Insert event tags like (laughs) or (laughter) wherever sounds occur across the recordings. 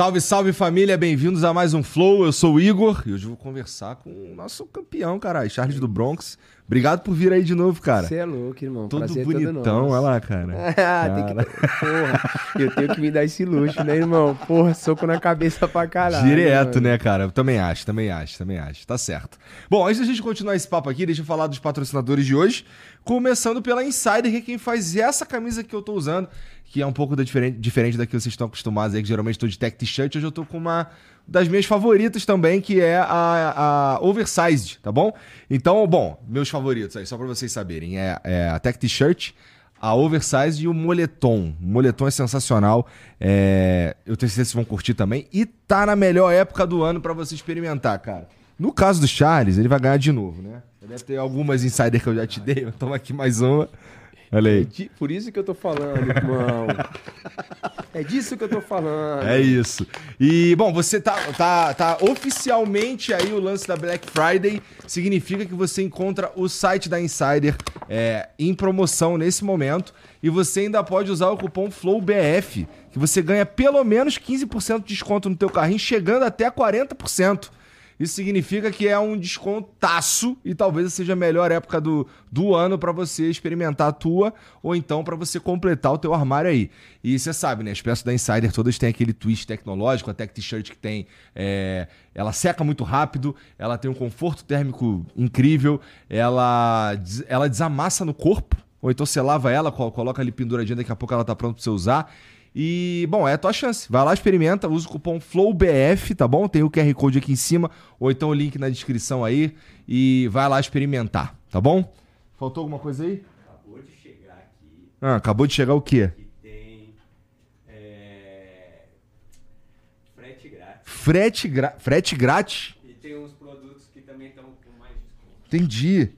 Salve, salve família, bem-vindos a mais um Flow. Eu sou o Igor e hoje eu vou conversar com o nosso campeão, caralho, Charles do Bronx. Obrigado por vir aí de novo, cara. Você é louco, irmão. Todo Prazer bonitão, todo olha lá, cara. (laughs) Ah, tem que... Porra, eu tenho que me dar esse luxo, né, irmão? Porra, soco na cabeça pra caralho. Direto, mano. né, cara? Eu também acho, também acho, também acho. Tá certo. Bom, antes da gente continuar esse papo aqui, deixa eu falar dos patrocinadores de hoje. Começando pela Insider, que é quem faz essa camisa que eu tô usando, que é um pouco da diferente, diferente da que vocês estão acostumados aí, que geralmente tô de tech t-shirt. Hoje eu tô com uma das minhas favoritas também, que é a, a Oversized, tá bom? Então, bom, meus favoritos aí, só pra vocês saberem, é, é a tech t-shirt, a Oversize e o moletom. O moletom é sensacional. É, Eu tenho certeza que vocês vão curtir também. E tá na melhor época do ano pra você experimentar, cara. No caso do Charles, ele vai ganhar de novo, né? Deve ter algumas insider que eu já te dei. (laughs) Eu tomo aqui mais uma. Olha É aí. di- Por isso que eu tô falando, irmão. (laughs) É disso que eu tô falando. É isso. E, bom, você tá, tá, tá oficialmente aí o lance da Black Friday. Significa que você encontra o site da Insider é, em promoção nesse momento. E você ainda pode usar o cupom FLOWBF, que você ganha pelo menos 15% de desconto no teu carrinho, chegando até 40%. Isso significa que é um descontaço e talvez seja a melhor época do, do ano para você experimentar a tua ou então para você completar o teu armário aí. E você sabe, né? As peças da Insider todas têm aquele twist tecnológico, a Tech T-shirt que tem. é, ela seca muito rápido, ela tem um conforto térmico incrível, ela, ela desamassa no corpo. Ou então você lava ela, col- coloca ali penduradinha, daqui a pouco ela tá pronta pra você usar. E, bom, é a tua chance. Vai lá, experimenta, usa o cupom FLOWBF, tá bom? Tem o QR Code aqui em cima, ou então o link na descrição aí. E vai lá experimentar, tá bom? Faltou alguma coisa aí? Acabou de chegar aqui Ah, acabou de chegar o quê? que tem é, frete grátis. Frete, gra... Frete grátis? E tem uns produtos que também estão com mais desconto. Entendi.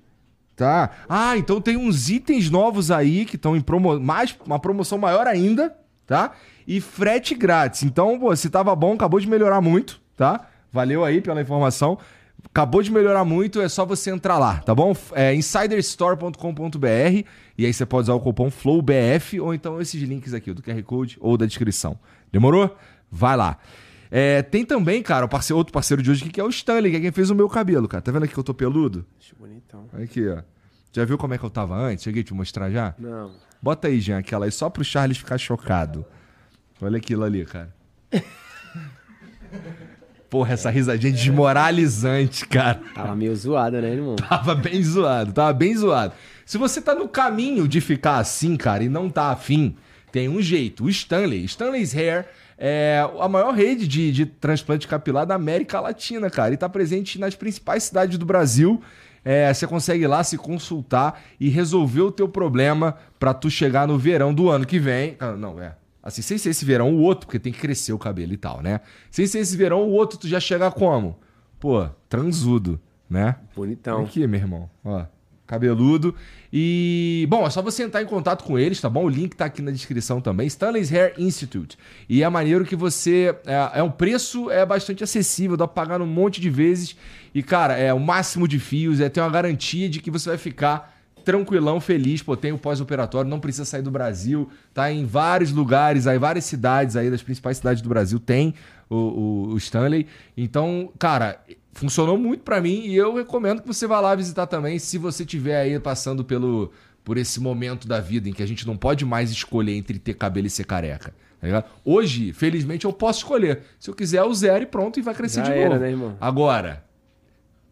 Tá. Ah, então tem uns itens novos aí que estão em promo... mais uma promoção maior ainda, tá? E frete grátis. Então, pô, se tava bom, acabou de melhorar muito, tá? Valeu aí pela informação. Acabou de melhorar muito, é só você entrar lá, tá bom? É insiderstore.com.br e aí você pode usar o cupom FLOWBF ou então esses links aqui, do QR Code ou da descrição. Demorou? Vai lá. É, tem também, cara, o parceiro, outro parceiro de hoje aqui que é o Stanley, que é quem fez o meu cabelo, cara. Tá vendo aqui que eu tô peludo? Acho bonitão. Aqui, ó. Já viu como é que eu tava antes? Cheguei a te mostrar já? Não. Bota aí, Jean, aquela aí, só pro Charles ficar chocado. Olha aquilo ali, cara. Porra, essa risadinha desmoralizante, cara. Tava meio zoada, né, irmão? Tava bem zoado, tava bem zoado. Se você tá no caminho de ficar assim, cara, e não tá afim, tem um jeito. O Stanley, Stanley's Hair é a maior rede de, de transplante capilar da América Latina, cara. E tá presente nas principais cidades do Brasil. É, você consegue ir lá se consultar e resolver o teu problema pra tu chegar no verão do ano que vem. Ah, Não, é. Assim, sem ser esse verão, o outro, porque tem que crescer o cabelo e tal, né? Sem ser esse verão, o outro, tu já chega como? Pô, transudo, né? Bonitão. Aqui, meu irmão. Ó, cabeludo. E, bom, é só você entrar em contato com eles, tá bom? O link tá aqui na descrição também. Stanley's Hair Institute. E é maneiro que você. É, é um preço é bastante acessível, dá pra pagar um monte de vezes. E, cara, é o máximo de fios, é ter uma garantia de que você vai ficar tranquilão, feliz, pô, tem o pós-operatório, não precisa sair do Brasil, tá em vários lugares, aí várias cidades aí, das principais cidades do Brasil, tem o, o- o Stanley. Então, cara, funcionou muito pra mim e eu recomendo que você vá lá visitar também, se você tiver aí passando pelo por esse momento da vida em que a gente não pode mais escolher entre ter cabelo e ser careca. tá? Hoje, felizmente, eu posso escolher. Se eu quiser, eu zero e pronto, e vai crescer Já de era, novo. né, irmão? Agora,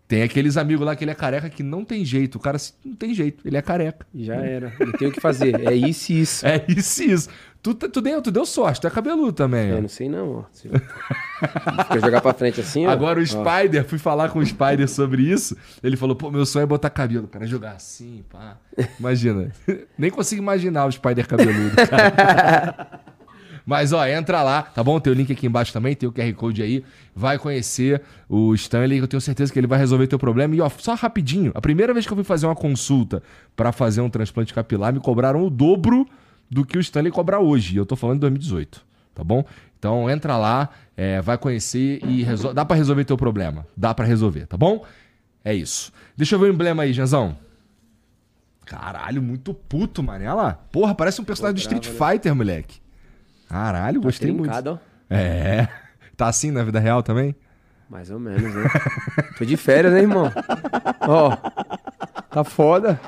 tem aqueles amigos lá que ele é careca que não tem jeito. O cara não tem jeito, ele é careca. Já era. Não tem o que fazer. É isso e isso. (laughs) É isso, isso. Tu, tu, deu, tu deu sorte, tu é cabeludo também. Eu ó. não sei não, ó. Fica jogar pra frente assim, ó. Agora o Ó. Spider, fui falar com o Spider sobre isso. Ele falou: pô, meu sonho é botar cabelo, cara, jogar assim, pá. Imagina. (laughs) Nem consigo imaginar o Spider cabeludo, cara. (laughs) Mas, ó, entra lá, tá bom? Tem o link aqui embaixo também, tem o QR Code aí. Vai conhecer o Stanley, que eu tenho certeza que ele vai resolver teu problema. E, ó, só rapidinho, a primeira vez que eu fui fazer uma consulta pra fazer um transplante capilar, me cobraram o dobro do que o Stanley cobra hoje. E eu tô falando de 2018, tá bom? Então entra lá, é, vai conhecer e resol... dá pra resolver teu problema. Dá pra resolver, tá bom? É isso. Deixa eu ver o emblema aí, Janzão. Caralho, muito puto, mané. Olha lá. Porra, parece um personagem do Street bravo, Fighter, moleque. Caralho, gostei muito. Trincado, ó. É. (laughs) Tá assim na vida real também? Mais ou menos, né? Tô de férias, né, irmão? (laughs) Ó, tá foda.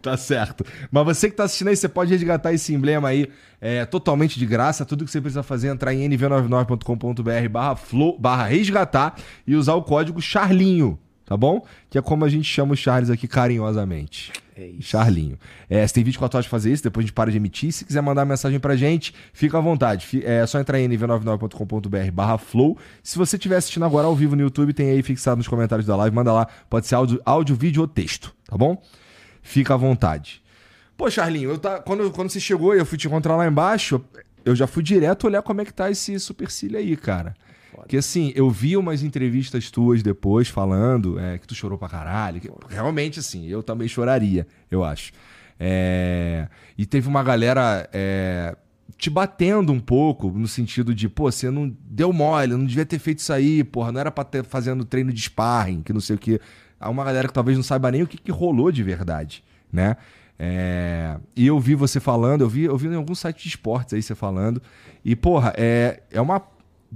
Tá certo. Mas você que tá assistindo aí, você pode resgatar esse emblema aí é, totalmente de graça. Tudo que você precisa fazer é entrar em nv99.com.br barra flow, barra resgatar e usar o código Charlinho, tá bom? Que é como a gente chama o Charles aqui carinhosamente. É. Charlinho. É, você tem 24 horas pra fazer isso, depois a gente para de emitir. Se quiser mandar mensagem pra gente, fica à vontade. É só entrar em nv99.com.br barra flow. Se você estiver assistindo agora ao vivo no YouTube, tem aí fixado nos comentários da live, manda lá. Pode ser áudio, áudio vídeo ou texto, tá bom? Fica à vontade. Pô, Charlinho, eu tá, quando, quando você chegou e eu fui te encontrar lá embaixo, eu já fui direto olhar como é que tá esse supercílio aí, cara. Porque assim, eu vi umas entrevistas tuas depois falando é, que tu chorou pra caralho. que- realmente, assim, eu também choraria, eu acho. É, e teve uma galera é, te batendo um pouco, no sentido de, pô, você não deu mole, não devia ter feito isso aí, porra, não era pra ter fazendo treino de sparring, que não sei o quê. Há uma galera que talvez não saiba nem o que, que rolou de verdade, né? É, e eu vi você falando, eu vi, eu vi em algum site de esportes aí você falando. E, porra, é, é uma.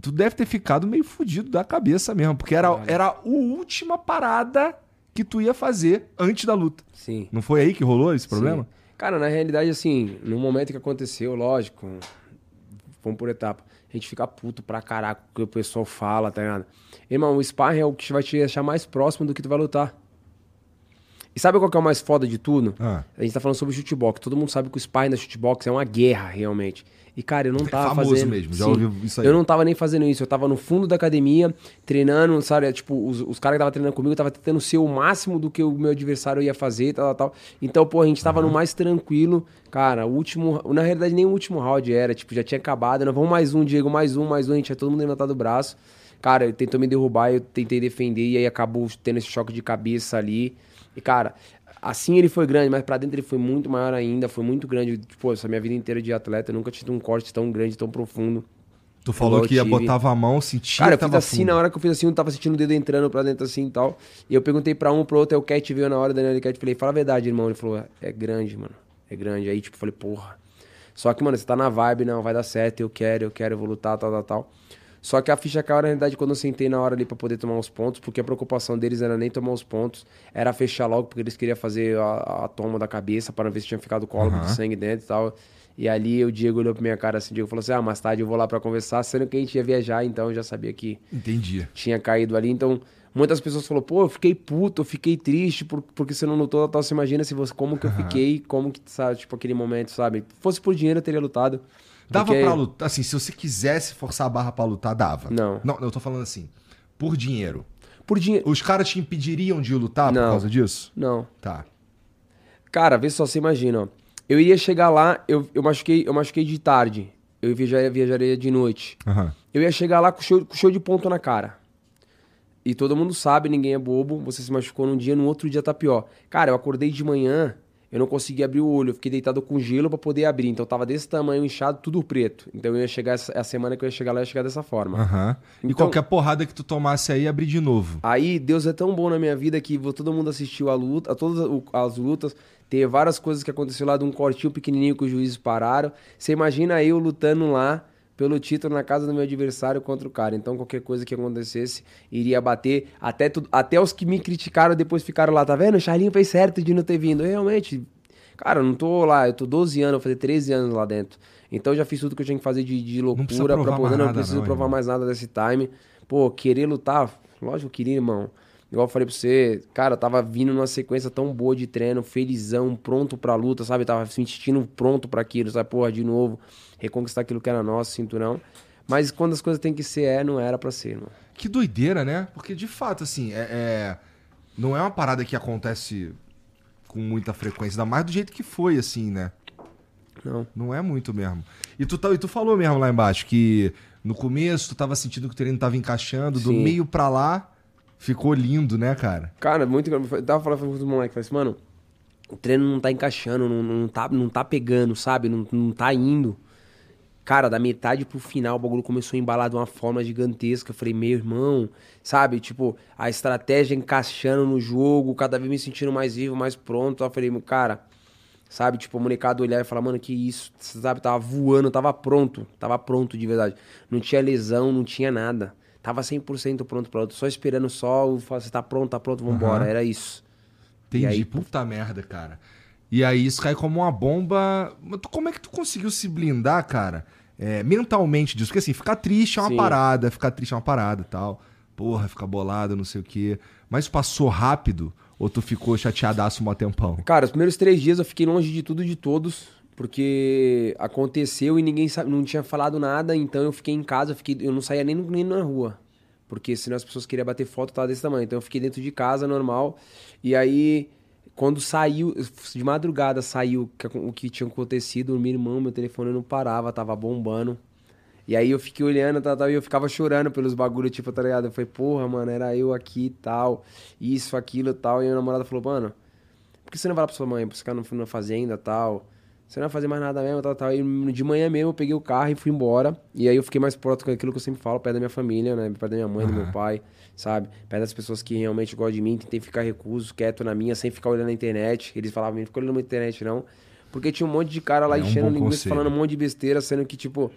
Tu deve ter ficado meio fudido da cabeça mesmo, porque era, era a última parada que tu ia fazer antes da luta. Sim. Não foi aí que rolou esse problema? Sim. Cara, na realidade, assim, no momento que aconteceu, lógico, vamos por etapa. A gente fica puto pra caraca o que o pessoal fala, tá ligado? Irmão, o sparring é o que vai te deixar mais próximo do que tu vai lutar. E sabe qual que é o mais foda de tudo? Ah. A gente tá falando sobre shootbox. Todo mundo sabe que o sparring da shootbox é uma guerra, realmente. E, cara, eu não É tava famoso fazendo... mesmo, já ouvi isso aí. Eu não tava nem fazendo isso. Eu tava no fundo da academia, treinando, sabe? Tipo, os, os caras que estavam treinando comigo tava tentando ser o máximo do que o meu adversário ia fazer, tal, tal, tal. Então, pô, a gente tava no mais tranquilo. Cara, o último... Na realidade, nem o último round era. Tipo, já tinha acabado. Não, vamos mais um, Diego, mais um, mais um. A gente tinha todo mundo levantado o braço. Cara, ele tentou me derrubar, eu tentei defender. E aí acabou tendo esse choque de cabeça ali. E, cara... Assim ele foi grande, mas pra dentro ele foi muito maior ainda, foi muito grande. Tipo, essa minha vida inteira de atleta, eu nunca tive um corte tão grande, tão profundo. Tu falou que ia botava a mão, sentia Cara, eu fiz assim, fundo. na hora que eu fiz assim, eu tava sentindo o dedo entrando pra dentro assim e tal. E eu perguntei pra um, pro outro, aí o Cat veio na hora, Daniel Cat, falei, fala a verdade, irmão. Ele falou, é grande, mano, é grande. Aí, tipo, falei, porra. Só que, mano, você tá na vibe, não, vai dar certo, eu quero, eu quero, eu vou lutar, tal, tal, tal. Só que a ficha caiu, na realidade, quando eu sentei na hora ali pra poder tomar os pontos, porque a preocupação deles era nem tomar os pontos, era fechar logo, porque eles queriam fazer a, a toma da cabeça para ver se tinha ficado cólico de sangue dentro e tal. E ali o Diego olhou pra minha cara assim, o Diego falou assim, ah, mais tarde eu vou lá pra conversar, sendo que a gente ia viajar, então eu já sabia que Entendi. tinha caído ali. Então, muitas pessoas falaram, pô, eu fiquei puto, eu fiquei triste por, porque você não lutou, tal. Você imagina se você, como que eu fiquei, como que, sabe, tipo, aquele momento, sabe? Fosse por dinheiro, eu teria lutado. Dava Porque- pra lutar, assim, se você quisesse forçar a barra pra lutar, dava. Não. Não, eu tô falando assim, por dinheiro. Por dinheiro. Os caras te impediriam de lutar por Não. causa disso? Não. Tá. Cara, vê só, você imagina, ó. Eu iria chegar lá, eu, eu, machuquei, eu machuquei de tarde. Eu viajaria, viajaria de noite. Aham. Eu ia chegar lá com show, com show de ponto na cara. E todo mundo sabe, ninguém é bobo. Você se machucou num dia, no outro dia tá pior. Cara, eu acordei de manhã, eu não consegui abrir o olho. Eu fiquei deitado com gelo pra poder abrir. Então tava desse tamanho, inchado, tudo preto. Então eu ia chegar, essa, a semana que eu ia chegar lá, eu ia chegar dessa forma. E Então- qualquer porrada que tu tomasse aí, abrir de novo. Aí Deus é tão bom na minha vida que todo mundo assistiu a luta, a todas as lutas. Teve várias coisas que aconteceu lá de um cortinho pequenininho que os juízes pararam. Você imagina eu lutando lá pelo título na casa do meu adversário contra o cara. Então qualquer coisa que acontecesse iria bater. Até, tu- até os que me criticaram depois ficaram lá, tá vendo? O Charlinho fez certo de não ter vindo. Eu, realmente, cara, eu não tô lá, eu tô 12 anos, vou fazer 13 anos lá dentro. Então eu já fiz tudo que eu tinha que fazer de, de loucura pra poder. Não preciso não, provar irmão. mais nada desse time. Pô, querer lutar, lógico que eu queria, irmão. Igual eu falei pra você, cara, eu tava vindo numa sequência tão boa de treino, felizão, pronto pra luta, sabe? Tava me sentindo pronto pra aquilo, sabe? Porra, de novo, reconquistar aquilo que era nosso, cinturão. Mas quando as coisas têm que ser, é, não era pra ser, irmão. Que doideira, né? Porque de fato, assim, é, é- não é uma parada que acontece com muita frequência, ainda mais do jeito que foi, assim, né? Não. Não é muito mesmo. E tu, tá- e tu falou mesmo lá embaixo que no começo tu tava sentindo que o treino tava encaixando, do Sim. meio pra lá ficou lindo, né, cara? Cara, muito. Eu tava falando com os moleques, falei assim, mano, o treino não tá encaixando, não, não, tá, não tá pegando, sabe? Não, não tá indo. Cara, da metade pro final o bagulho começou a embalar de uma forma gigantesca. Eu falei, meu irmão, sabe? Tipo, a estratégia encaixando no jogo, cada vez me sentindo mais vivo, mais pronto. Eu falei, cara, Sabe? Tipo, a molecada olhar e falar, mano, que isso, sabe? Tava voando, tava pronto, tava pronto de verdade. Não tinha lesão, não tinha nada. Tava 100% pronto pra luta, só esperando só, o falar, você tá pronto, tá pronto, vambora. Aham. Era isso. Entendi. E aí, Puta merda, cara. E aí isso cai como uma bomba. Como é que tu conseguiu se blindar, cara? é, mentalmente disso? Porque assim, ficar triste é uma Sim. parada, ficar triste é uma parada e tal. Porra, ficar bolado, não sei o quê. Mas passou rápido? Ou tu ficou chateadaço um tempão? Cara, os primeiros três dias eu fiquei longe de tudo e de todos, porque aconteceu e ninguém sabe, não tinha falado nada, então eu fiquei em casa, eu, fiquei, eu não saía nem, nem na rua. Porque senão as pessoas queriam bater foto, tava desse tamanho. Então eu fiquei dentro de casa, normal. E aí, quando saiu, de madrugada saiu o que tinha acontecido, meu irmão, meu telefone não parava, tava bombando. E aí eu fiquei olhando, tal, tal, e eu ficava chorando pelos bagulho, tipo, tá ligado? Eu falei, porra, mano, era eu aqui e tal, isso, aquilo e tal. E a minha namorada falou, mano, por que você não vai lá pra sua mãe, pra ficar na fazenda e tal? Você não vai fazer mais nada mesmo, tal, tal. E de manhã mesmo eu peguei o carro e fui embora. E aí eu fiquei mais próximo com aquilo que eu sempre falo, perto da minha família, né? Perto da minha mãe, do meu pai, sabe? Perto das pessoas que realmente gostam de mim, tentei ficar recuso, quieto na minha, sem ficar olhando na internet. Eles falavam, não fica olhando na internet, não. Porque tinha um monte de cara lá É um enchendo bom linguiça, conselho. falando um monte de besteira, sendo que, tipo,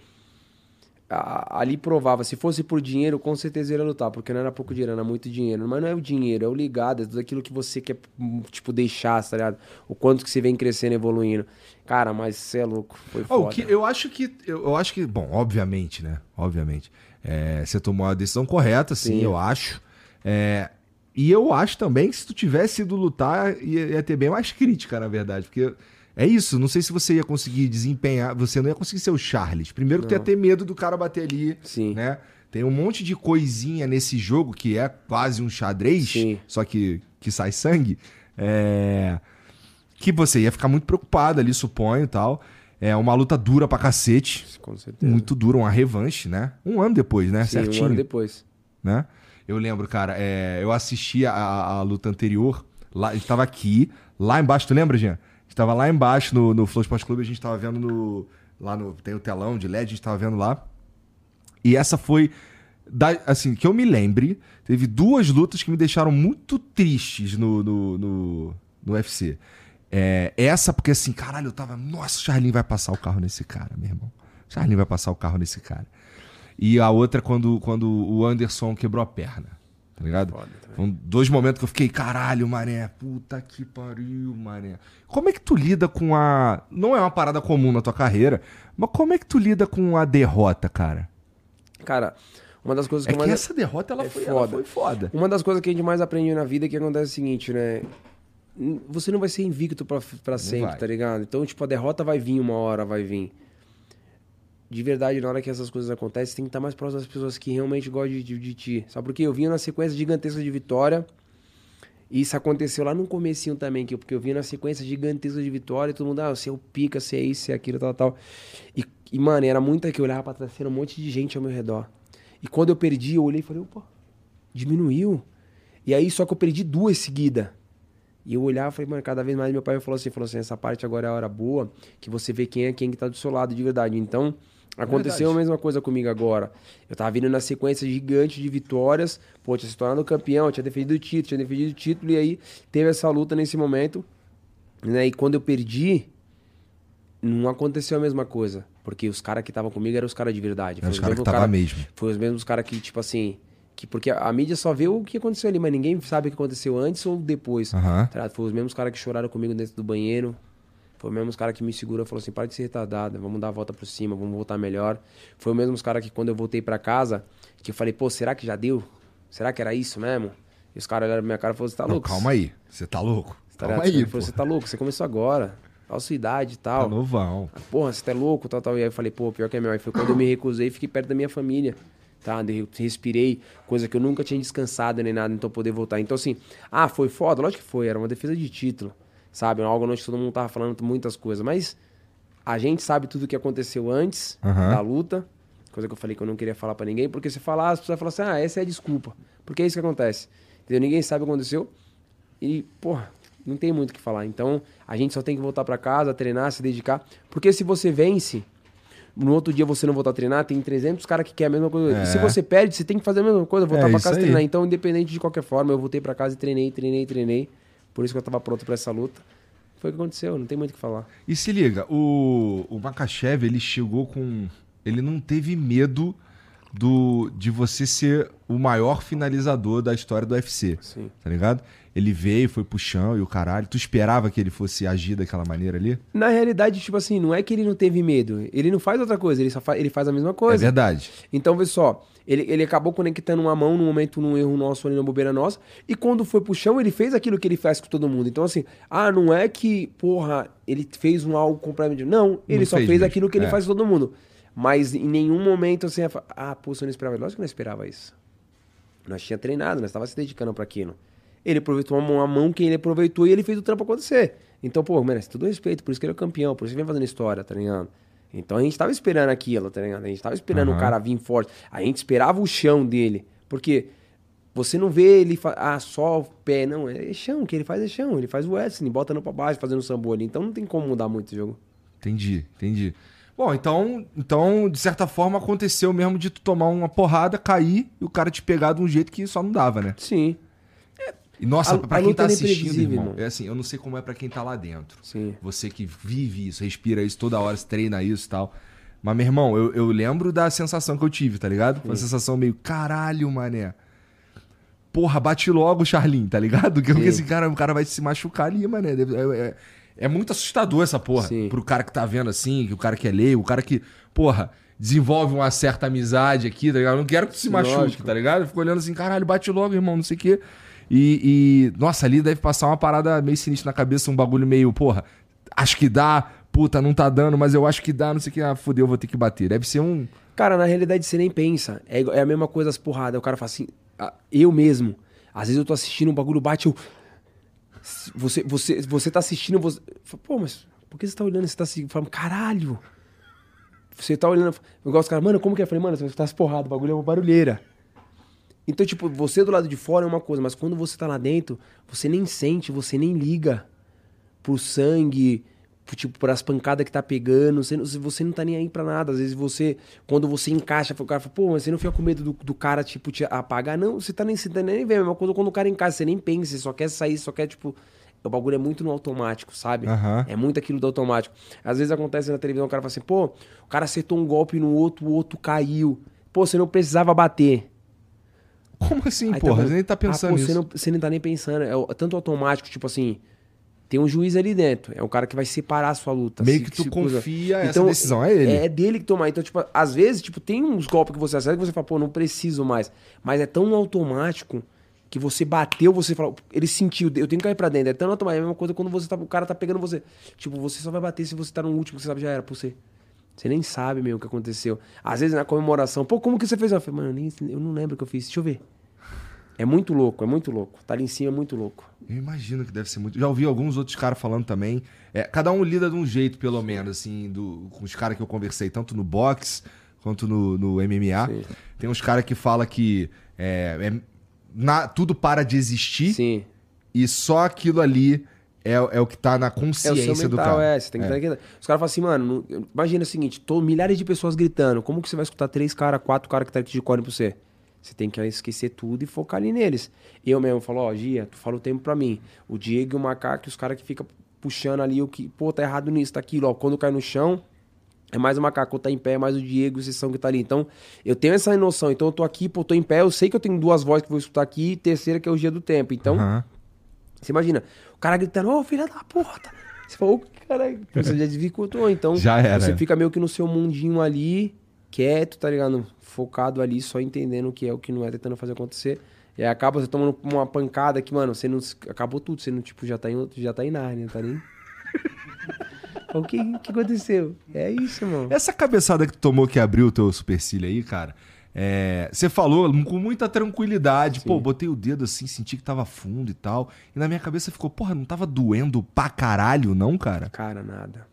a- ali provava, se fosse por dinheiro, com certeza ia lutar, porque não era pouco dinheiro, era muito dinheiro. Mas não é o dinheiro, é o ligado, é tudo aquilo que você quer, hum, tipo, deixar, tá ligado? O quanto que você vem crescendo, evoluindo. Cara, mas você é louco, foi Ó, foda. que, eu acho que. Eu, eu acho que. Bom, obviamente, né? Obviamente. É, você tomou a decisão correta, sim, Sim. eu acho. É, e eu acho também que se tu tivesse ido lutar, ia, ia ter bem mais (laughs) crítica, na verdade. Porque é isso, não sei se você ia conseguir desempenhar. Você não ia conseguir ser o Charles. Primeiro, tu ia ter medo do cara bater ali, Sim. né? Tem um monte de coisinha nesse jogo que é quase um xadrez, Sim. só que, que sai sangue. É que você ia ficar muito preocupado ali, suponho e tal. É uma luta dura pra cacete. Com certeza. Muito dura, uma revanche, né? Um ano depois, né? Sim, Certinho. um ano depois. Né? Eu lembro, cara, é, eu assisti a, a luta anterior. Lá, a gente tava aqui, lá embaixo, tu lembra, Jean? Tava lá embaixo no, no Flow Sports Clube, a gente tava vendo no. Lá no. Tem o telão de LED, a gente tava vendo lá. E essa foi. da- assim, que eu me lembre, teve duas lutas que me deixaram muito tristes no, no, no, no UFC. É, essa, porque assim, caralho, eu tava. Nossa, o Charlinho vai passar o carro nesse cara, meu irmão. O Charlinho vai passar o carro nesse cara. E a outra, quando, quando o Anderson quebrou a perna. Tá ligado? Foda. Foram dois momentos que eu fiquei, caralho, mané, puta que pariu, mané. Como é que tu lida com a. Não é uma parada comum na tua carreira, mas como é que tu lida com a derrota, cara? Cara, uma das coisas que É eu que mais... essa derrota ela, é foi, ela foda. foi foda. Uma das coisas que a gente mais aprende na vida é que acontece o seguinte, né? Você não vai ser invicto pra, pra sempre, tá ligado? Então, tipo, a derrota vai vir uma hora, vai vir. De verdade, na hora que essas coisas acontecem, tem que estar mais próximo das pessoas que realmente gostam de, de, de ti. Sabe por quê? Eu vinha na sequência gigantesca de vitória. E isso aconteceu lá no comecinho também, que porque eu vinha na sequência gigantesca de vitória, e todo mundo, ah, você é o pica, você é isso, você é aquilo, tal, tal. E, e mano, era muita que eu olhava pra trás, era um monte de gente ao meu redor. E quando eu perdi, eu olhei e falei, opa, diminuiu. E aí, só que eu perdi duas seguidas. E eu olhava e falei, mano, cada vez mais meu pai falou assim, falou assim, essa parte agora é a hora boa, que você vê quem é quem que tá do seu lado de verdade. Então, aconteceu Verdade. a mesma coisa comigo agora. Eu tava vindo na sequência gigante de vitórias, pô, tinha se tornado campeão, tinha defendido o título, tinha defendido o título, e aí teve essa luta nesse momento, né? E quando eu perdi, não aconteceu a mesma coisa. Porque os caras que estavam comigo eram os caras de verdade. Era os Foi caras que mesmos tava cara- mesmo. foi os mesmos caras que, tipo assim. Que, porque a, a mídia só vê o que aconteceu ali, mas ninguém sabe o que aconteceu antes ou depois. Aham. Tá? Foi os mesmos caras que choraram comigo dentro do banheiro. Foi os mesmos caras que me segurou e falou assim: para de ser retardado, vamos dar a volta por cima, vamos voltar melhor. Foi os mesmos caras que quando eu voltei pra casa, que eu falei, pô, será que já deu? Será que era isso mesmo? E os caras olharam pra minha cara e falaram: você tá Não, louco? calma aí. Você tá louco? Tá calma ligado? aí, falou, você tá louco? Você começou agora. Olha a sua idade e Tá tal. novão. Porra, você tá louco, tal, tal. E aí eu falei, pô, pior que é meu. Aí foi quando eu me recusei e fiquei perto da minha família. Tá, respirei, coisa que eu nunca tinha descansado nem nada, então poder voltar. Então, assim, ah, foi foda? Lógico que foi, era uma defesa de título, sabe? Algo onde todo mundo tava falando muitas coisas, mas a gente sabe tudo o que aconteceu antes Aham. da luta, coisa que eu falei que eu não queria falar pra ninguém, porque se falar, as pessoas falam assim, ah, essa é a desculpa. Porque é isso que acontece. Entendeu? Ninguém sabe o que aconteceu e, porra, não tem muito o que falar. Então, a gente só tem que voltar pra casa, treinar, se dedicar. Porque se você vence, no outro dia você não voltar a treinar, tem 300 caras que querem a mesma coisa. É. E se você perde, você tem que fazer a mesma coisa, voltar É, pra isso casa e treinar. Então, independente de qualquer forma, eu voltei pra casa e treinei, treinei, treinei. Por isso que eu tava pronto pra essa luta. Foi o que aconteceu, não tem muito o que falar. E se liga, o, o Makachev, ele chegou com. Ele não teve medo do de você ser o maior finalizador da história do UFC. Sim. Tá ligado? Ele veio, foi pro chão e o caralho. Tu esperava que ele fosse agir daquela maneira ali? Na realidade, tipo assim, não é que ele não teve medo. Ele não faz outra coisa, ele só faz, ele faz a mesma coisa. É verdade. Então, vê só, ele, ele acabou conectando uma mão no momento, num erro nosso ali na bobeira nossa, e quando foi pro chão, ele fez aquilo que ele faz com todo mundo. Então, assim, ah, não é que, porra, ele fez um algo completamente. Não, ele Não só fez fez, aquilo que ele É. faz com todo mundo. Mas em nenhum momento, assim, eu ah, pô, você não esperava. Lógico que eu não esperava isso. Nós tinha treinado, nós tava se dedicando para aquilo. Ele aproveitou uma mão, que ele aproveitou e ele fez o trampo acontecer. Então, pô, merece todo respeito, por isso que ele é campeão, por isso que ele vem fazendo história, tá ligado? Então a gente tava esperando aquilo, tá ligado? A gente tava esperando o Aham. cara vir forte. A gente esperava o chão dele. Porque você não vê ele ah, só o pé, não. É chão, o que ele faz é chão. Ele faz o wrestling, bota no pra baixo, fazendo o sambo ali. Então não tem como mudar muito o jogo. Entendi, entendi. Bom, então, então, de certa forma, aconteceu mesmo de tu tomar uma porrada, cair e o cara te pegar de um jeito que só não dava, né? Sim, E nossa, A- pra a quem tá é assistindo, irmão, é assim, eu não sei como é pra quem tá lá dentro. sim. Você que vive isso, respira isso toda hora, treina isso e tal. Mas, meu irmão, eu, eu lembro da sensação que eu tive, tá ligado? Uma sensação meio, caralho, mané. Porra, bate logo, Charlin, tá ligado? (laughs) Porque Sim. esse cara, o cara vai se machucar ali, mané. É, é- é muito assustador essa porra. Sim. Pro cara que tá vendo assim, que o cara que é leigo, o cara que, porra, desenvolve uma certa amizade aqui, tá ligado? Eu não quero que tu se machuque, Lógico. tá ligado? Fico olhando assim, caralho, bate logo, irmão, não sei o quê. E, e, nossa, ali deve passar uma parada meio sinistra na cabeça, um bagulho meio, porra, acho que dá, puta, não tá dando, mas eu acho que dá, não sei o que, ah, fudeu, vou ter que bater. Deve ser um. Cara, na realidade você nem pensa. É, é a mesma coisa as porradas. O cara fala assim, ah, eu mesmo. Às vezes eu tô assistindo um bagulho bate, eu. Você, você, você tá assistindo, você. Pô, mas por que você tá olhando? Você tá assim, falando, caralho. Você tá olhando. Igual os caras, mano, como que é? Eu falei, mano, você tá as porradas, o bagulho é uma barulheira. Então, tipo, você do lado de fora é uma coisa, mas quando você tá lá dentro, você nem sente, você nem liga pro sangue, pro, tipo, pras pancadas que tá pegando, você, não- você não tá nem aí pra nada. Às vezes você, quando você encaixa, o cara fala, pô, mas você não fica com medo do, do cara, tipo, te apagar? Não, você tá nem, você tá nem vendo. É a mesma coisa quando o cara encaixa, você nem pensa, você só quer sair, só quer, tipo... O bagulho é muito no automático, sabe? Aham. É muito aquilo do automático. Às vezes acontece na televisão, o cara fala assim, pô, o cara acertou um golpe no outro, o outro caiu. Pô, você não precisava bater. Como assim, Aí porra? vendo? Você nem tá pensando ah, pô, nisso. Você não, você nem tá nem pensando. É tanto automático, tipo assim. Tem um juiz ali dentro. É o cara que vai separar a sua luta. Meio se- que tu se cruza. confia, essa decisão é ele. É dele que tomar. Então, tipo, às vezes, tipo, tem uns golpes que você acerta que você fala, pô, não preciso mais. Mas é tão automático que você bateu, você fala, ele sentiu, eu tenho que cair pra dentro. É tão automático. É a mesma coisa quando você tá, o cara tá pegando você. Tipo, você só vai bater se você tá no último, que você sabe, já era pra você. Você nem sabe mesmo o que aconteceu. Às vezes na comemoração, pô, como que você fez? Eu falei, mano, eu, nem- eu não lembro o que eu fiz. Deixa eu ver. É muito louco, é muito louco. Tá ali em cima é muito louco. Eu imagino que deve ser muito. Já ouvi alguns outros caras falando também. É, cada um lida de um jeito, pelo menos, assim, do, com os caras que eu conversei, tanto no boxe quanto no, no MMA. Sim. Tem uns caras que falam que é, é na- tudo para de existir Sim. e só aquilo ali é, é o que tá na É o consciência do mental, cara. é. Você tem que estar aqui. Os caras falam assim, mano, não- imagina o seguinte: tô milhares de pessoas gritando. Como que você vai escutar três caras, quatro caras que tá aqui de corne pra você? Você tem que esquecer tudo e focar ali neles. Eu mesmo falo, ó, Gia, tu fala o tempo pra mim. O Diego e o Macaco, os caras que ficam puxando ali o que, pô, tá errado nisso, tá aquilo, ó. Quando cai no chão, é mais o Macaco, quando tá em pé, é mais o Diego, vocês são que tá ali. Então, eu tenho essa noção. Então, eu tô aqui, pô, tô em pé, eu sei que eu tenho duas vozes que vou escutar aqui, e terceira que é o Gia do Tempo. Então, Aham. Você imagina, o cara gritando, ô filha da puta. Você falou, ô caralho, você já dificultou. Então, Já era. você fica meio que no seu mundinho ali, quieto, tá ligado? Focado ali, só entendendo o que é o que não é, tentando fazer acontecer. E aí acaba você tomando uma pancada que, mano, você não. Acabou tudo, você não, tipo, já tá em outro, já tá em Nárnia, tá nem. (laughs) o que, que aconteceu? É isso, mano. Essa cabeçada que tu tomou que abriu o teu supercílio aí, cara. É, você falou com muita tranquilidade. Pô, botei o dedo assim, senti que tava fundo e tal. E na minha cabeça ficou, porra, não tava doendo pra caralho, não, cara? Cara, nada.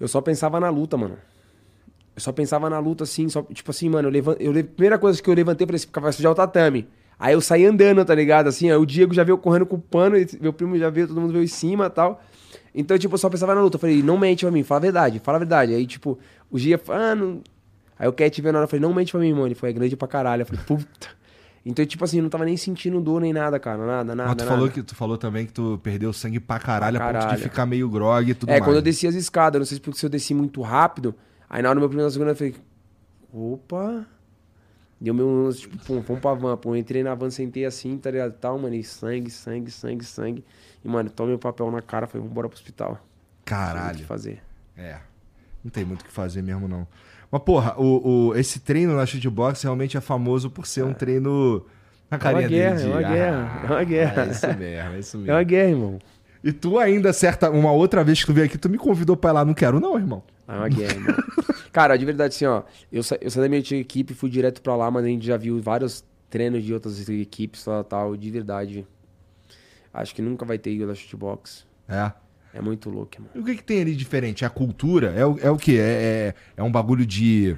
Eu só pensava na luta, mano. Eu só pensava na luta assim, só, tipo assim, mano, eu levan- eu le- primeira coisa que eu levantei, falei assim, vai sujar o tatame. Aí eu saí andando, tá ligado? Assim, aí o Diego já veio correndo com o pano, e meu primo já veio, todo mundo veio em cima e tal. Então, tipo, eu só pensava na luta. Eu falei, não mente pra mim, fala a verdade, fala a verdade. Aí, tipo, o Gia, ah, não... Aí o Cat veio na hora, eu falei, não mente pra mim, mano. Ele foi, é grande pra caralho. Eu falei, puta. Então, tipo assim, não tava nem sentindo dor nem nada, cara. Nada, nada. Mas tu nada. falou, que, tu falou também que tu perdeu sangue pra caralho, Pra a ponto de caralho. ficar meio grog e tudo É, mais. quando eu desci as escadas, não sei se porque se eu desci muito rápido, aí na hora do meu primeiro na segunda eu falei, opa. Deu meu lance, tipo, pum, vamos pra van, pô. Eu entrei na van, sentei assim, tá ligado? Tal, mano, e sangue, sangue, sangue, sangue. E, mano, tomei o papel na cara, falei, vambora pro hospital. Não tem o Caralho. que fazer. É. Não tem muito o que fazer mesmo, não. Mas, porra, o, o- esse treino na shootbox realmente é famoso por ser um treino na carinha guerra, dele. é uma guerra, é uma guerra. É isso mesmo, é isso É uma mesmo. guerra, irmão. E tu ainda, certa, uma outra vez que tu veio aqui, tu me convidou pra ir lá. Não quero não, irmão. É uma guerra, irmão. (laughs) Cara, de verdade, assim, ó. Eu, sa eu saí da minha antiga equipe, fui direto pra lá, mas a gente já viu vários treinos de outras equipes, tal, tal. De verdade. Acho que nunca vai ter Igor da Shootbox. É. É muito louco, irmão. E o que, que tem ali diferente? É a cultura? É o, é o quê? É, é, é um bagulho de.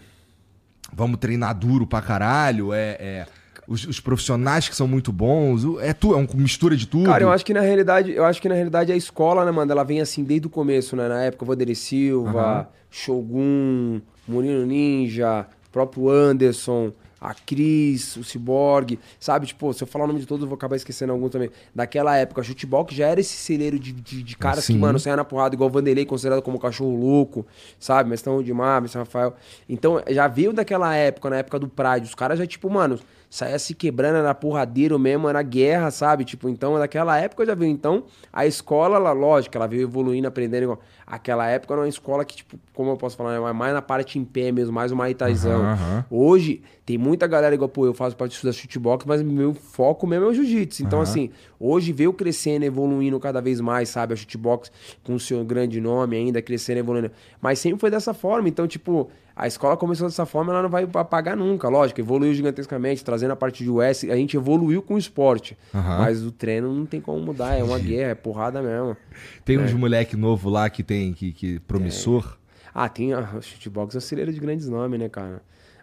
Vamos treinar duro pra caralho? É. é os, os profissionais que são muito bons? É, tu, é uma mistura de tudo? Cara, eu acho que na realidade, eu acho que na realidade a escola, né, mano, ela vem assim desde o começo, né? Na época, Vanderlei Silva, Aham. Shogun, Murilo Ninja, próprio Anderson, a Cris, o Cyborg, sabe? Tipo, se eu falar o nome de todos, eu vou acabar esquecendo algum também. Daquela época, futebol já era esse celeiro de, de, de caras Sim. que, mano, saia na porrada, igual o Vanderlei, considerado como cachorro louco, sabe? Mestão de Mar, Mestre Rafael. Então, já veio daquela época, na época do Pride, os caras já, tipo, mano, saia se quebrando, era porradeiro mesmo, era guerra, sabe? Tipo, então, naquela época já veio. Então, a escola, ela, lógico, ela veio evoluindo, aprendendo. igual- Aquela época era uma escola que, tipo, como eu posso falar, é mais na parte em pé mesmo, mais uma Itaizão. Aham. Hoje, tem muita galera igual, pô, eu faço parte da shootbox, mas meu foco mesmo é o jiu-jitsu. Então, Aham. assim, hoje veio crescendo, evoluindo cada vez mais, sabe? A shootbox com o seu grande nome ainda, crescendo, evoluindo. Mas sempre foi dessa forma. Então, tipo, a escola começou dessa forma, ela não vai apagar nunca. Lógico, evoluiu gigantescamente, trazendo a parte de US. A gente evoluiu com o esporte. Aham. Mas o treino não tem como mudar. É uma guerra, é porrada mesmo. Tem É. uns moleque novo lá que tem, que, que promissor. Ah, tem a shootbox é um celeiro de grandes nomes, né, cara?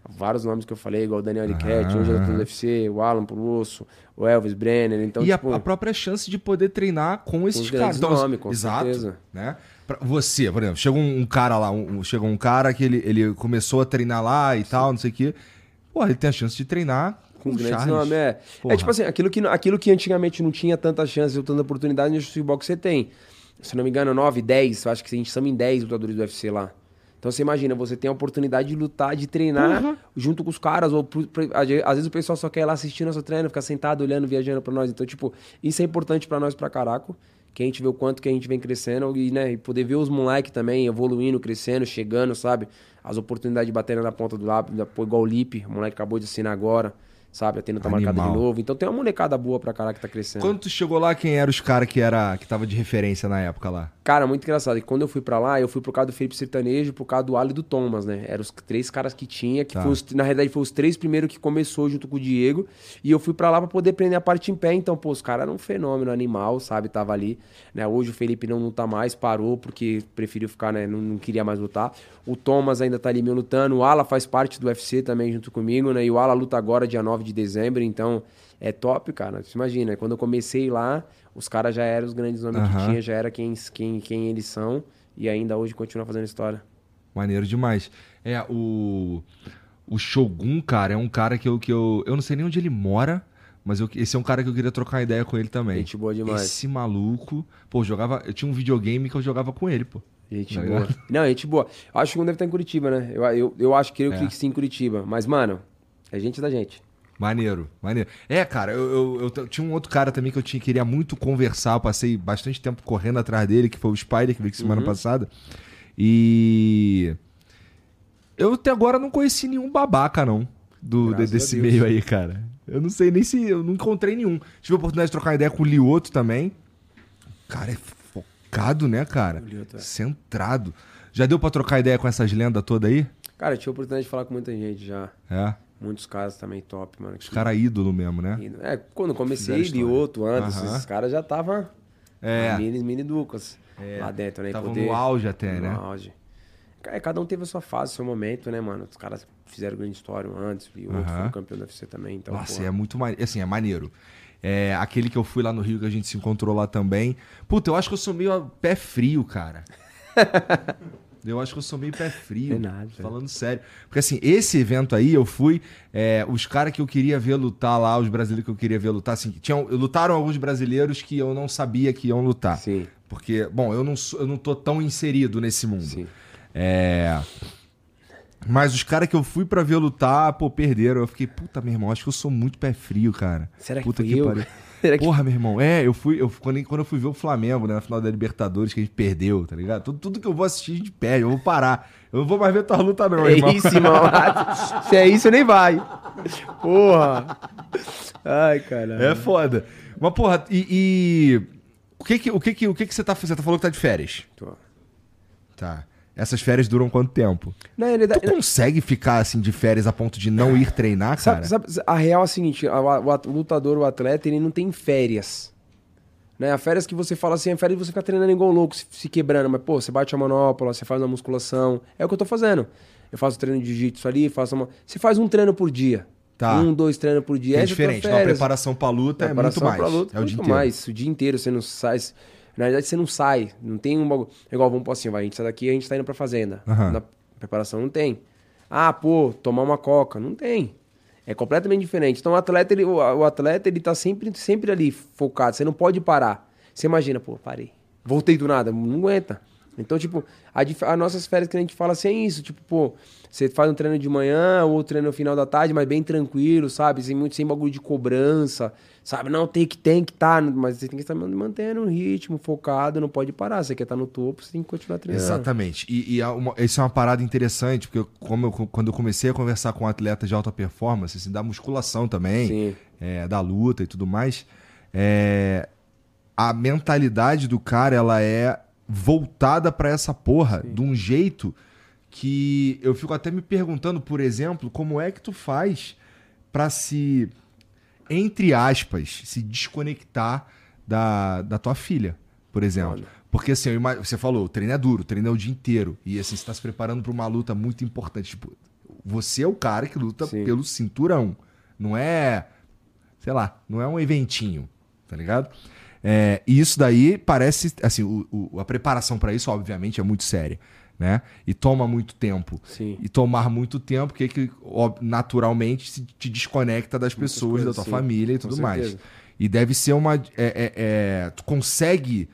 Vários nomes que eu falei, igual o Daniel Ariquete, hoje é do UFC, o Alan Pulusso, o Elvis Brenner, então, e a- tipo... a, própria chance de poder treinar com esses os caras. grandes nomes, com exato, certeza. Né? Pra você, por exemplo, chega um, um cara lá, um, chega um cara que ele, ele começou a treinar lá e tal, não sei o quê. Pô, ele tem a chance de treinar Com com grandes nomes, é. Porra. É tipo assim, aquilo que, aquilo que antigamente não tinha tanta chance ou tanta oportunidade, no shootbox você tem. Se não me engano, 9, 10, eu acho que a gente estamos em 10 lutadores do UFC lá. Então você imagina, você tem a oportunidade de lutar, de treinar Uhum. junto com os caras, ou às vezes o pessoal só quer ir lá assistir nosso treino, ficar sentado, olhando, viajando pra nós. Então, tipo, isso é importante pra nós pra caraco. Que a gente vê o quanto que a gente vem crescendo e, né, e poder ver os moleques também evoluindo, crescendo, chegando, sabe? As oportunidades de bater na ponta do lápis, igual o Lipe, o moleque acabou de assinar agora, sabe? A tendo tá marcado de novo. Então tem uma molecada boa pra caraca que tá crescendo. Quando tu chegou lá, quem eram os caras que, era, que tava de referência na época lá? Cara, muito engraçado. E quando eu fui pra lá, eu fui por causa do Felipe Sertanejo, por causa do Ali e do Thomas, né? Eram os três caras que tinha, que Tá. os- na realidade foi os três primeiros que começou junto com o Diego. E eu fui pra lá pra poder aprender a parte em pé. Então, pô, os caras eram um fenômeno animal, sabe? Tava ali. Né? Hoje o Felipe não luta mais, parou porque preferiu ficar, né? Não, não queria mais lutar. O Thomas ainda tá ali me lutando. O Ala faz parte do UFC também junto comigo, né? E o Ala luta agora, dia 9 de dezembro. Então, é top, cara. Você imagina, quando eu comecei lá, os caras já eram os grandes nomes Aham. que tinha, já era quem, quem, quem eles são. E ainda hoje continua fazendo história. Maneiro demais. É, o. O Shogun, cara, é um cara que eu, que eu. Eu não sei nem onde ele mora, mas eu, esse é um cara que eu queria trocar ideia com ele também. Gente boa demais. Esse maluco. Pô, eu jogava. Eu tinha um videogame que eu jogava com ele, pô. Gente Tá boa. ligado? Não, gente boa. Eu acho que um deve estar em Curitiba, né? Eu, eu, eu acho que eu É. creio que sim em Curitiba. Mas, mano, é gente da gente. Maneiro, maneiro. É, cara, eu, eu, eu tinha um outro cara também que eu tinha, queria muito conversar. Eu passei bastante tempo correndo atrás dele, que foi o Spider, que veio semana passada. E. Eu até agora não conheci nenhum babaca, não. Do, Graças desse meio aí, cara. Eu não sei nem se. Eu não encontrei nenhum. Tive a oportunidade de trocar ideia com o Lioto também. O cara é focado, né, cara? Lioto, é. Centrado. Já deu pra trocar ideia com essas lendas todas aí? Cara, eu tive a oportunidade de falar com muita gente já. É. Muitos caras também top, mano. Os caras ídolo mesmo, né? É, quando comecei, história. Lioto, antes, Aham. esses caras já estavam É. mini, mini ducas É. lá dentro, né? Tava no auge até, né? No auge. Cara, Cada um teve a sua fase, seu momento, né, mano? Os caras fizeram grande história antes, e outro foi campeão do UFC também. Então, Nossa, porra. é muito maneiro. Assim, é maneiro. É, aquele que eu fui lá no Rio, que a gente se encontrou lá também. Puta, eu acho que eu sou meio a pé frio, cara. (laughs) Eu acho que eu sou meio pé frio. (laughs) É nada. Falando sério. Porque assim, esse evento aí eu fui. é, os caras que eu queria ver lutar lá, os brasileiros que eu queria ver lutar, assim, tinham, lutaram alguns brasileiros que eu não sabia que iam lutar. Sim, Porque, bom, eu não, eu não tô tão inserido nesse mundo. sim. É. Mas os caras que eu fui pra ver lutar, pô, perderam. Eu fiquei, puta, meu irmão, acho que eu sou muito pé frio, cara. Será que puta fui eu? (laughs) Porra, meu irmão, é, eu fui, eu, quando, quando eu fui ver o Flamengo, né, na final da Libertadores, que a gente perdeu, tá ligado? Tudo, tudo que eu vou assistir, a gente perde, eu vou parar. Eu não vou mais ver tua luta, não, É irmão. isso, irmão. (laughs) Se é isso, nem vai. Porra. Ai, caralho. É foda. Mas, porra, e. e- O que que, o que que, o que que você tá fazendo? Você tá falando que tá de férias. Tô. Tá. Essas férias duram quanto tempo? Na realidade, Tu consegue ficar assim de férias a ponto de não ir treinar, cara? Sabe, sabe- a real é a seguinte, a- o, at- o lutador, o atleta, ele não tem férias. Né? A férias que você fala assim, é férias que você fica treinando igual louco, se, se quebrando. Mas, pô, você bate a manopla, você faz uma musculação. É o que eu tô fazendo. Eu faço treino de jiu-jitsu ali, faço uma... Você faz um treino por dia. Tá. Um, dois treinos por dia. é tua diferente. Uma férias. preparação pra luta Preparação é muito mais. luta, é o muito dia inteiro. mais. O dia inteiro você não sai. Na verdade, você não sai. Não tem um bagulho. Igual, vamos pôr assim, vai, a gente sai daqui a gente tá indo pra fazenda. Aham. Na preparação não tem. Ah, pô, tomar uma coca. Não tem. É completamente diferente. Então o atleta, ele, o, atleta, ele tá sempre, sempre ali focado. Você não pode parar. Você imagina, pô, parei. Voltei do nada. Não aguenta. Então, tipo, a as nossas férias que a gente fala assim é isso. Tipo, pô, você faz um treino de manhã ou treino no final da tarde, mas bem tranquilo, sabe? Sem muito, sem bagulho de cobrança, sabe? Não, tem que, tem que estar, mas você tem que estar mantendo um ritmo, focado, não pode parar. Você quer estar no topo, você tem que continuar treinando. Exatamente. E, e há uma- isso é uma parada interessante, porque eu- como eu- quando eu comecei a conversar com atletas de alta performance, assim, da musculação também, Sim. é, da luta e tudo mais, é, a mentalidade do cara ela é voltada pra essa porra de um jeito que eu fico até me perguntando, por exemplo, como é que tu faz pra se, entre aspas, se desconectar da, da tua filha, por exemplo. Olha. Porque assim, você falou, o treino é duro, o treino é o dia inteiro. E assim, você tá se preparando pra uma luta muito importante. Tipo, você é o cara que luta Sim. pelo cinturão. Não é, sei lá, não é um eventinho, tá ligado? É, e isso daí parece, assim, o- o- a preparação pra isso, obviamente, é muito séria, né? E toma muito tempo. Sim. E tomar muito tempo, que, que ó, naturalmente se te desconecta das pessoas, coisas, da tua sim. família e tudo mais. E deve ser uma. é- é- é, tu consegue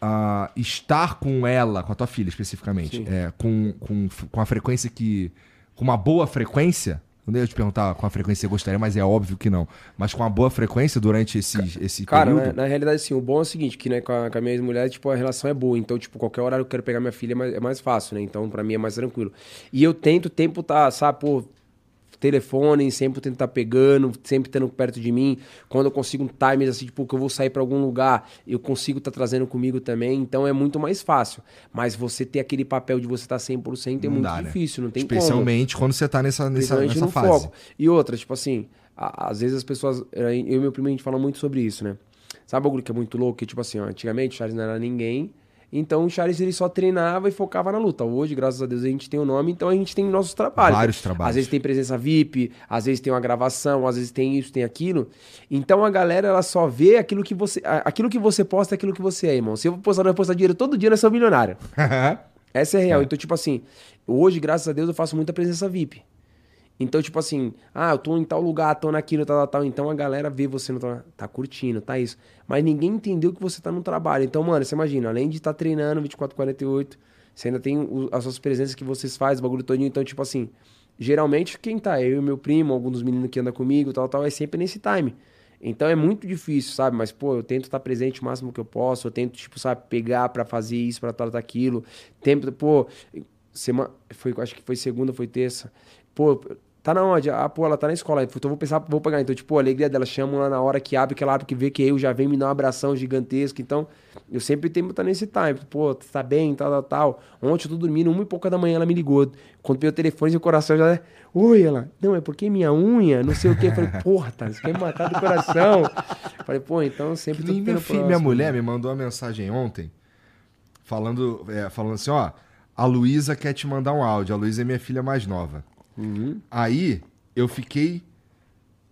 ah, estar com ela, com a tua filha especificamente, é, com, com, com a frequência que. Com uma boa frequência. Não ia te perguntar com a frequência que você gostaria, mas é óbvio que não. Mas com uma boa frequência durante esse, esse Cara, período. na, na realidade, assim, o bom é o seguinte, que né, com, a, com a minha ex-mulher, tipo, a relação é boa. Então, tipo, qualquer horário que eu quero pegar minha filha é mais, é mais fácil, né? Então, pra mim é mais tranquilo. E eu tento o tempo tá, sabe, pô, telefone, sempre tento estar pegando, sempre estando perto de mim. Quando eu consigo um timer, assim, tipo, que eu vou sair pra algum lugar, eu consigo estar trazendo comigo também. Então, é muito mais fácil. Mas você ter aquele papel de você estar 100% é Não muito dá, né? difícil, não tem como. Especialmente quando você tá nessa, nessa, nessa fase. foco. E outra, tipo assim, a- às vezes as pessoas. Eu e meu primo a gente fala muito sobre isso, né? Sabe o que é muito louco? Que, tipo assim, ó, antigamente o Charles não era ninguém. Então o Charles ele só treinava e focava na luta. Hoje, graças a Deus, a gente tem o nome, então a gente tem nossos trabalhos. Vários trabalhos. Às vezes tem presença VIP, às vezes tem uma gravação, às vezes tem isso, tem aquilo. Então a galera ela só vê aquilo que você. Aquilo que você posta é aquilo que você é, irmão. Se eu postar, eu postar dinheiro todo dia, nós somos milionário. (laughs) Essa é real. Então, tipo assim, hoje, graças a Deus, eu faço muita presença VIP. Então, tipo assim, ah, eu tô em tal lugar, tô naquilo, tal, tal, tal. Então a galera vê você no tá curtindo, tá isso. Mas ninguém entendeu que você tá no trabalho. Então, mano, você imagina, além de estar treinando 24, 48, você ainda tem as suas presenças que vocês fazem, o bagulho todinho. Então, tipo assim, geralmente quem tá, eu e meu primo, algum dos meninos que andam comigo, tal, tal, é sempre nesse time. Então é muito difícil, sabe? Mas, pô, eu tento estar presente o máximo que eu posso. Eu tento, tipo, sabe, pegar pra fazer isso, pra tratar aquilo. Tempo, pô, semana, foi, acho que foi segunda, foi terça. Pô, tá na onde? Ah, pô, ela tá na escola. Então vou pensar, vou pegar. Então, tipo, a alegria dela, chama lá na hora que abre, que ela abre, que vê que eu já vem me dar um abração gigantesco. Então, eu sempre tento estar nesse time. Pô, tá bem, tal, tal, tal. Ontem eu tô dormindo, uma e pouca da manhã ela me ligou. Quando veio o telefone, o coração já. Oi, ela. Não, é porque minha unha, não sei o quê. Eu falei, porra, tá, você quer me matar do coração. Eu falei, pô, então eu sempre tô Nem minha, filha, minha mulher me mandou uma mensagem ontem falando, é, falando assim, ó, a Luísa quer te mandar um áudio. A Luísa é minha filha mais nova. Uhum. Aí eu fiquei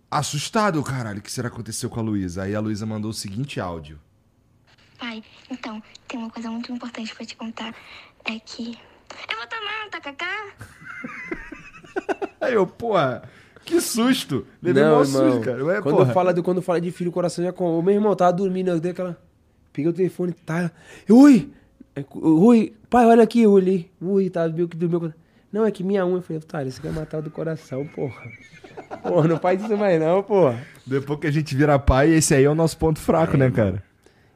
assustado, "Eu, caralho, o que será que aconteceu com a Luísa? Aí a Luísa mandou o seguinte áudio. Pai, então, tem uma coisa muito importante pra te contar. é que. Eu vou tomar um tacacá. (laughs) Aí eu, porra, que susto. Levei Não, mó irmão. susto, cara. Quando, porra, fala do, quando fala de filho, o coração já com. O meu irmão tava dormindo, eu dei aquela. Peguei o telefone, tá. Ui! É, Ui, pai, olha aqui, eu olhei. Ui, tá, viu que dormiu. Não, é que minha unha. Eu falei, tá, você quer matar o do coração, porra. Porra, não faz isso mais não, porra. Depois que a gente vira pai, esse aí é o nosso ponto fraco, né, cara?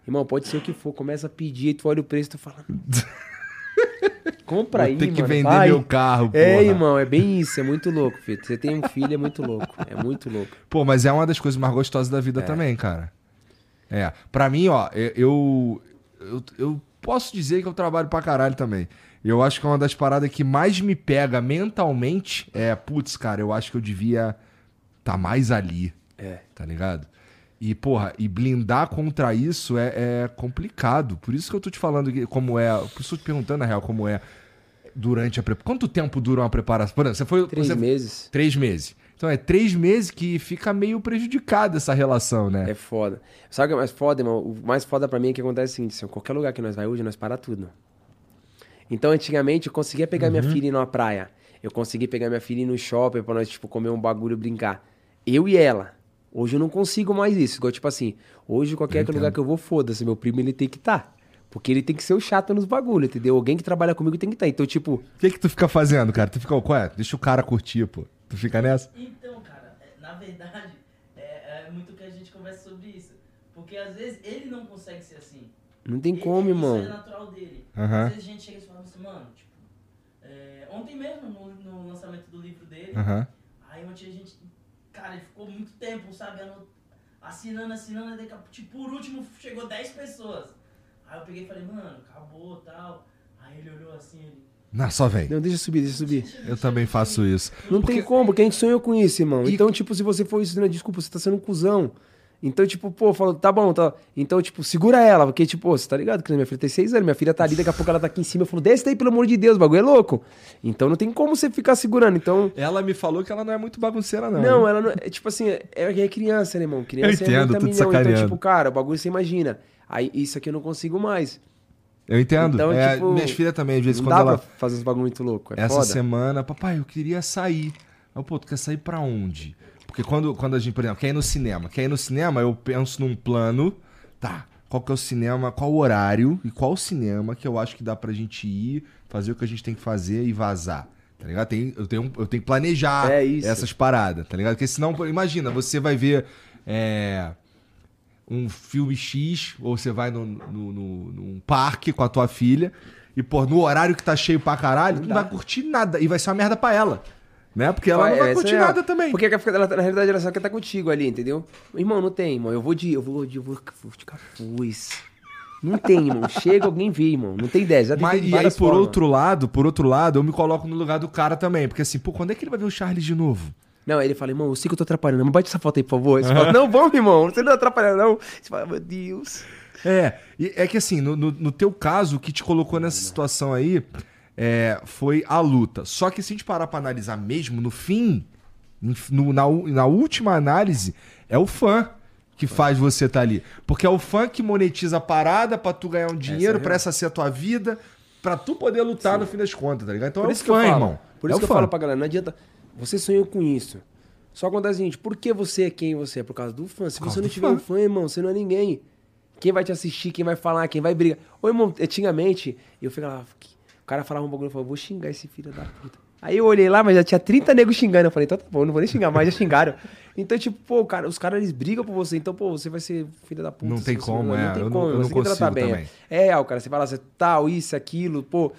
Irmão, pode ser o que for, começa a pedir, tu olha o preço e tu fala. (laughs) Compra Vou aí, ter que mano, vender vai. meu carro, É, porra. irmão, é bem isso, é muito louco, filho. Você tem um filho, é muito louco. É muito louco. Pô, mas é uma das coisas mais gostosas da vida também, cara. É. Pra mim, ó, eu, eu, eu posso dizer que eu trabalho pra caralho também. Eu acho que é uma das paradas que mais me pega mentalmente é, putz, cara, eu acho que eu devia tá mais ali. É. Tá ligado? E, porra, e blindar contra isso é, é complicado. Por isso que eu tô te falando que- como é. Por isso eu tô te perguntando, na real, como é durante a preparação. Quanto tempo dura uma preparação? Por exemplo, você foi. Três você- meses. Três meses. Então é três meses que fica meio prejudicada essa relação, né? É foda. Sabe o que é mais foda, irmão? O mais foda pra mim é que acontece o seguinte: assim, qualquer lugar que nós vai hoje, nós para tudo. Então, antigamente, eu conseguia pegar Uhum. minha filha e ir numa praia. Eu conseguia pegar minha filha e ir no shopping pra nós, tipo, comer um bagulho e brincar. Eu e ela. Hoje eu não consigo mais isso. Igual, tipo assim, hoje qualquer Eu lugar entendo. que eu vou, foda-se, meu primo ele tem que estar. Porque ele tem que ser o chato nos bagulhos, entendeu? Alguém que trabalha comigo tem que estar. Então, tipo, O que que tu fica fazendo, cara? Tu fica, qual é? Deixa o cara curtir, pô. Tu fica nessa? Então, cara, é, na verdade, é, é muito que a gente conversa sobre isso. Porque às vezes ele não consegue ser assim. não tem Ele- como, Isso irmão. é natural dele. Aham. Às vezes a gente chega e fala assim, mano, tipo, é, ontem mesmo, no, no lançamento do livro dele, Aham. aí ontem a gente, cara, ele ficou muito tempo, sabe, assinando, assinando, e daqui a- tipo, por último chegou 10 pessoas. Aí eu peguei e falei, mano, acabou, tal. Aí ele olhou assim, ele... Não, só vem. Não, deixa eu subir, deixa eu subir. Eu também faço isso. Não Porque- tem como, porque a gente sonhou com isso, irmão. E- Então, tipo, se você for isso, né, desculpa, você tá sendo um cuzão. Então, tipo, pô, falou, tá bom, tá. Então, tipo, segura ela, porque, tipo, você tá ligado que minha filha tem seis anos, minha filha tá ali, daqui a pouco ela tá aqui em cima. Eu falo, desce daí, pelo amor de Deus, o bagulho é louco. Então não tem como você ficar segurando. Então. Ela me falou que ela não é muito bagunceira, não. Não, ela não. É tipo assim, é, é criança, né, irmão? Criança Eu entendo, é muita tô te milhão. Então, tipo, cara, o bagulho você imagina. Aí isso aqui eu não consigo mais. Eu entendo. Então, É, tipo, minhas filhas também, às vezes, quando dá ela. pra fazer uns bagulho muito louco. É Essa foda. semana, papai, eu queria sair. Aí, pô, tu quer sair pra onde? Porque quando, quando a gente, por exemplo, quer ir no cinema, quer ir no cinema, eu penso num plano, tá, qual que é o cinema, qual o horário e qual o cinema que eu acho que dá pra gente ir, fazer o que a gente tem que fazer e vazar. Tá ligado? Tem, eu, tenho, eu tenho que planejar É essas paradas, tá ligado? Porque senão, imagina, você vai ver é, um filme X, ou você vai no, no, no- num parque com a tua filha, e, pô, no horário que tá cheio pra caralho, tu não vai curtir nada. E vai ser uma merda pra ela. Né? Porque ela não vai curtir é- nada também. Porque ela, ela- na realidade ela só quer estar contigo ali, entendeu? Irmão, não tem, irmão. Eu vou de. Eu vou de. Eu vou, vou de capuz. Não tem, irmão. (laughs) Chega alguém vê, irmão. Não tem ideia. Já Mas, tentei e aí, por formas. outro lado, por outro lado, eu me coloco no lugar do cara também. Porque assim, pô, quando é que ele vai ver o Charles de novo? Não, aí ele fala, irmão, eu sei que eu tô atrapalhando, mas bate essa foto aí, por favor. Você fala, não, vamos, irmão, você não tá atrapalhando, não. Você fala, meu Deus. É, é que assim, no, no, no teu caso, o que te colocou nessa situação aí é, foi a luta. Só que se a gente parar pra analisar mesmo, no fim, no- na, na última análise, é o fã que faz você estar ali. Porque é o fã que monetiza a parada pra tu ganhar um dinheiro, é pra essa ser a tua vida, pra tu poder lutar no fim das contas, tá ligado? Então Por é isso o que eu fã, falo, irmão. Por é isso o que eu fã. falo pra galera, não adianta. Você sonhou com isso. Só acontece o seguinte, por que você é quem você é? Por causa do fã. Se você não tiver fã. um fã, irmão, você não é ninguém. Quem vai te assistir, quem vai falar, quem vai brigar. Ô, irmão, antigamente, eu ficava. O cara falava um bagulho, eu falava, vou xingar esse filho da puta. Aí eu olhei lá, mas já tinha 30 negros xingando. Eu falei, então tá bom, não vou nem xingar mais, já xingaram. (laughs) Então, tipo, pô, cara, os caras eles brigam por você, então, pô, você vai ser filho da puta. Não tem como, é, Não tem eu não- como, eu não você tem que tratar consigo bem. também. É real, cara. Você fala assim, tal, isso, aquilo, pô.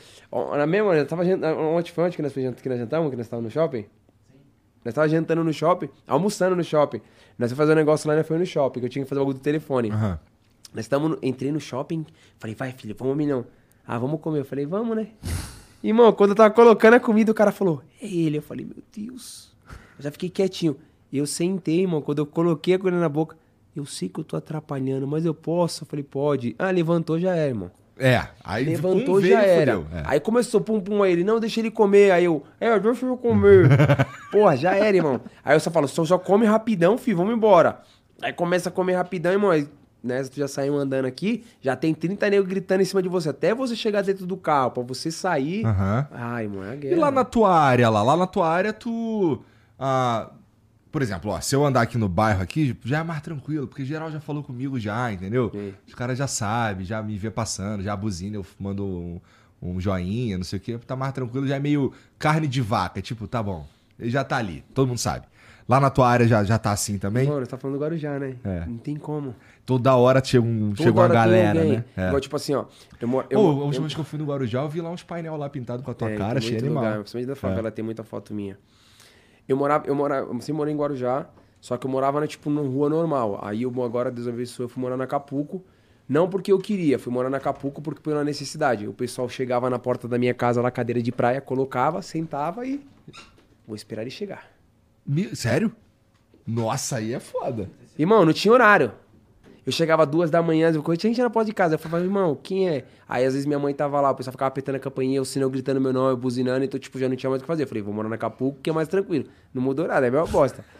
Na mesma, eu tava jan- ontem foi ontem que nós, que nós jantamos, que nós estávamos no shopping. Nós tava jantando no shopping, almoçando no shopping. Nós fomos fazer um negócio lá, nós foi no shopping, que eu tinha que fazer o bagulho do telefone. Nós estamos, entrei no shopping, falei, vai filho, vamos milhão. Ah, vamos comer. Eu falei, vamos, né? Irmão, quando eu tava colocando a comida, o cara falou, é ele. Eu falei, meu Deus. Eu já fiquei quietinho. Eu sentei, irmão, quando eu coloquei a comida na boca, eu sei que eu tô atrapalhando, mas eu posso? Eu falei, pode. Ah, levantou, já era, irmão. É, aí Levantou, um já era. é. Aí começou, pum, pum, aí ele, não, deixa ele comer. Aí eu, é, deixa eu comer. (laughs) Porra, já era, irmão. Aí eu só falo, só, só come rapidão, filho, vamos embora. Aí começa a comer rapidão, irmão. Aí nessa tu já saiu andando aqui, já tem 30 negros gritando em cima de você. Até você chegar dentro do carro, pra você sair. Aham. Ai, mano, é a E guerra. lá na tua área, lá, lá na tua área, tu. ah, por exemplo, ó, se eu andar aqui no bairro aqui, já é mais tranquilo, porque geral já falou comigo já, entendeu? Sim. Os caras já sabem, já me vê passando, já buzina, eu mando um, um joinha, não sei o quê, tá mais tranquilo, já é meio carne de vaca, tipo, tá bom, ele já tá ali, todo mundo sabe. Lá na tua área já, já tá assim também? Mano, tá falando do Guarujá, né? É. Não tem como. Toda hora chega, um, Toda chega uma hora tem galera, né? É. Igual, tipo assim, ó. Eu, eu, eu, a última vez que eu fui no Guarujá, eu vi lá uns painel lá pintado com a tua É, cara, achei animal. lugar, principalmente da favela, tem muita foto minha. Eu morava, eu morava, eu sempre morei em Guarujá, só que eu morava, né, tipo, numa rua normal. Aí eu agora, Deus abençoe, eu fui morar na Acapulco. Não porque eu queria, fui morar na Acapulco porque pela necessidade. O pessoal chegava na porta da minha casa lá, cadeira de praia, colocava, sentava e. Vou esperar ele chegar. Sério? Nossa, aí é foda. Irmão, não tinha horário. Eu chegava duas da manhã, eu tinha gente na porta de casa. Eu falava, irmão, quem é? Aí às vezes minha mãe tava lá, o pessoal ficava apertando a campainha, o sinal gritando meu nome, eu buzinando, então tipo, já não tinha mais o que fazer. Eu falei, vou morar na Acapulco, que é mais tranquilo. Não mudou nada, é a mesma bosta. (laughs)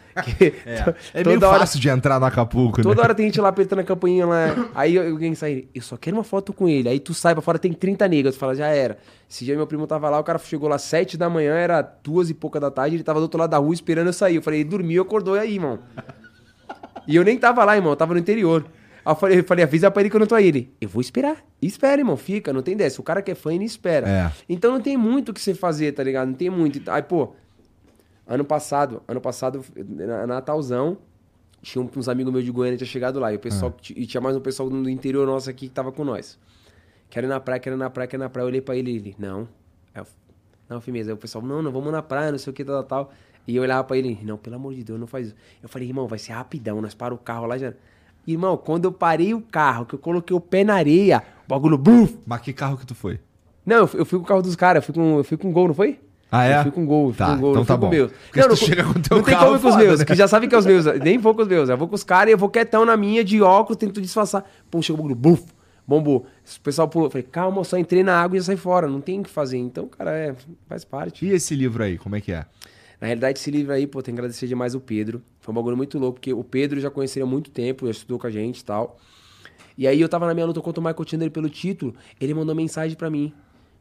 É, (laughs) é meio hora, fácil de entrar no Acapulco, Toda né? hora tem gente lá apertando a campainha lá. Aí alguém sai, eu só quero uma foto com ele. Aí tu sai pra fora, tem 30 negros. Tu fala, já era. Esse dia meu primo tava lá, o cara chegou lá sete da manhã, era duas e pouca da tarde, ele tava do outro lado da rua esperando eu sair. Eu falei, dormiu, acordou e aí, irmão. E eu nem tava lá, irmão, eu tava no interior. Aí eu falei, eu falei, avisa pra ele que eu não tô aí. Ele, eu vou esperar. Espera, irmão, fica, não tem dessa. O cara que é fã, ele espera. É. Então não tem muito o que você fazer, tá ligado? Não tem muito. Aí, pô, ano passado, ano passado, na- Natalzão, tinha uns amigos meus de Goiânia tinha chegado lá. E, o pessoal, Ah. e tinha mais um pessoal do interior nosso aqui que tava com nós. Quero ir na praia, quero ir na praia, quero ir na praia. Eu olhei pra ele e ele, não. Eu, não, firmeza. Aí o pessoal, não, não, vamos na praia, não sei o que, tal, tal, tal. E eu olhava pra ele, não, pelo amor de Deus, não faz isso. Eu falei, irmão, vai ser rapidão, nós paramos o carro lá e já. Irmão, quando eu parei o carro, que eu coloquei o pé na areia, o bagulho, buf! Mas que carro que tu foi? Não, eu fui, eu fui com o carro dos caras, eu fui com, eu fui com gol, não foi? Ah, é? Eu fui com gol, Tá, com gol, então tá bom. meus. Porque se tu chega com teu não tem como ir com os meus, né? que já sabe que é os meus. (laughs) Nem vou com os meus, eu vou com os caras e eu vou quietão na minha, de óculos, tento disfarçar. Pô, chegou o bagulho, buf, bombou. O pessoal pulou, eu falei, calma, eu só entrei na água e já saí fora, não tem o que fazer. Então, cara, é, faz parte. E esse livro aí, como é que é? Na realidade, esse livro aí, pô, tem que agradecer demais o Pedro. Foi um bagulho muito louco, porque o Pedro já conhecia há muito tempo, já estudou com a gente e tal. E aí eu tava na minha luta contra o Michael Chandler pelo título, ele mandou mensagem pra mim.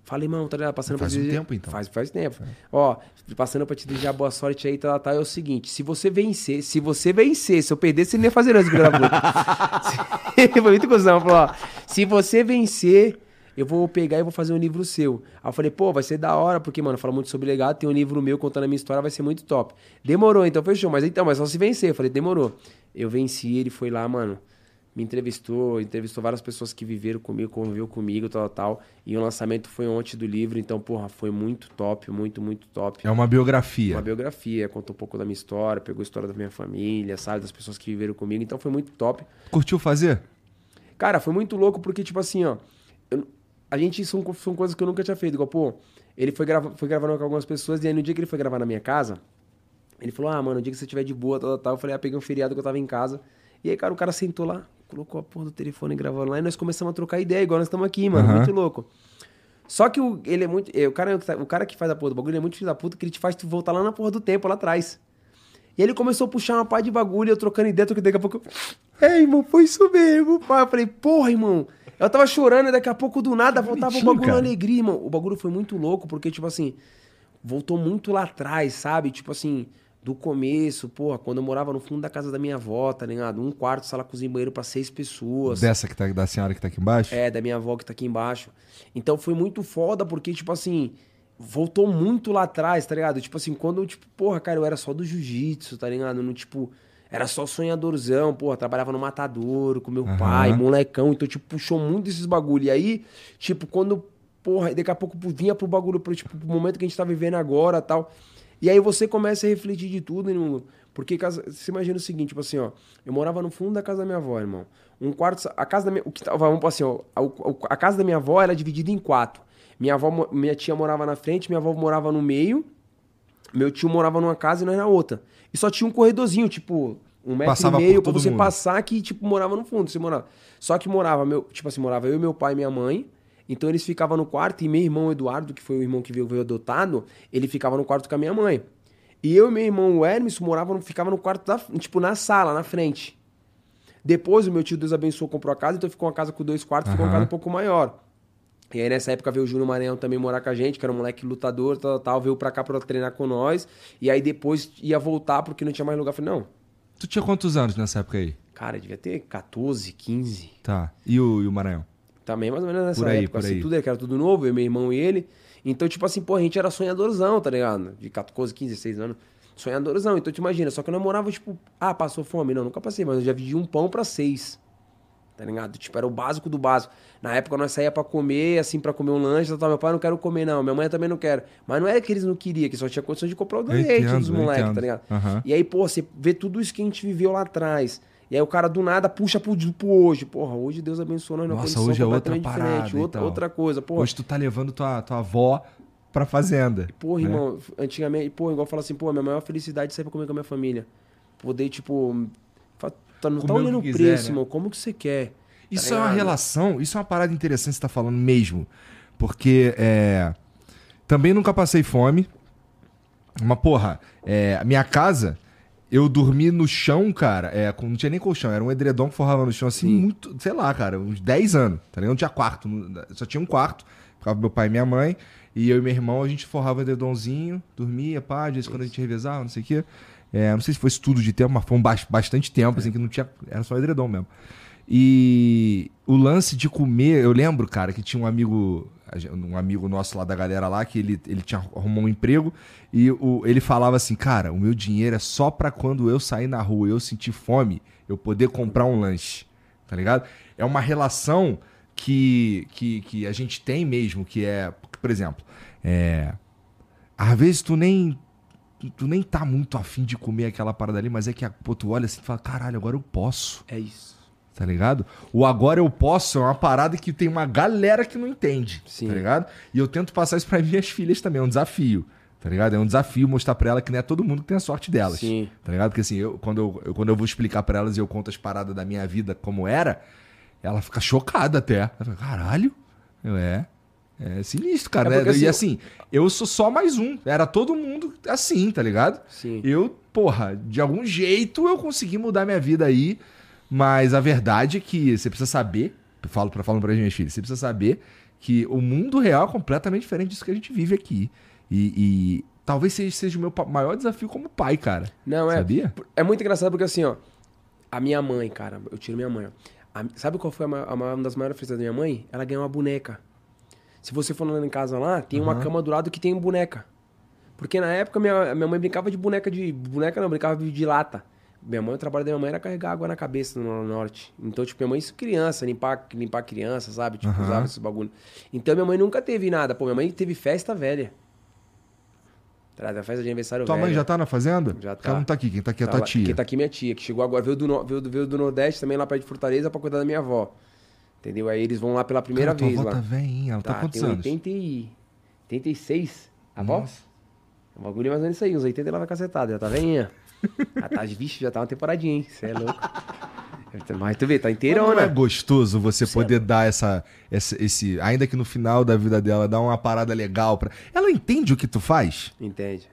Falei, mano, tá ligado? Passando Faz pra um te- tempo, então. Faz, faz tempo. Ó, passando pra te desejar boa sorte aí, tá, tá, é o seguinte, se você vencer, se você vencer, se eu perder, você nem ia fazer isso, filho da puta. Foi muito cuzão, falou, ó, se você vencer, eu vou pegar e vou fazer um livro seu. Aí eu falei, pô, vai ser da hora, porque, mano, fala muito sobre legado, tem um livro meu contando a minha história, vai ser muito top. Demorou, então fechou, mas então, mas só se vencer. Eu falei, demorou. Eu venci, ele foi lá, mano, me entrevistou, entrevistou várias pessoas que viveram comigo, conviveu comigo, tal, tal. E o lançamento foi ontem do livro, então, porra, foi muito top, muito, muito top. É uma biografia. Uma biografia, contou um pouco da minha história, pegou a história da minha família, sabe, das pessoas que viveram comigo, então foi muito top. Curtiu fazer? Cara, foi muito louco porque, tipo assim, ó. eu- a gente, são, são coisas que eu nunca tinha feito. Igual, pô, ele foi, grava, foi gravando com algumas pessoas e aí no dia que ele foi gravar na minha casa, ele falou, ah, mano, no dia que você estiver de boa, tal, tal, tal. Eu falei, ah, peguei um feriado que eu tava em casa. E aí, cara, o cara sentou lá, colocou a porra do telefone gravando lá e nós começamos a trocar ideia, igual nós estamos aqui, mano. Aham. Muito louco. Só que o, ele é muito. é, o, cara, o cara que faz a porra do bagulho ele é muito filho da puta que ele te faz tu voltar lá na porra do tempo, lá atrás. E ele começou a puxar uma pá de bagulho, eu trocando ideia, trocando daqui a pouco. É, irmão, foi isso mesmo, pai. Eu falei, porra, irmão. Eu tava chorando e daqui a pouco do nada voltava o bagulho na cara. alegria, irmão. O bagulho foi muito louco, porque, tipo assim, voltou muito lá atrás, sabe? Tipo assim, do começo, porra, quando eu morava no fundo da casa da minha avó, tá ligado? Um quarto, sala, cozinha banheiro pra seis pessoas. Dessa que tá, da senhora que tá aqui embaixo? É, da minha avó que tá aqui embaixo. Então foi muito foda, porque, tipo assim, voltou muito lá atrás, tá ligado? Tipo assim, quando eu, tipo, porra, cara, eu era só do jiu-jitsu, tá ligado? No, tipo, era só sonhadorzão, porra, trabalhava no matadouro com meu Aham. pai, molecão, então, tipo, puxou muito esses bagulho. E aí, tipo, quando, porra, daqui a pouco vinha pro bagulho, pro, tipo, pro momento que a gente tá vivendo agora tal. E aí você começa a refletir de tudo, irmão. Porque casa- você imagina o seguinte, tipo assim, ó, eu morava no fundo da casa da minha avó, irmão. Um quarto, a casa da minha, o que tava, vamos assim, ó, a, a casa da minha avó era dividida em quatro. Minha avó, minha tia morava na frente, minha avó morava no meio, meu tio morava numa casa e nós na outra. E só tinha um corredorzinho, tipo, um metro Passava e meio pra você mundo. passar que, tipo, morava no fundo, você morava. Só que morava, meu, tipo assim, morava eu, meu pai e minha mãe. Então eles ficavam no quarto e meu irmão Eduardo, que foi o irmão que veio, veio adotado, ele ficava no quarto com a minha mãe. E eu e meu irmão o Hermes moravam, ficava no quarto da, tipo, na sala, na frente. Depois o meu tio, Deus abençoou, comprou a casa, então ficou uma casa com dois quartos, ficou uma casa um pouco maior. E aí nessa época veio o Júnior Maranhão também morar com a gente, que era um moleque lutador, tal, tal, veio pra cá pra treinar com nós. E aí depois ia voltar porque não tinha mais lugar. Eu falei, não, Tu tinha quantos anos nessa época aí? cara, devia ter 14, 15. Tá. E o, e o Maranhão? Também mais ou menos nessa Por aí, época, por assim, aí. tudo, que era tudo novo, eu, meu irmão e ele. Então, tipo assim, pô, a gente era sonhadorzão, tá ligado? De 14, 15, 16 anos. Sonhadorzão. Então, tu imagina, só que eu não morava, tipo, ah, passou fome. Não, nunca passei, mas eu já vendi um pão pra seis. Tá ligado? Tipo, era o básico do básico. Na época nós saía pra comer, assim, pra comer um lanche, tal, meu pai não quero comer, não. Minha mãe também não quer. Mas não era que eles não queriam, que só tinha condição de comprar o entendo, dos moleques, tá ligado? Aham. E aí, pô, você vê tudo isso que a gente viveu lá atrás. E aí o cara do nada puxa pro, pro hoje. Porra, hoje Deus abençoou nós numa Nossa, hoje é outra parada diferente. Outra, tal. outra coisa. Porra, Hoje tu tá levando tua, tua avó pra fazenda. Porra, né? irmão, antigamente, pô, igual fala assim, pô, minha maior felicidade é sair pra comer com a minha família. Poder, tipo, tá, não tá olhando o que preço, quiser, né? irmão, como que você quer? Isso Tá é uma relação, isso é uma parada interessante que você tá falando mesmo. Porque é, também nunca passei fome. Mas, porra, é, minha casa, eu dormi no chão, cara. É, não tinha nem colchão, era um edredom que forrava no chão, assim, Sim. muito, sei lá, cara, uns 10 anos. Tá ligado? Não tinha quarto, só tinha um quarto. Ficava meu pai e minha mãe. E eu e meu irmão, a gente forrava o edredomzinho, dormia, pá, às vezes quando a gente revezava, não sei o quê. É, não sei se foi estudo de tempo, mas foi um bas- bastante tempo, assim, que não tinha. Era só edredom mesmo. E o lance de comer, eu lembro, cara, que tinha um amigo, um amigo nosso lá da galera lá, que ele, ele tinha arrumou um emprego e o, ele falava assim, cara, o meu dinheiro é só pra quando eu sair na rua e eu sentir fome, eu poder comprar um lanche, tá ligado? É uma relação que, que, que a gente tem mesmo, que é, por exemplo, é, às vezes tu nem tu nem tá muito afim de comer aquela parada ali, mas é que pô, tu olha assim e fala, caralho, agora eu posso. É isso. Tá ligado? O agora eu posso é uma parada que tem uma galera que não entende. Sim. Tá ligado? E eu tento passar isso para minhas filhas também, é um desafio. Tá ligado? É um desafio mostrar pra ela que não é todo mundo que tem a sorte delas. Sim. Tá ligado? Porque assim, eu, quando, eu, eu- quando eu vou explicar pra elas e eu conto as paradas da minha vida como era, ela fica chocada até. Ela fala, caralho? Eu, é. É sinistro, cara. É porque, né? e assim, assim, eu sou só mais um. Era todo mundo assim, tá ligado? Sim. Eu, porra, de algum jeito eu consegui mudar minha vida aí, mas a verdade é que você precisa saber, eu falo para falar para minhas filhas, você precisa saber que o mundo real é completamente diferente disso que a gente vive aqui. E, e talvez seja, seja o meu maior desafio como pai, cara. Não, é. Sabia? É muito engraçado porque assim, ó. A minha mãe, cara, eu tiro minha mãe, ó. A- sabe qual foi a, a uma das maiores felicidades da minha mãe? Ela ganhou uma boneca. Se você for lá em casa lá, tem uma Aham. cama do lado que tem boneca. Porque na época minha, minha mãe brincava de boneca de. Boneca não, brincava de lata. Minha mãe, o trabalho da minha mãe era carregar água na cabeça no norte. Então, tipo, minha mãe, isso criança, limpar, limpar criança, sabe? Tipo, Aham. usava esses bagulho. Então, minha mãe nunca teve nada. Pô, minha mãe teve festa velha. Tá, da festa de aniversário Tua velha. mãe já tá na fazenda? Já Porque Ela tá. não tá aqui, quem tá aqui é a Tá tua tia. Quem tá aqui é minha tia, que chegou agora, veio do, veio, do- veio do Nordeste também lá perto de Fortaleza pra cuidar da minha avó. Entendeu? Aí eles vão lá pela primeira Cara, tua vez avó lá. tá velhinha, ela tá, quantos tem anos? 80 e... 86. A avó? Nossa. O bagulho é mais ou menos isso aí, uns 80 ela vai cacetada, já tá veinha. (laughs) já tá, vixe, já tá uma temporadinha, hein? Você é louco. Mas tu vê, tá inteirão, não é gostoso você poder dar essa, essa- esse, ainda que no final da vida dela, dar uma parada legal pra. Ela entende o que tu faz? Entende?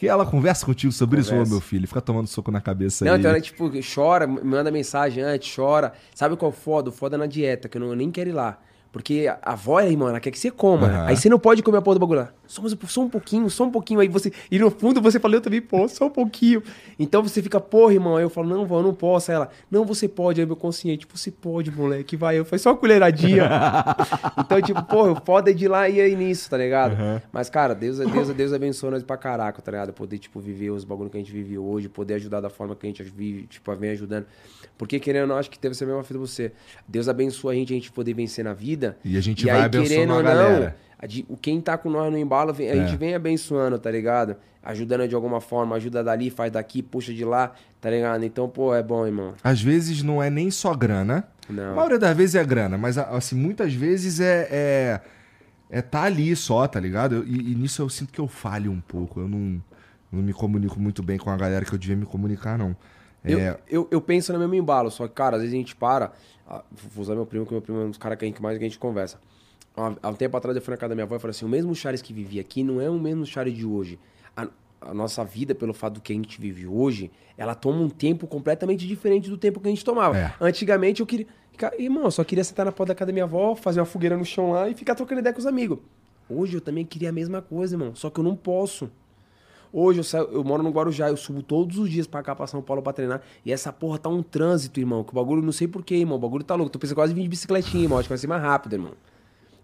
Que ela conversa contigo sobre isso, ô Conversa. meu filho, fica tomando soco na cabeça Não, aí. então ela, tipo, chora, me manda mensagem antes, chora. Sabe qual é o foda? O foda é na dieta, que eu, não, eu nem quero ir lá. Porque a, avó, irmão, ela quer que você coma. Aham. Aí você não pode comer a porra do bagulho lá. Só, mas, só um pouquinho, só um pouquinho. Aí você. E no fundo você fala, eu também posso, só um pouquinho. Então você fica, porra, irmão. Aí eu falo, não, vó, eu não posso. Aí ela, não, você pode. Aí meu consciente, você pode, moleque, vai. Eu faço só uma colheradinha. (laughs) então, tipo, porra, o foda é de lá e aí nisso, tá ligado? Aham. Mas, cara, Deus, Deus, Deus abençoa nós pra caraca, tá ligado? Poder, tipo, viver os bagulho que a gente vive hoje, poder ajudar da forma que a gente vive, tipo, vem ajudando. Porque, querendo ou não, acho que deve ser a mesma fita você. Deus abençoa a gente, a gente poder vencer na vida. E a gente vai abençoando a galera. a de- o quem tá com nós no embalo, a É. gente vem abençoando, tá ligado? Ajudando de alguma forma, ajuda dali, faz daqui, puxa de lá, tá ligado? Então, pô, é bom, irmão. Às vezes não é nem só grana. A Não. maioria das vezes é grana, mas assim, muitas vezes é. é... É tá ali só, tá ligado? E, e nisso eu sinto que eu falho um pouco. Eu não, não me comunico muito bem com a galera que eu devia me comunicar, não. É, Eu, eu, eu penso no mesmo embalo, só que, cara, às vezes a gente para. Vou usar meu primo, que meu primo é um dos caras que a gente mais que a gente conversa. Há um tempo atrás eu fui na casa da minha avó e falei assim: o mesmo Charles que vivia aqui não é o mesmo Charles de hoje. A- a nossa vida, pelo fato do que a gente vive hoje, ela toma um tempo completamente diferente do tempo que a gente tomava. É. Antigamente eu queria. Irmão, eu só queria sentar na porta da casa da minha avó, fazer uma fogueira no chão lá e ficar trocando ideia com os amigos. Hoje eu também queria a mesma coisa, irmão. Só que eu não posso. Hoje eu, saio, eu moro no Guarujá, eu subo todos os dias pra cá, pra São Paulo pra treinar. E essa porra tá um trânsito, irmão. Que o bagulho, não sei porquê, irmão. O bagulho tá louco. Tô pensando quase vir de bicicletinha, irmão. Acho que vai ser mais rápido, irmão.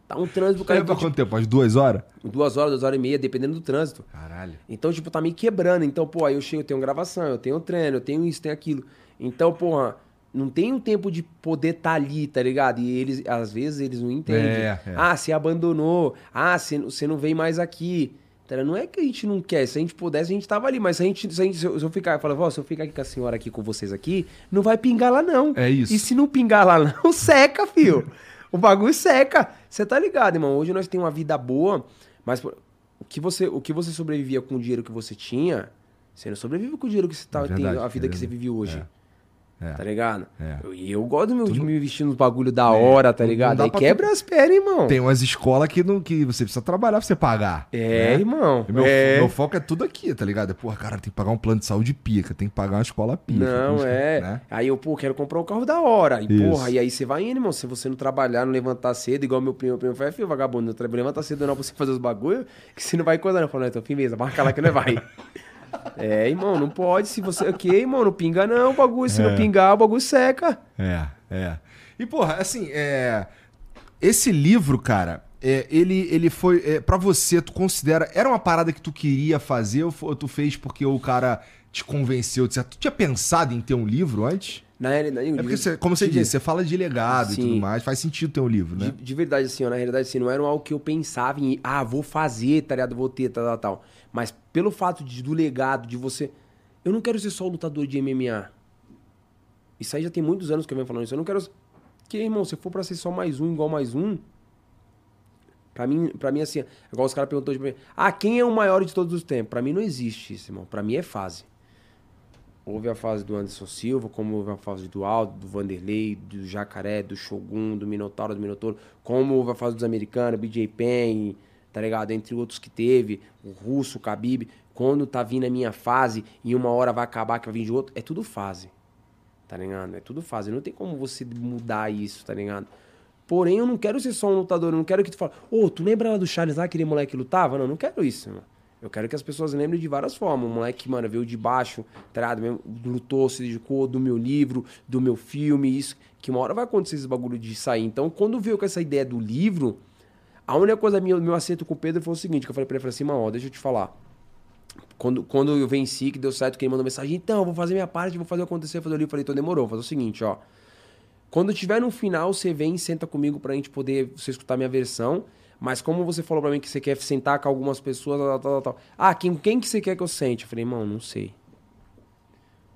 Tá um trânsito cara. Leva Então, quanto tempo? Umas duas horas? tipo, duas horas, duas horas e meia, dependendo do trânsito. Caralho. Então, tipo, tá me quebrando. Então, pô, aí eu chego, eu tenho gravação, eu tenho treino, eu tenho isso, tenho aquilo. Então, porra, não tenho tempo de poder tá ali, tá ligado? E eles, às vezes, eles não entendem. É, é. Ah, você abandonou. Ah, você, você não vem mais aqui. Tá? Não é que a gente não quer. Se a gente pudesse, a gente tava ali. Mas se, a gente, se, a gente, se eu ficar, eu falo, "Vó, se eu ficar aqui com a senhora aqui com vocês aqui, não vai pingar lá, não. É isso. E se não pingar lá, (laughs) não, seca, fio. o bagulho seca. Você tá ligado, irmão? Hoje nós temos uma vida boa, mas o que você, o que você sobrevivia com o dinheiro que você tinha, você não sobrevive com o dinheiro que você tá, É verdade, tem, a vida é que você vive hoje. É. Tá ligado? É. Eu- E eu, gosto do meu, de me vestir nos bagulho da hora, tá não- não ligado? Aí quebra as pernas, irmão. Tem umas escolas que, não, que você precisa trabalhar pra você pagar. É, né? irmão. Meu, é. meu foco é tudo aqui, tá ligado? É, Porra, cara, tem que pagar um plano de saúde pica, tem que pagar uma escola pica. Não, é. né? Aí eu, pô, quero comprar um carro da hora. E, Isso. porra, e aí você vai indo, irmão. Se você não trabalhar, não levantar cedo, igual meu primo, meu primo foi, filho, vagabundo, não levanta cedo não pra você fazer os bagulho, que você não vai coisar, não. Eu falo, não, então, firmeza, marca lá que não vai. (laughs) é, irmão, não pode. Se você. Ok, irmão, não pinga não o bagulho. Se É. não pingar, o bagulho seca. É, é. E, porra, assim, é... esse livro, cara, é, ele, ele foi. É, para você, tu considera. Era uma parada que tu queria fazer ou tu fez porque o cara te convenceu? de- Tu tinha pensado em ter um livro antes? Na realidade, É porque, você, como você disse, você fala de legado e tudo mais, faz sentido ter um livro, né? De, de verdade, assim, ó, na realidade, assim, não era algo que eu pensava em, ah, vou fazer, tá ligado? Vou ter, tal, tal, tal. Mas pelo fato de, do legado, de você. Eu não quero ser só lutador de MMA. Isso aí já tem muitos anos que eu venho falando isso. Eu não quero. Que, irmão, se for pra ser só mais um, igual mais um. Pra mim, pra mim assim, igual os caras perguntou de mim, ah, quem é o maior de todos os tempos? Pra mim não existe isso, irmão. Pra mim é fase. Houve a fase do Anderson Silva, como houve a fase do Aldo, do Vanderlei, do Jacaré, do Shogun, do Minotauro, do Minotouro, como houve a fase dos americanos, BJ Penn, tá ligado? Entre outros que teve, o Russo, o Khabib. Quando tá vindo a minha fase e uma hora vai acabar que vai vir de outro, é tudo fase. Tá ligado? É tudo fase. Não tem como você mudar isso, tá ligado? Porém, eu não quero ser só um lutador. Eu não quero que tu fale, ô, tu lembra lá do Charles lá, aquele moleque que lutava? Não, não quero isso, mano. Eu quero que as pessoas lembrem de várias formas. O moleque, mano, veio de baixo, tá lutou, se dedicou do meu livro, do meu filme, isso. Que uma hora vai acontecer esse bagulho de sair. Então, quando veio com essa ideia do livro, a única coisa minha, meu acerto com o Pedro foi o seguinte, que eu falei pra ele, falei assim, mano, deixa eu te falar. Quando, quando eu venci, que deu certo, que ele mandou mensagem, então, vou fazer minha parte, vou fazer acontecer, fazer o livro. Eu falei, então demorou, vou fazer o seguinte, ó. Quando tiver no final, você vem e senta comigo pra gente poder você escutar minha versão. Mas como você falou pra mim que você quer sentar com algumas pessoas, tal, tal, tal. Ah, quem, quem que você quer que eu sente? Eu falei, irmão, não sei.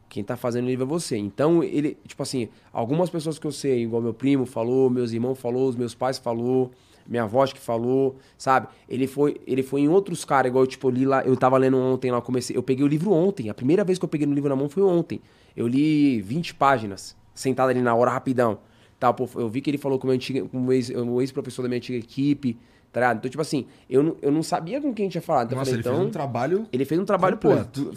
Quem tá fazendo o livro é você. Então, ele, tipo assim, algumas pessoas que eu sei, igual meu primo falou, meus irmãos falou, os meus pais falou, minha acho que falou, sabe? Ele foi, ele foi em outros caras, igual tipo, eu li lá, eu tava lendo ontem lá, eu comecei, eu peguei o livro ontem, a primeira vez que eu peguei no livro na mão foi ontem. Eu li 20 páginas, sentado ali na hora rapidão. Tá, pô, eu vi que ele falou com o meu antigo, com o ex- o ex-professor da minha antiga equipe, tá ligado? Então, tipo assim, eu não, eu não sabia com quem tinha falado. Então, eu Nossa, falei, ele então, fez um trabalho. ele fez um trabalho, completo. pô,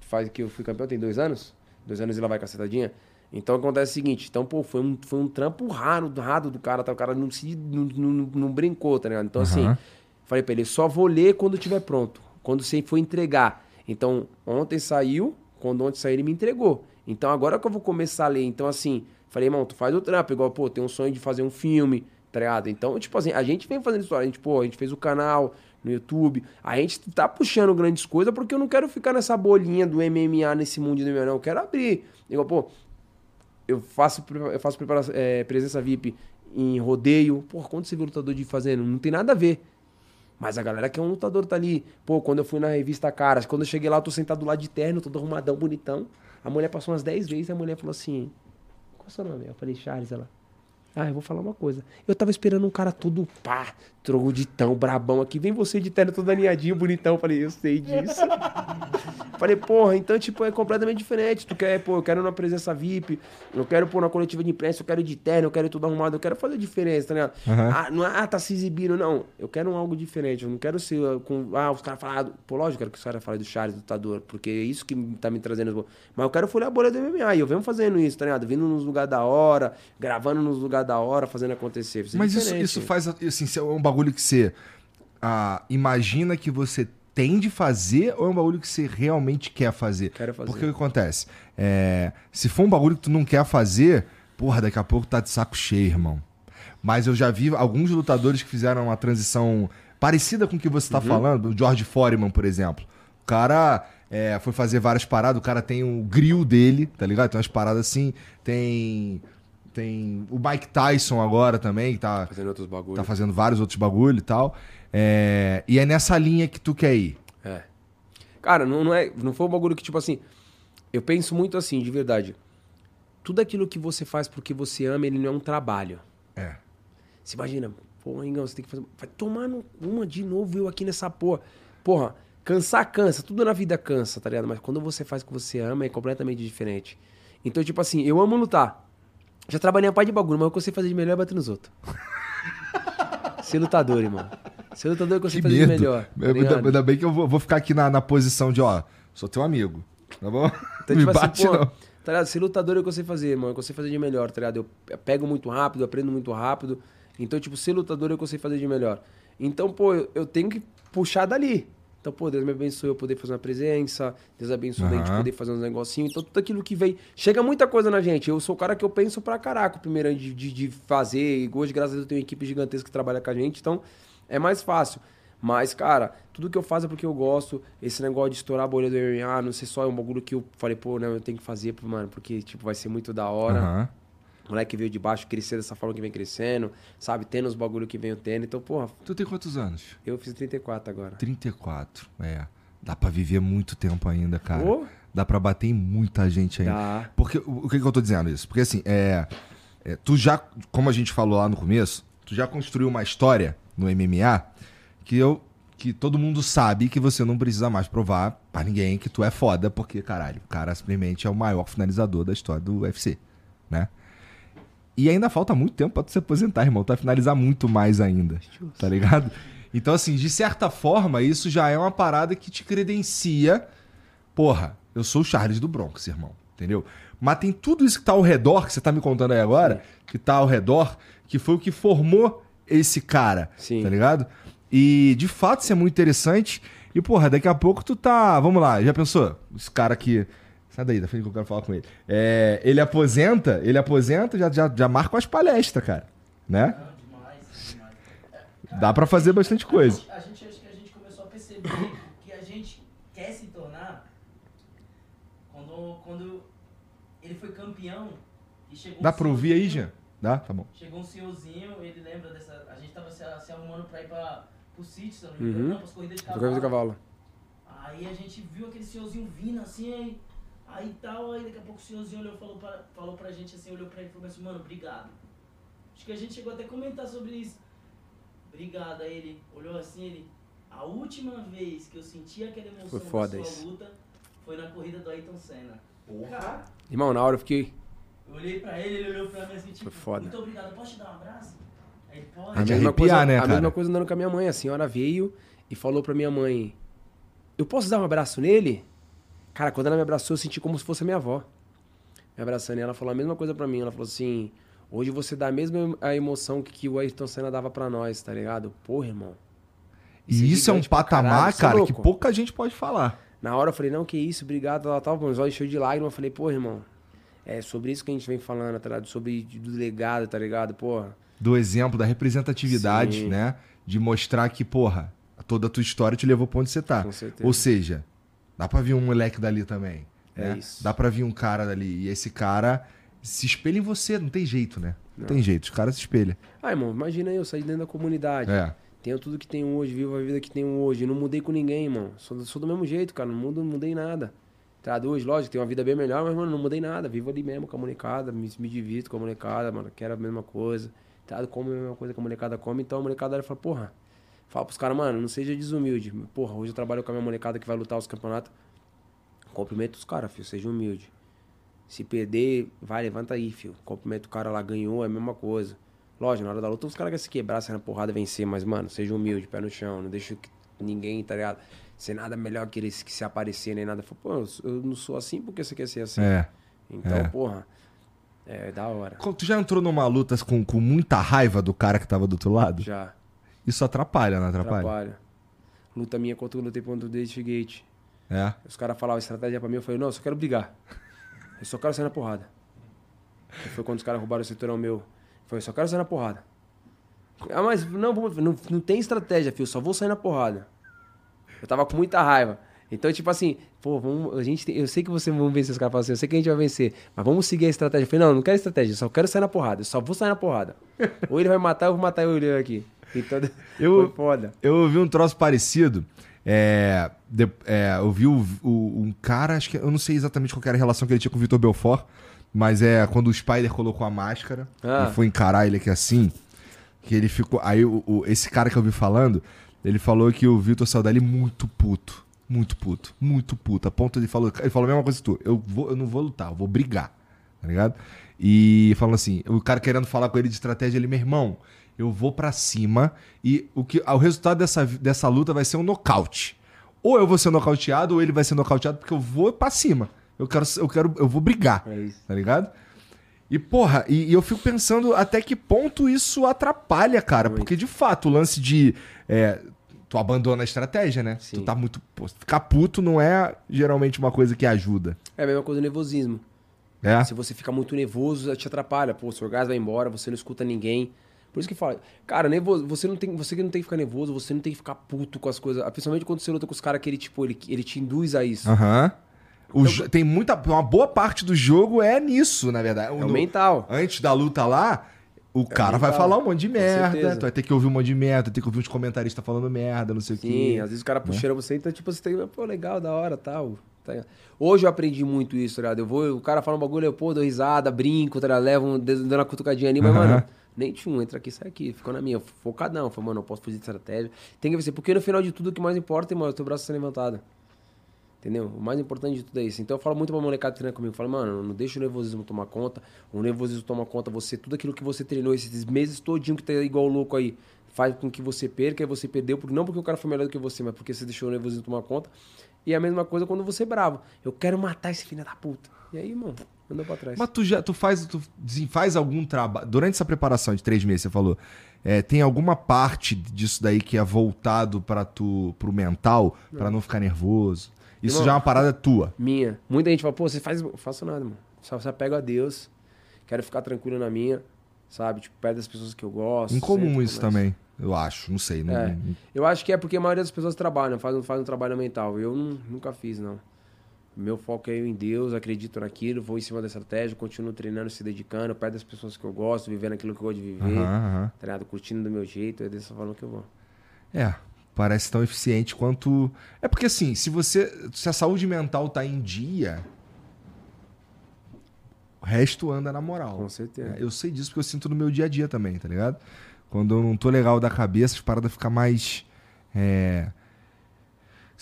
faz que eu fui campeão tem dois anos? Dois anos e lá vai cacetadinha? Então acontece o seguinte, então, pô, foi um, foi um trampo raro, raro do cara, tá? O cara não se não, não, não brincou, tá ligado? Então, assim, Aham. falei pra ele, só vou ler quando tiver pronto, quando você for entregar. Então, ontem saiu, quando ontem saiu, ele me entregou. Então, agora que eu vou começar a ler, então, assim, falei, irmão, tu faz o trampo, igual, pô, tem um sonho de fazer um filme, tá ligado? Então, tipo assim, a gente vem fazendo história, a gente, pô, a gente fez o canal no YouTube, a gente tá puxando grandes coisas porque eu não quero ficar nessa bolinha do MMA nesse mundo do MMA, não, eu quero abrir. Igual, pô, eu faço, eu faço preparação, é, presença VIP em rodeio. Porra, quando você vê lutador de fazendo? Não tem nada a ver. Mas a galera que é um lutador tá ali. Pô, quando eu fui na revista Caras, quando eu cheguei lá, eu tô sentado do lado de terno, todo arrumadão, bonitão. A mulher passou umas 10 vezes e a mulher falou assim: Qual é o seu nome? Eu falei, Charles, ela. Ah, eu vou falar uma coisa. Eu tava esperando um cara todo pá, trogloditão, brabão aqui. Vem você de terno todo alinhadinho, bonitão. Falei, eu sei disso. (laughs) Falei, porra, então, tipo, é completamente diferente. Tu quer, pô, eu quero na presença VIP, eu quero pôr na coletiva de imprensa, eu quero ir de terno, eu quero ir tudo arrumado, eu quero fazer diferença, tá ligado? Aham. Ah, não é, ah, tá se exibindo, não. Eu quero um algo diferente. Eu não quero ser ah, com. Ah, os caras falaram. Pô, lógico, eu quero que os caras falem do Charles, do Lutador, porque é isso que tá me trazendo. Mas eu quero folhar a bolha do MMA. E eu venho fazendo isso, tá ligado? Vindo nos lugares da hora, gravando nos lugares da hora, fazendo acontecer. Isso é Mas isso, isso faz, assim, é um bagulho que você ah, imagina que você tem de fazer ou é um bagulho que você realmente quer fazer? Quero fazer. Porque o que acontece? É, se for um bagulho que tu não quer fazer, porra, daqui a pouco tá de saco cheio, irmão. Mas eu já vi alguns lutadores que fizeram uma transição parecida com o que você tá falando, o George Foreman, por exemplo. O cara é, foi fazer várias paradas, o cara tem o grill dele, tá ligado? Tem umas paradas assim, tem. Tem o Mike Tyson agora também, que tá, Fazendo outros bagulhos. tá fazendo vários outros bagulho e tal. É, e é nessa linha que tu quer ir. É. Cara, não, não, é, não foi um bagulho que, tipo assim. Eu penso muito assim, de verdade. Tudo aquilo que você faz porque você ama, ele não é um trabalho. É. Você imagina, pô, Engão, você tem que fazer. Vai tomar uma de novo eu aqui nessa porra. Porra, cansar cansa, tudo na vida cansa, tá ligado? Mas quando você faz o que você ama, é completamente diferente. Então, tipo assim, eu amo lutar. Já trabalhei a parte de bagulho, mas o que eu sei fazer de melhor é bater nos outros. (laughs) Ser lutador, irmão. Ser lutador é o que eu sei Que fazer de medo. melhor. tá ainda, ainda bem que eu vou, vou ficar aqui na, na posição de, ó, sou teu amigo. Tá bom? Então, (laughs) Me tipo bate, assim, pô, não. tá ligado? Ser lutador é o que eu sei fazer, mano. É o que eu sei fazer de melhor, tá ligado? Eu pego muito rápido, aprendo muito rápido. Então, tipo, ser lutador é o que eu sei fazer de melhor. Então, pô, eu, eu tenho que puxar dali. Então, pô, Deus me abençoe eu poder fazer uma presença. Deus abençoe a gente poder fazer uns negocinhos. Então, tudo aquilo que vem. Chega muita coisa na gente. Eu sou o cara que eu penso pra caraca, primeiro, de, de, de fazer. E hoje, graças a Deus, eu tenho uma equipe gigantesca que trabalha com a gente. Então, é mais fácil. Mas, cara, tudo que eu faço é porque eu gosto. Esse negócio de estourar a bolha do MMA, não sei só, é um bagulho que eu falei, pô, não, eu tenho que fazer, mano, porque, tipo, vai ser muito da hora. Aham. Moleque veio de baixo, crescer dessa forma que vem crescendo, sabe? Tendo os bagulho que venho tendo. Então, porra, Tu tem quantos anos? eu fiz 34 agora. 34. É. Dá pra viver muito tempo ainda, cara. Ô. Dá pra bater em muita gente ainda. Dá. Porque o que, que eu tô dizendo isso? Porque assim, é, é, tu já, como a gente falou lá no começo, tu já construiu uma história no MMA que eu que todo mundo sabe que você não precisa mais provar pra ninguém que tu é foda, porque caralho, o cara simplesmente é o maior finalizador da história do UFC, né? E ainda falta muito tempo pra tu se aposentar, irmão. Tu vai finalizar muito mais ainda. Tá ligado? Então, assim, de certa forma, isso já é uma parada que te credencia. Porra, eu sou o Charles do Bronx, irmão. Entendeu? Mas tem tudo isso que tá ao redor, que você tá me contando aí agora, que tá ao redor, que foi o que formou esse cara. Sim. Tá ligado? E de fato isso é muito interessante. E, porra, daqui a pouco tu tá. Vamos lá, já pensou? Esse cara aqui. Sai daí, da frente que eu quero falar com ele. É, ele aposenta, ele aposenta, já, já, já marca umas palestras, cara. Né? Não, demais, demais. Dá pra fazer bastante coisa. A gente, acho que a gente começou a perceber que a gente quer se tornar quando, quando ele foi campeão e chegou Dá um pra ouvir aí, Jean? Dá? Tá bom. Chegou um senhorzinho, ele lembra dessa. A gente tava se, se arrumando pra ir pra, pro sítio, se não me engano, Uhum. não, pras corridas de cavalo. de cavalo. Aí a gente viu aquele senhorzinho vindo assim, aí, aí tal, aí daqui a pouco o senhorzinho olhou, falou pra, falou pra gente assim, olhou pra ele e falou assim, mano, obrigado. Acho que a gente chegou até a comentar sobre isso. Obrigado, aí ele olhou assim, ele. A última vez que eu senti aquela emoção Foi foda da sua isso. luta foi na corrida do Ayrton Senna. Cara, Irmão, na hora eu fiquei. eu olhei pra ele, ele olhou pra mim assim, tipo, Foi foda. muito obrigado, posso te dar um abraço? Aí ele pode. É de mesma arrepiar, coisa, né, A mesma coisa andando com a minha mãe. A senhora veio e falou pra minha mãe: Eu posso dar um abraço nele? Cara, quando ela me abraçou, eu senti como se fosse a minha avó. Me abraçando. E ela falou a mesma coisa pra mim. Ela falou assim: Hoje você dá a mesma a emoção que, que o Ayrton Senna dava pra nós, tá ligado? Porra, irmão. Isso é E isso é um gigante pra patamar, é cara, que louco. pouca gente pode falar. Na hora eu falei, não, que isso, obrigado, ela tava com os olhos cheios de lágrimas. Eu falei, pô, irmão, é sobre isso que a gente vem falando, tá ligado? Sobre do legado, tá ligado? Porra. Do exemplo, da representatividade, Sim. né? De mostrar que, porra, toda a tua história te levou pra onde você tá. Com certeza. Ou seja, dá pra vir um moleque dali também. É né? isso. Dá pra vir um cara dali. E esse cara se espelha em você, não tem jeito, né? Não, tem jeito, os caras se espelham. Ah, irmão, imagina eu sair dentro da comunidade. É. Tenho tudo que tenho hoje, vivo a vida que tenho hoje. Não mudei com ninguém, irmão. Sou, sou do mesmo jeito, cara. Não mudo, não mudei nada. Tá, hoje, lógico, tenho uma vida bem melhor, mas, mano, não mudei nada. Vivo ali mesmo com a molecada, me, me divirto com a molecada, mano, quero a mesma coisa. Tá, como a mesma coisa que a molecada come, então a molecada fala, porra, fala pros caras, mano, não seja desumilde. Porra, hoje eu trabalho com a minha molecada que vai lutar os campeonatos. Cumprimenta os caras, filho, seja humilde. Se perder, vai, levanta aí, filho. Cumprimenta o cara lá, ganhou, é a mesma coisa. Lógico, na hora da luta os caras querem se quebrar, sair na porrada e vencer, mas, mano, seja humilde, pé no chão, não deixa que ninguém, tá ligado? Ser nada melhor que eles que se aparecer nem nada. Fala, Pô, eu não sou assim porque você quer ser assim. É. Então, é. porra, é da hora. Tu já entrou numa luta com, com muita raiva do cara que tava do outro lado? Já. Isso atrapalha, não atrapalha? Atrapalha. Luta minha contra o lutei contra o David Gate. É. Os caras falavam estratégia pra mim, eu falei, não, eu só quero brigar. Eu só quero sair na porrada. E foi quando os caras roubaram o cinturão meu. Eu falei, eu só quero sair na porrada. Ah, mas não, não, não tem estratégia, filho, só vou sair na porrada. Eu tava com muita raiva. Então, tipo assim, pô, vamos, a gente tem- eu sei que você vai vencer, os caras falam assim, eu sei que a gente vai vencer, mas vamos seguir a estratégia. Eu falei, não, não quero estratégia, eu só quero sair na porrada, eu só vou sair na porrada. Ou ele vai matar, eu vou matar eu aqui. Então, (laughs) Eu- foi foda. Eu ouvi um troço parecido. É, de- é, eu vi o- o- um cara, acho que eu não sei exatamente qual que era a relação que ele tinha com o Vitor Belfort, mas é quando o Spider colocou a máscara Ah. e foi encarar ele aqui assim, que ele ficou. Aí o, o- esse cara que eu vi falando, ele falou que o Vitor saiu dali muito puto. Muito puto, muito puto. A ponto de falou, ele falou a mesma coisa que tu. Eu, vou, eu não vou lutar, eu vou brigar. Tá ligado? E falando assim, o cara querendo falar com ele de estratégia, ele, meu irmão, eu vou pra cima e o, que, o resultado dessa, dessa luta vai ser um nocaute. Ou eu vou ser nocauteado, ou ele vai ser nocauteado, porque eu vou pra cima. Eu quero, eu quero, eu vou brigar. É isso. Tá ligado? E, porra, e, e eu fico pensando até que ponto isso atrapalha, cara. Muito. Porque, de fato, o lance de. é, tu abandona a estratégia, né? Sim. Tu tá muito. pô, ficar puto não é geralmente uma coisa que ajuda. É a mesma coisa do nervosismo. É? Se você fica muito nervoso, te atrapalha. Pô, seu orgasmo vai embora, você não escuta ninguém. Por isso que fala, cara, nervoso, você não tem, você que não tem que ficar nervoso, você não tem que ficar puto com as coisas. Principalmente quando você luta com os caras que ele, tipo, ele, ele te induz a isso. Aham. Então O jo- Tem muita. Uma boa parte do jogo é nisso, na verdade. É o No- mental. Antes da luta lá, o cara vai mental, falar um monte de merda. Tu vai ter que ouvir um monte de merda, tem que ouvir uns comentaristas falando merda, não sei o Sim, quê. às vezes o cara puxando você, então, tipo, você tem, pô, legal, da hora, tal. tá? Hoje eu aprendi muito isso, tá ligado? Eu vou, o cara fala um bagulho, eu, pô, dou risada, brinco, tá ligado? Levo um, dando uma cutucadinha ali, mas, Aham. mano, nem tchum, entra aqui, sai aqui, ficou na minha, focadão. Falei, mano, eu posso fugir de estratégia. Tem que vencer, porque no final de tudo o que mais importa, irmão, é o teu braço ser levantado. Entendeu? O mais importante de tudo é isso. Então eu falo muito pra molecada que treina comigo. Eu falo, mano, não deixa o nervosismo tomar conta. O nervosismo toma conta. Você, tudo aquilo que você treinou esses meses todinho que tá igual louco aí, faz com que você perca e você perdeu. Não porque o cara foi melhor do que você, mas porque você deixou o nervosismo tomar conta. E a mesma coisa quando você é bravo. Eu quero matar esse filho da puta. E aí, irmão, andou pra trás. Mas tu já tu faz, tu faz algum trabalho. Durante essa preparação de três meses, você falou. é, tem alguma parte disso daí que é voltado para tu pro mental, pra não ficar nervoso? Isso Irmão. já é uma parada tua. Minha. Muita gente fala, pô, você faz. Eu faço nada, mano. Só se apego a Deus. Quero ficar tranquilo na minha. Sabe? Tipo, perto das pessoas que eu gosto. Incomum isso também, eu acho. Não sei. Não, É. não- Eu acho que é porque a maioria das pessoas trabalham, faz, um- faz um trabalho mental. Eu não- nunca fiz, não. Meu foco é eu em Deus, acredito naquilo, vou em cima da estratégia, continuo treinando, se dedicando, perto das pessoas que eu gosto, vivendo aquilo que eu gosto de viver, tá ligado? Curtindo do meu jeito, é dessa forma que eu vou. É, parece tão eficiente quanto. É porque assim, se você. Se a saúde mental tá em dia, o resto anda na moral. Com certeza. É, eu sei disso porque eu sinto no meu dia a dia também, tá ligado? Quando eu não tô legal da cabeça, as paradas ficam mais. É,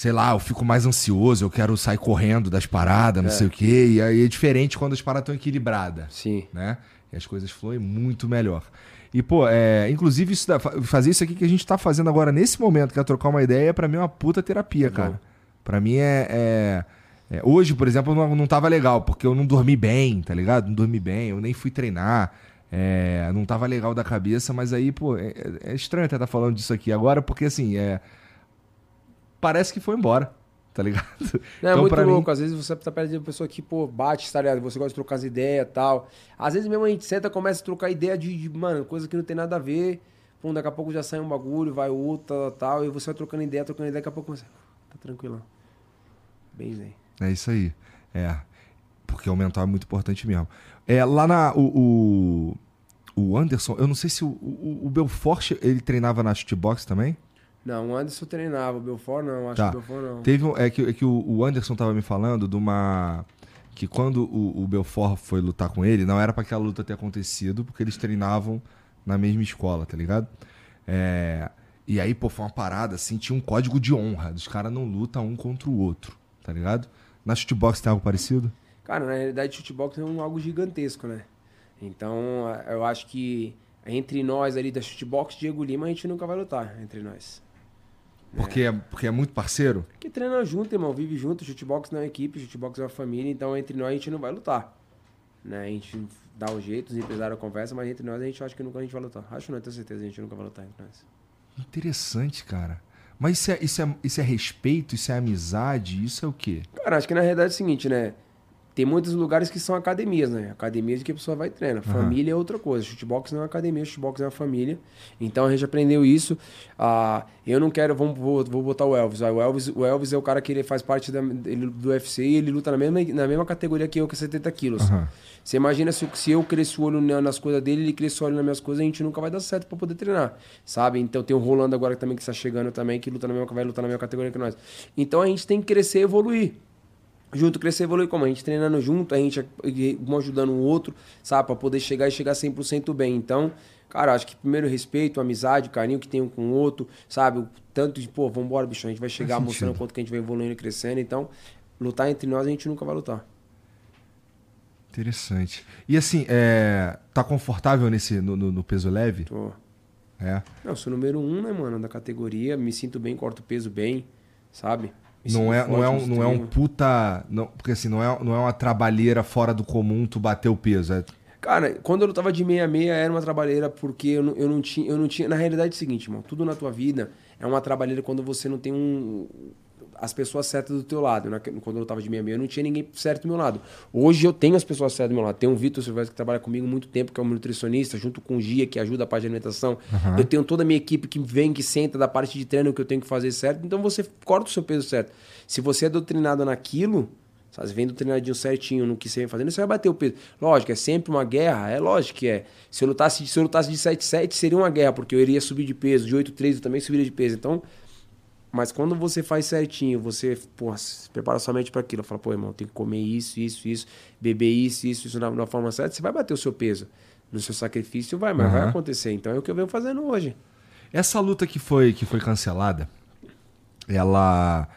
sei lá, eu fico mais ansioso, eu quero sair correndo das paradas, não É. sei o quê. E aí é diferente quando as paradas estão equilibradas Sim. né? E as coisas fluem muito melhor. E, pô, é, inclusive, isso da- fa- fazer isso aqui que a gente tá fazendo agora nesse momento, que é trocar uma ideia, pra mim é uma puta terapia, bom. cara. Pra mim é. é- é- hoje, por exemplo, não, não tava legal, porque eu não dormi bem, tá ligado? Não dormi bem, eu nem fui treinar. é, não tava legal da cabeça, mas aí, pô, é, é estranho até estar falando disso aqui agora, porque assim, é. Parece que foi embora, tá ligado? Não, é muito pra mim- louco. Às vezes você tá perto de uma pessoa que, pô, bate, tá ligado? Você gosta de trocar as ideias e tal. Às vezes mesmo a gente senta começa a trocar ideia de, de, mano, coisa que não tem nada a ver. Pum, daqui a pouco já sai um bagulho, vai outra tal. E você vai trocando ideia, trocando ideia, daqui a pouco você. Tá tranquilão. Bem zen. É isso aí. É. Porque o mental é muito importante mesmo. É, lá na. O, o, o Anderson, eu não sei se o, o, o Belfort ele treinava na shootbox também. Não, o Anderson treinava, o Belfort não, acho Tá. que o Belfort não. Teve um, é que, é que o, o Anderson tava me falando de uma. Que quando o, o Belfort foi lutar com ele, não era pra aquela luta ter acontecido, porque eles treinavam na mesma escola, tá ligado? É, e aí, pô, foi uma parada assim, tinha um código de honra. Os caras não lutam um contra o outro, tá ligado? Na shootbox tem algo parecido? Cara, na realidade, shootbox é um, algo gigantesco, né? Então, eu acho que entre nós ali da shootbox, Diego Lima, a gente nunca vai lutar entre nós. Porque é, porque é muito parceiro? Porque treina junto, irmão, vive junto, shootbox não é uma equipe, shootbox é uma família, então entre nós a gente não vai lutar. Né? A gente dá um jeito, os empresários conversam, mas entre nós a gente acha que nunca a gente vai lutar. Acho não, tenho certeza, a gente nunca vai lutar entre nós. Interessante, cara. Mas isso é, isso, é, isso é respeito, isso é amizade, isso é o quê? Cara, acho que na realidade é o seguinte, né? Tem muitos lugares que são academias, né? Academias que a pessoa vai treinar. Aham. Família é outra coisa. Shootbox não é uma academia, shootbox é uma família. Então a gente aprendeu isso. Ah, eu não quero, vamos, vou, vou botar o Elvis. Ah, o Elvis. O Elvis é o cara que ele faz parte da, ele- do UFC e ele luta na mesma, na mesma categoria que eu, que é 70 quilos. Aham. Você imagina se, se eu cresço o olho na- nas coisas dele, ele cresce o olho nas minhas coisas, a gente nunca vai dar certo pra poder treinar, sabe? Então tem o Rolando agora também que está chegando também, que luta na mesma, vai lutar na mesma categoria que nós. Então a gente tem que crescer e evoluir. Junto, crescer evoluir como? A gente treinando junto, a gente um ajudando o outro, sabe? Pra poder chegar e chegar 100% bem. Então, cara, acho que primeiro respeito, amizade, carinho que tem um com o outro, sabe? O tanto de, pô, vambora, bicho, a gente vai chegar Faz mostrando sentido. o quanto que a gente vai evoluindo e crescendo. Então, lutar entre nós, a gente nunca vai lutar. Interessante. E assim, é, tá confortável nesse, no, no- no peso leve? Tô. É. Não, eu sou número um, né, mano, da categoria. Me sinto bem, corto peso bem, sabe? Não sinto é, não, é um, não é um puta. Não, porque assim, não é, não é uma trabalheira fora do comum tu bater o peso. É, Cara, quando eu lutava de 66 era uma trabalheira porque eu não, eu não tinha. Eu não tinha. Na realidade é o seguinte, irmão, tudo na tua vida é uma trabalheira quando você não tem um. As pessoas certas do teu lado. né? Quando eu lutava de 66, eu não tinha ninguém certo do meu lado. Hoje eu tenho as pessoas certas do meu lado. Tem o Vitor Silvestre que trabalha comigo há muito tempo, que é um nutricionista, junto com o Gia, que ajuda a parte de alimentação. Aham. Eu tenho toda a minha equipe que vem, que senta da parte de treino que eu tenho que fazer certo. Então você corta o seu peso certo. Se você é doutrinado naquilo, você vem doutrinadinho certinho no que você vem fazendo, você vai bater o peso. Lógico, é sempre uma guerra, é lógico que é. Se eu lutasse, se eu lutasse de 7,7 seria uma guerra, porque eu iria subir de peso, de 8,3 eu também subiria de peso. Então, mas quando você faz certinho, você porra, se prepara sua mente para aquilo, fala, pô, irmão, tem que comer isso, isso, isso, beber isso, isso, isso na, na forma certa, você vai bater o seu peso. No seu sacrifício vai, mas vai Aham. acontecer. Então é o que eu venho fazendo hoje. Essa luta que foi, que foi cancelada, ela.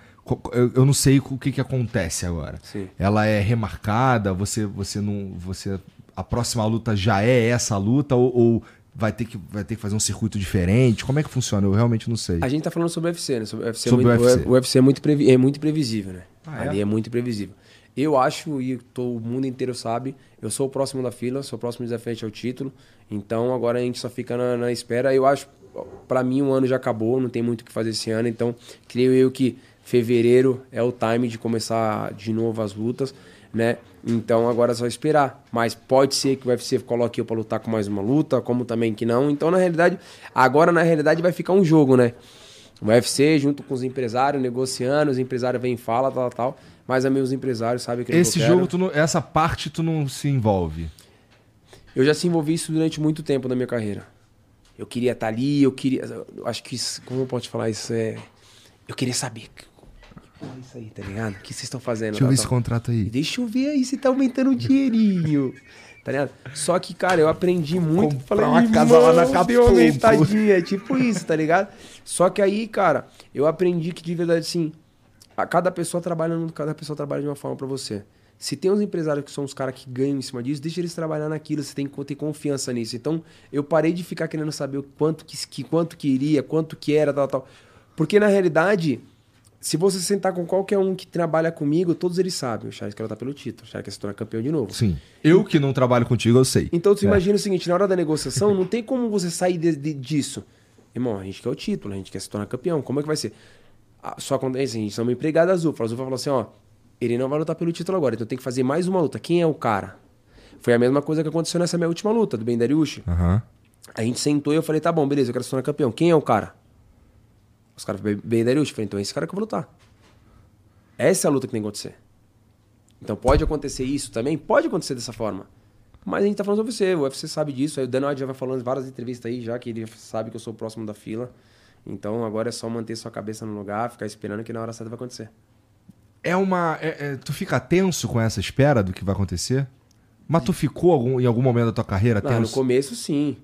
eu não sei o que, que acontece agora. Sim. Ela é remarcada, você, você não. Você. A próxima luta já é essa luta, ou, ou vai, ter que, vai ter que fazer um circuito diferente? Como é que funciona? Eu realmente não sei. A gente tá falando sobre o UFC, né? Sobre o UFC, Sobre é o muito, UFC. O UFC é muito, previ- é muito previsível, né? Ah, é? Ali é muito previsível. Eu acho, e todo mundo inteiro sabe, eu sou o próximo da fila, sou o próximo desafiante ao título. Então agora a gente só fica na, na espera. Eu acho, pra mim, o ano já acabou, não tem muito o que fazer esse ano. Então, creio eu que fevereiro é o time de começar de novo as lutas, né? Então agora é só esperar. Mas pode ser que o UFC coloque eu pra lutar com mais uma luta, como também que não. Então, na realidade, agora na realidade vai ficar um jogo, né? O UFC junto com os empresários, negociando, os empresários vêm e falam, tal, tal. Mas a meus empresários sabem que eu Esse quero. jogo, não- essa parte tu não se envolve. Eu já se envolvi isso durante muito tempo na minha carreira. Eu queria estar ali, eu queria. eu acho que isso, como eu posso falar isso? É. Eu queria saber. Porra é isso aí, tá ligado? O que vocês estão fazendo? Deixa eu tal, ver esse contrato aí. Deixa eu ver aí se tá aumentando o dinheirinho. Tá ligado? Só que, cara, eu aprendi muito. Comprar uma casa lá na "Irmão, Acapulco." deu aumentadinha. É tipo isso, tá ligado? Só que aí, cara, eu aprendi que de verdade, assim, a cada pessoa trabalha, cada pessoa trabalha de uma forma pra você. Se tem uns empresários que são os caras que ganham em cima disso, deixa eles trabalhar naquilo, você tem que ter confiança nisso. Então, eu parei de ficar querendo saber o quanto que quanto que iria, quanto que era, tal, tal. Porque na realidade, se você sentar com qualquer um que trabalha comigo, todos eles sabem. O Charles quer lutar pelo título, o Charles quer se tornar campeão de novo. Sim. Eu que não trabalho contigo, eu sei. Então tu É. imagina o seguinte, na hora da negociação, não tem como você sair de- de- disso. Irmão, a gente quer o título, a gente quer se tornar campeão. Como é que vai ser? Ah, Só acontece, a gente chama empregada azul. A azul falar assim, ó, ele não vai lutar pelo título agora, então tem que fazer mais uma luta. Quem é o cara? Foi a mesma coisa que aconteceu nessa minha última luta, do Ben Dariush. Aham. A gente sentou e eu falei, tá bom, beleza, eu quero se tornar campeão. Quem é o cara? Os caras falaram, Ben Dariush. Eu falei, então é esse cara que eu vou lutar. Essa é a luta que tem que acontecer. Então pode acontecer isso também? Pode acontecer dessa forma. Mas a gente tá falando sobre você, o UFC sabe disso. Aí o Dan White já vai falando em várias entrevistas aí, já que ele sabe que eu sou o próximo da fila. Então agora é só manter sua cabeça no lugar, ficar esperando que na hora certa vai acontecer. É uma. é- é- tu fica tenso com essa espera do que vai acontecer? Mas tu ficou algum- em algum momento da tua carreira Ah, no começo, sim.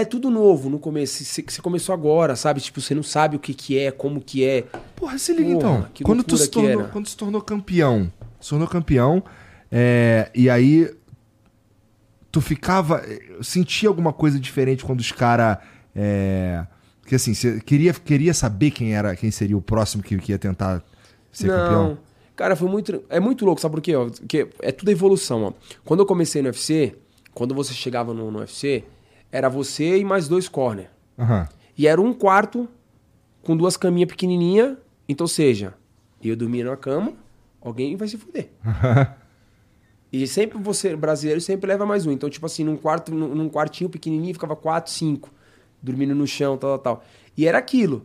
É tudo novo no começo. Você começou agora, sabe? Tipo, você não sabe o que, que é, como que é. Porra, se liga Porra, então. Quando tu, se tornou, quando se tornou campeão, se tornou campeão, é, e aí tu ficava. eu Sentia alguma coisa diferente quando os caras. É, que assim, você queria, queria saber quem era, quem seria o próximo que, que ia tentar ser não. campeão? Cara, foi muito. É muito louco, sabe por quê? Porque é tudo evolução, ó. Quando eu comecei no UFC, quando você chegava no, no UFC, era você e mais dois corner. Aham. E era um quarto com duas caminhas pequenininhas. Então, seja, eu dormia na cama, alguém vai se fuder. E sempre você, brasileiro, sempre leva mais um. Então, tipo assim, num quarto, num, num quartinho pequenininho, ficava quatro, cinco, dormindo no chão, tal, tal, tal. E era aquilo.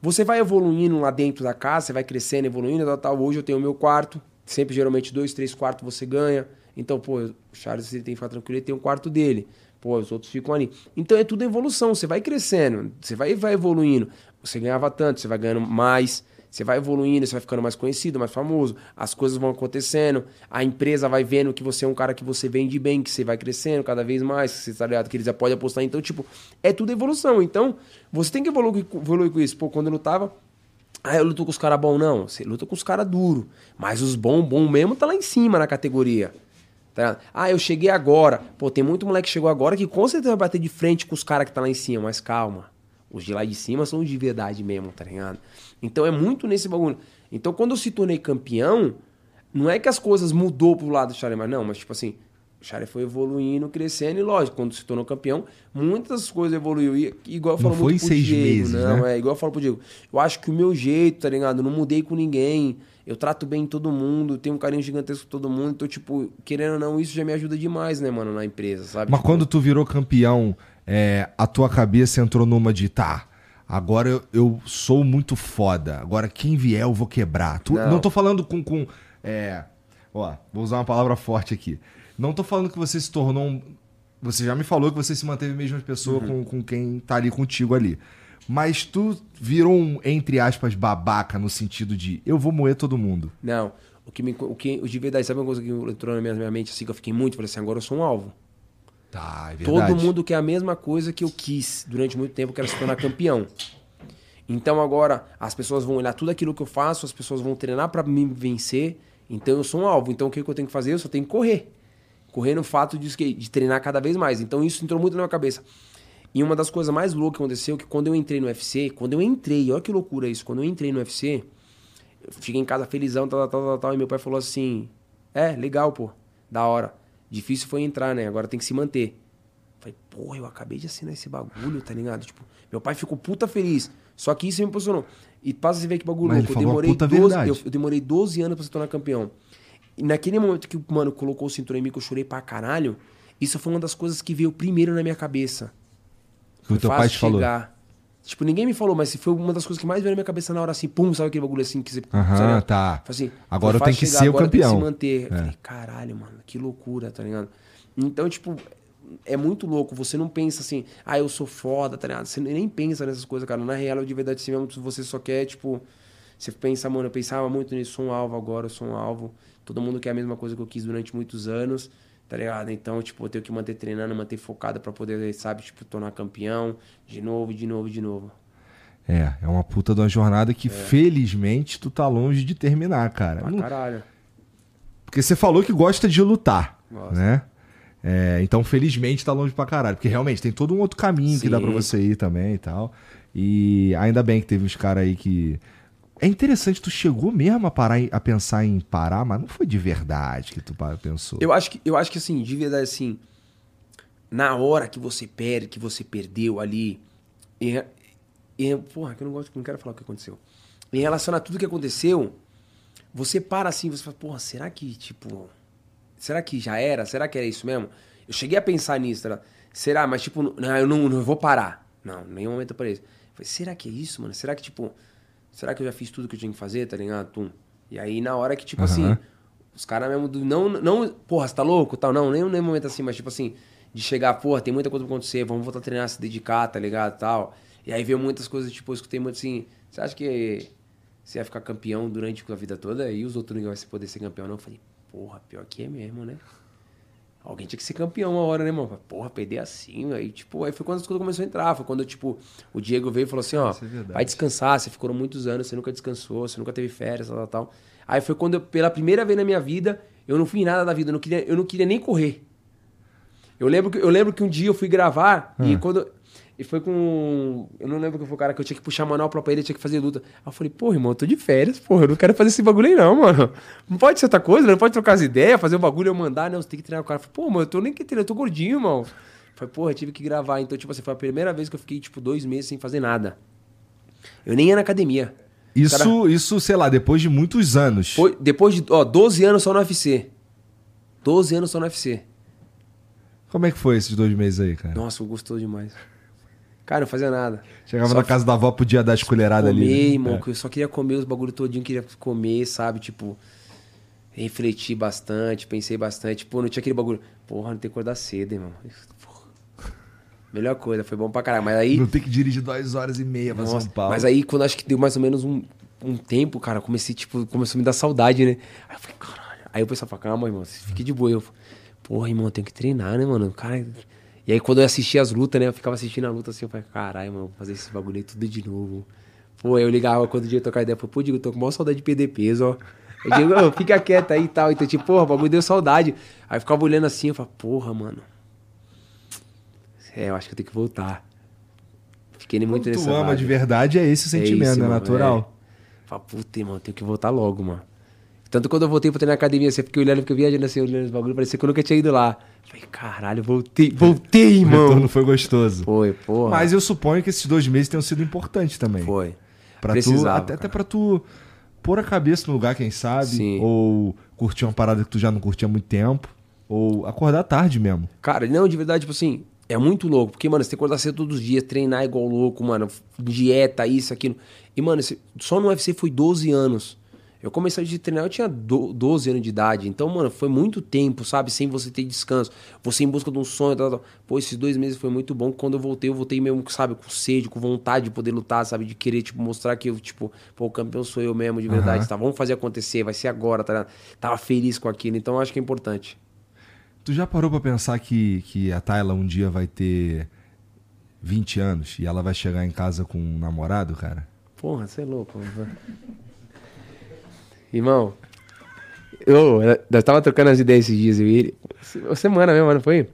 Você vai evoluindo lá dentro da casa, você vai crescendo, evoluindo, tal, tal. Hoje eu tenho o meu quarto, sempre geralmente dois, três quartos você ganha. Então, pô, o Charles ele tem que ficar tranquilo, ele tem um quarto dele. Pô, os outros ficam ali. Então é tudo evolução, você vai crescendo, você vai, vai evoluindo. Você ganhava tanto, você vai ganhando mais, você vai evoluindo, você vai ficando mais conhecido, mais famoso, as coisas vão acontecendo, a empresa vai vendo que você é um cara que você vende bem, que você vai crescendo cada vez mais, que você tá ligado, que eles já podem apostar. Então, tipo, é tudo evolução. Então, você tem que evoluir, evoluir com isso. Pô, quando eu lutava, ah, eu luto com os caras bons. Não, você luta com os caras duro. Mas os bons, bom mesmo, tá lá em cima na categoria. Tá? Ah, eu cheguei agora. Pô, tem muito moleque que chegou agora que com certeza vai bater de frente com os caras que tá lá em cima. Mas calma. Os de lá de cima são os de verdade mesmo, tá ligado? Então é muito nesse bagulho. Então quando eu se tornei campeão, não é que as coisas mudou pro lado do Charlie, mas não, mas tipo assim, o Charlie foi evoluindo, crescendo, e lógico, quando se tornou campeão, muitas coisas evoluiu. E, igual eu Não falo foi muito pro seis Diego, meses, não, né? é igual eu falo pro Diego. Eu acho que o meu jeito, tá ligado? Eu não mudei com ninguém. Eu trato bem todo mundo, tenho um carinho gigantesco com todo mundo. Então, tipo, querendo ou não, isso já me ajuda demais, né, mano, na empresa, sabe? Mas Tipo, quando tu virou campeão, é, a tua cabeça entrou numa de tá. Agora eu, eu sou muito foda. Agora quem vier eu vou quebrar. Tu- não. Não. tô falando com. com é, ó, vou usar uma palavra forte aqui. Não tô falando que você se tornou um. Você já me falou que você se manteve a mesma pessoa com, com quem tá ali contigo ali. Mas tu virou um, entre aspas, babaca no sentido de eu vou moer todo mundo. Não. O que, me, o que de verdade, sabe uma coisa que entrou na minha, minha mente assim, que eu fiquei muito? Falei assim, agora eu sou um alvo. Tá, é Todo mundo quer a mesma coisa que eu quis durante muito tempo, que era se tornar campeão. Então agora as pessoas vão olhar tudo aquilo que eu faço, as pessoas vão treinar pra me vencer. Então eu sou um alvo. Então o que que eu tenho que fazer? Eu só tenho que correr. Correr no fato de, de treinar cada vez mais. Então isso entrou muito na minha cabeça. E uma das coisas mais loucas que aconteceu é que quando eu entrei no UFC, quando eu entrei, olha que loucura isso, quando eu entrei no UFC, eu cheguei em casa felizão, tal, tal, tal, tal, e meu pai falou assim: É, legal, pô, da hora. Difícil foi entrar, né? Agora tem que se manter. Falei, porra, eu acabei de assinar esse bagulho, tá ligado? Tipo, meu pai ficou puta feliz. Só que isso me impressionou. E passa você ver que bagulho Mas louco. Eu a demorei, puta 12, verdade. eu, eu demorei 12 anos pra se tornar campeão. E naquele momento que o mano colocou o cinturão em mim, que eu chorei pra caralho, isso foi uma das coisas que veio primeiro na minha cabeça. Que o teu pai te falou. chegar. Tipo, ninguém me falou, mas foi uma das coisas que mais veio na minha cabeça na hora assim, pum, sabe aquele bagulho assim que você. Aham, sabe? tá. Assim, Agora eu tenho que ser o agora eu tenho que campeão. se manter. Eu É. Falei, caralho, mano, que loucura, tá ligado? Então, tipo, é muito louco. Você não pensa assim, ah, eu sou foda, tá ligado? Você nem pensa nessas coisas, cara. Na real, de verdade, assim mesmo, você só quer, tipo. Você pensa, mano, eu pensava muito nisso, sou um alvo agora, eu sou um alvo. Todo mundo quer a mesma coisa que eu quis durante muitos anos, tá ligado? Então, tipo, eu tenho que manter treinando, manter focado pra poder, sabe, tipo, tornar campeão de novo, de novo, de novo. É, é uma puta de uma jornada que felizmente tu tá longe de terminar, cara. Não- caralho. Porque você falou que gosta de lutar, Gosto. né? É, então, felizmente, tá longe pra caralho. Porque realmente tem todo um outro caminho que dá Sim. pra você ir também e tal. E ainda bem que teve uns caras aí que. É interessante, tu chegou mesmo a parar em- a pensar em parar, mas não foi de verdade que tu pensou. Eu acho que, eu acho que assim, de verdade, assim, na hora que você perde, que você perdeu ali, e, e, porra, que eu não gosto, não quero falar o que aconteceu. Em relação a tudo que aconteceu, você para assim, você fala, porra, será que, tipo, será que já era? Será que era isso mesmo? Eu cheguei a pensar nisso, será? Mas, tipo, não, eu não, não vou parar. Não, em nenhum momento eu parei. Eu Falei, será que é isso, mano? Será que, tipo, será que eu já fiz tudo que eu tinha que fazer, tá ligado? Tum. E aí, na hora que, tipo Aham. assim, os caras mesmo, do, não, não, porra, você tá louco, tal, não, nem nem momento assim, mas, tipo assim, de chegar, porra, tem muita coisa pra acontecer, vamos voltar a treinar, se dedicar, tá ligado, tal. E aí veio muitas coisas, tipo, eu escutei muito assim, você acha que você ia ficar campeão durante a vida toda e os outros não iam poder ser campeão, não? Eu falei, porra, pior que é mesmo, né? Alguém tinha que ser campeão uma hora, né, irmão? Falei, Porra, perder assim, aí, tipo, aí foi quando as coisas começaram a entrar. Foi quando, tipo, o Diego veio e falou assim, ó, é vai descansar, você ficou muitos anos, você nunca descansou, você nunca teve férias, tal, tal, tal. Aí foi quando, eu, pela primeira vez na minha vida, eu não fui nada da vida, eu não queria, eu não queria nem correr. Eu lembro, que, eu lembro que um dia eu fui gravar e quando. E foi com. Eu não lembro que foi o cara que eu tinha que puxar manopla pra ele, tinha que fazer luta. Aí eu falei, pô, irmão, eu tô de férias, porra, eu não quero fazer esse bagulho aí, não, mano. Não pode ser outra coisa, não pode trocar as ideias, fazer o bagulho e eu mandar, não, você tem que treinar o cara. Eu falei, pô, mano, eu tô nem que treinar, eu tô gordinho, irmão. Falei, porra, eu tive que gravar. Então, tipo assim, foi a primeira vez que eu fiquei, tipo, dois meses sem fazer nada. Eu nem ia na academia. Isso, Cara- isso, sei lá, depois de muitos anos. Foi- depois de, ó, 12 anos só no UFC. 12 anos só no UFC. Como é que foi esses dois meses aí, cara? Nossa, gostou demais. Cara, não fazia nada. Chegava Só na casa da avó, podia dar as colheradas comer, ali. né? irmão, É. que eu só queria comer os bagulho todinho, queria comer, sabe? Tipo, refleti bastante, pensei bastante. Pô, não tinha aquele bagulho. Porra, não tem que acordar cedo, irmão. Porra. Melhor coisa, foi bom pra caralho. Mas aí. Não tem que dirigir duas horas e meia pra Nossa, São Paulo. Mas aí, quando acho que deu mais ou menos um, um tempo, cara, eu comecei, tipo, começou a me dar saudade, né? Aí eu falei, caralho. Aí o pessoal falou, calma, irmão, fique de boa. Eu, porra, irmão, eu tenho que treinar, né, mano? Cara. E aí, quando eu assistia as lutas, né? Eu ficava assistindo a luta assim, eu falei, caralho, mano, vou fazer esse bagulho aí tudo de novo. Pô, eu ligava quando o dia tocar ideia, eu falei, pô, Diego, eu tô com maior saudade de perder peso, ó. Eu digo, "Ô, fica quieto aí e tal. Então, tipo, porra, o bagulho deu saudade. Aí eu ficava olhando assim, eu falei, porra, mano. É, eu acho que eu tenho que voltar. Fiquei muito Quando nessa tu ama de verdade, é esse o sentimento, isso, é mano, natural. é. Fala, puta, irmão, tenho que voltar logo, mano. Tanto quando eu voltei pra treinar na academia, você fiquei olhando, fiquei viajando assim, olhando os bagulho, parecia que eu nunca tinha ido lá. Falei, caralho, voltei, voltei, O irmão. retorno foi gostoso. Foi, porra. Mas eu suponho que esses dois meses tenham sido importantes também. Foi. Pra tu, Precisava, até, até cara. pra tu pôr a cabeça no lugar, quem sabe. Sim. Ou curtir uma parada que tu já não curtia há muito tempo. Ou acordar tarde mesmo. Cara, não, de verdade, tipo assim, é muito louco. Porque, mano, você tem que acordar cedo todos os dias, treinar igual louco, mano. Dieta, isso, aquilo. E, mano, esse- só no UFC foi 12 anos. Eu comecei a treinar, eu tinha do- 12 anos de idade. Então, mano, foi muito tempo, sabe? Sem você ter descanso. Você em busca de um sonho, tal, tal. Pô, esses dois meses foi muito bom. Quando eu voltei, eu voltei mesmo, sabe? Com sede, com vontade de poder lutar, sabe? De querer, tipo, mostrar que eu, tipo, pô, o campeão sou eu mesmo, de verdade. Aham. Tá? Vamos fazer acontecer, vai ser agora, tá? ligado? Tava feliz com aquilo. Então, eu acho que é importante. Tu já parou pra pensar que, que a Tayla um dia vai ter 20 anos e ela vai chegar em casa com um namorado, cara? Porra, você é louco. mano. Irmão, eu, eu tava trocando as ideias esses dias, eu e ele. se- Semana mesmo, não foi?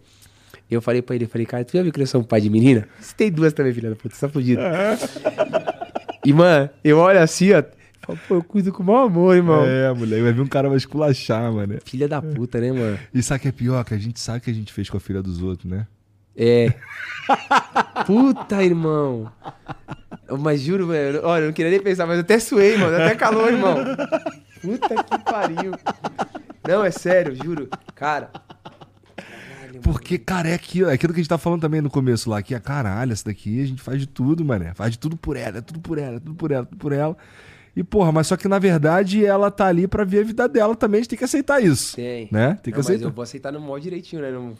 Eu falei pra ele, eu falei, cara, tu já viu que eu sou um pai de menina? Você tem duas também, filha da puta, você tá fudido. (laughs) e, mano, eu olho assim, ó. Falo, pô, eu cuido com o maior amor, irmão. É, mulher. Vai vir um cara vai esculachar, mano. Filha da puta, né, mano? E sabe o que é pior? Que a gente sabe o que a gente fez com a filha dos outros, né? É. Puta, irmão. Mas juro, velho. Olha, eu não queria nem pensar, mas eu até suei, mano. Até calor, irmão. Puta que pariu. Não, é sério, juro. Cara. Caralho, Porque, cara, é aquilo, é aquilo que a gente tá falando também no começo lá, que é caralho, essa daqui a gente faz de tudo, mané. Faz de tudo por ela, é tudo por ela, é tudo por ela, tudo por ela. E, porra, mas só que na verdade ela tá ali pra ver a vida dela também, a gente tem que aceitar isso. Tem. Né? Tem que Não, mas aceitar. eu vou aceitar no modo direitinho, né? Não...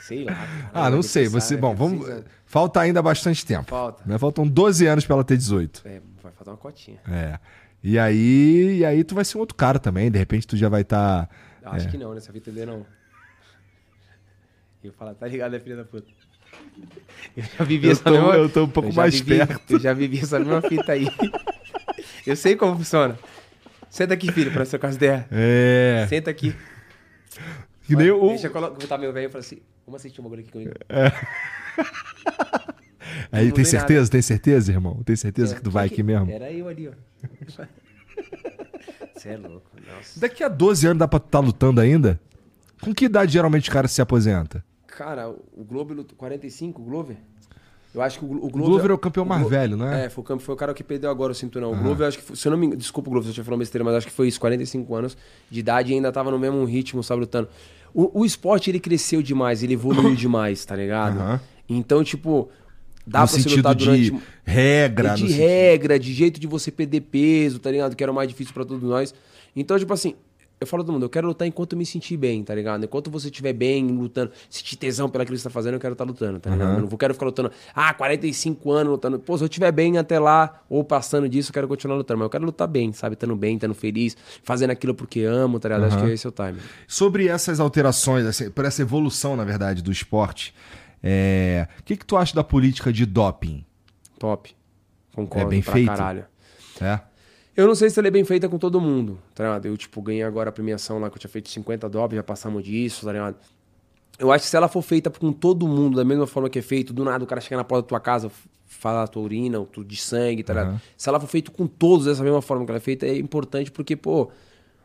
Sei lá. Ah, não sei. pensar, Você, né? bom, vamos. Falta ainda bastante tempo. Falta. Né? Faltam 12 anos pra ela ter 18. É, vai faltar uma cotinha. É. E aí, e aí tu vai ser um outro cara também. De repente tu já vai estar. Acho É. que não, né? Entender, não. E eu falo, tá ligado, né, filha da puta? Eu já vivi Eu essa tô- mesma... eu tô um pouco mais vivi- perto. Eu já vivi essa mesma fita aí. Eu sei como funciona. Senta aqui, filho, pra trocar as ideias. É. Senta aqui. Que nem o. Deixa eu colo- botar meu velho e falar assim, vamos assistir um bagulho aqui comigo. Aí não tem certeza? Tem certeza, irmão? Tem certeza É, que tu vai que- aqui mesmo? Era eu ali, ó. (laughs) Você é louco, nossa. Daqui a 12 anos dá pra tu tá lutando ainda? Com que idade geralmente o cara se aposenta? Cara, o Glover lutou 45, o Glover? Eu acho que o, o O Glover... Glover é o campeão mais Glo- velho, não é? Foi o, foi o cara que perdeu agora o cinturão. O Glover, acho que foi, se eu não me engano, desculpa, Glover, se eu estiver falando besteira, mas acho que foi isso, 45 anos de idade e ainda tava no mesmo ritmo, sabe, lutando. O, o esporte, ele cresceu demais, ele evoluiu (coughs) demais, tá ligado? Aham. Então, tipo, dá no pra sentido lutar de durante... regra, de no sentido- regra, de jeito de você perder peso, tá ligado? Que era o mais difícil pra todos nós. Então, tipo assim, eu falo todo mundo, eu quero lutar enquanto eu me sentir bem, tá ligado? Enquanto você estiver bem, lutando, sentir tesão pelo que você tá fazendo, eu quero estar lutando, tá ligado? Eu não quero ficar lutando, ah, 45 anos lutando. Pô, se eu estiver bem até lá, ou passando disso, eu quero continuar lutando. Mas eu quero lutar bem, sabe? Estando bem, estando feliz, fazendo aquilo porque amo, tá ligado? Acho que esse é o time. Sobre essas alterações, por essa evolução, na verdade, do esporte, é, o que, que tu acha da política de doping? Top. Concordo É bem pra feito? caralho. É? Eu não sei se ela é bem feita com todo mundo, tá ligado? Eu, tipo, ganhei agora a premiação lá que eu tinha feito 50 dólares, já passamos disso, tá ligado? Eu acho que se ela for feita com todo mundo, da mesma forma que é feito, do nada o cara chega na porta da tua casa, fala a tua urina, ou tu de sangue, tá ligado? Se ela for feita com todos dessa mesma forma que ela é feita, é importante porque, pô,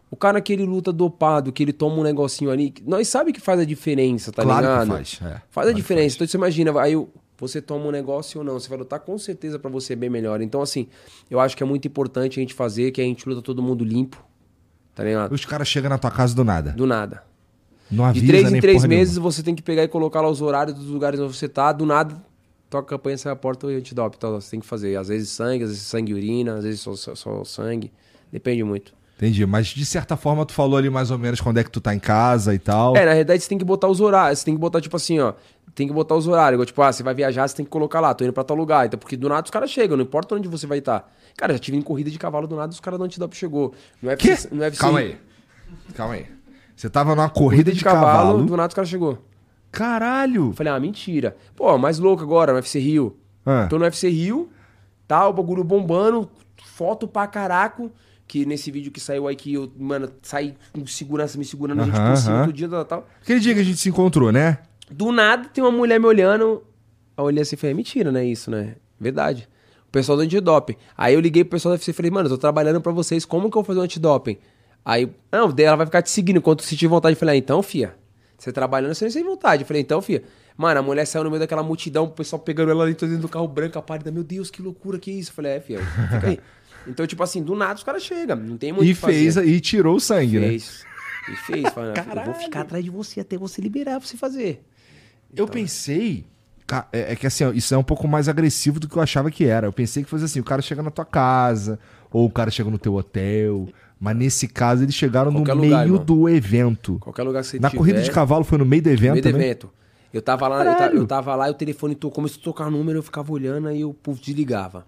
o cara que ele luta dopado, que ele toma um negocinho ali, nós sabe que faz a diferença, tá Claro que ligado? faz, é. Faz Claro a que diferença. Então você imagina, aí você toma um negócio ou não, você vai lutar com certeza pra você bem melhor. Então, assim, eu acho que é muito importante a gente fazer, que a gente luta todo mundo limpo, tá ligado? Os caras chegam na tua casa do nada. Do nada. Não De avisa três em três meses nenhuma. você tem que pegar e colocar lá os horários dos lugares onde você tá, do nada, toca a campanha, sai a porta e antidope. Então você tem que fazer. Às vezes sangue, às vezes sangue e urina, às vezes só, só, só sangue. Depende muito. Entendi, mas de certa forma tu falou ali mais ou menos quando é que tu tá em casa e tal. É, na realidade você tem que botar os horários. Você tem que botar, tipo assim, ó. Tem que botar os horários. Tipo, ah, você vai viajar, você tem que colocar lá, tô indo pra tal lugar. Então, porque do nada os caras chegam, não importa onde você vai estar. Cara, já tive em corrida de cavalo, do nada os caras do antidope chegou. No Quê? UFC, no UFC, Calma aí. Calma aí. Você tava numa corrida Corrida de, de cavalo, cavalo. do nada os caras chegou. Caralho! Falei, ah, mentira. Pô, mais louco agora, no UFC Rio. Ah. Tô no UFC Rio, tá, o bagulho bombando, foto pra caraco. Que nesse vídeo que saiu aí que eu, mano, saí com segurança me segurando, a gente por cima, todo dia, tal, tal. Aquele dia que a gente se encontrou, né? Do nada tem uma mulher me olhando. Eu olhei assim e falei, mentira, né? Isso, né? Verdade. O pessoal do antidoping. Aí eu liguei pro pessoal do UFC e falei, mano, eu tô trabalhando pra vocês, como que eu vou fazer um antidoping? Aí, não, daí ela vai ficar te seguindo enquanto tiver vontade. Eu falei, ah, então, fia, você trabalhando, você não tem vontade. Eu falei, então, fia. Mano, a mulher saiu no meio daquela multidão, o pessoal pegando ela dentro do carro branco, a pálida. Meu Deus, que loucura que é isso? Eu falei, é, fia, fica aí. (laughs) Então, tipo assim, do nada os caras chegam, não tem muito E que fazer. fez e tirou o sangue, né? Fez. E fez. Falando, eu vou ficar atrás de você até você liberar pra você fazer. Eu pensei. É, é que assim, isso é um pouco mais agressivo do que eu achava que era. Eu pensei que fosse assim: o cara chega na tua casa, ou o cara chega no teu hotel. Mas nesse caso, eles chegaram Qualquer no lugar, meio irmão. do evento. Qualquer lugar que você Na tiver, corrida de cavalo foi no meio do evento No meio do evento. Eu tava lá, eu, ta- Caralho. eu tava lá e o telefone tocou, começou a tocar número, eu ficava olhando aí o povo desligava.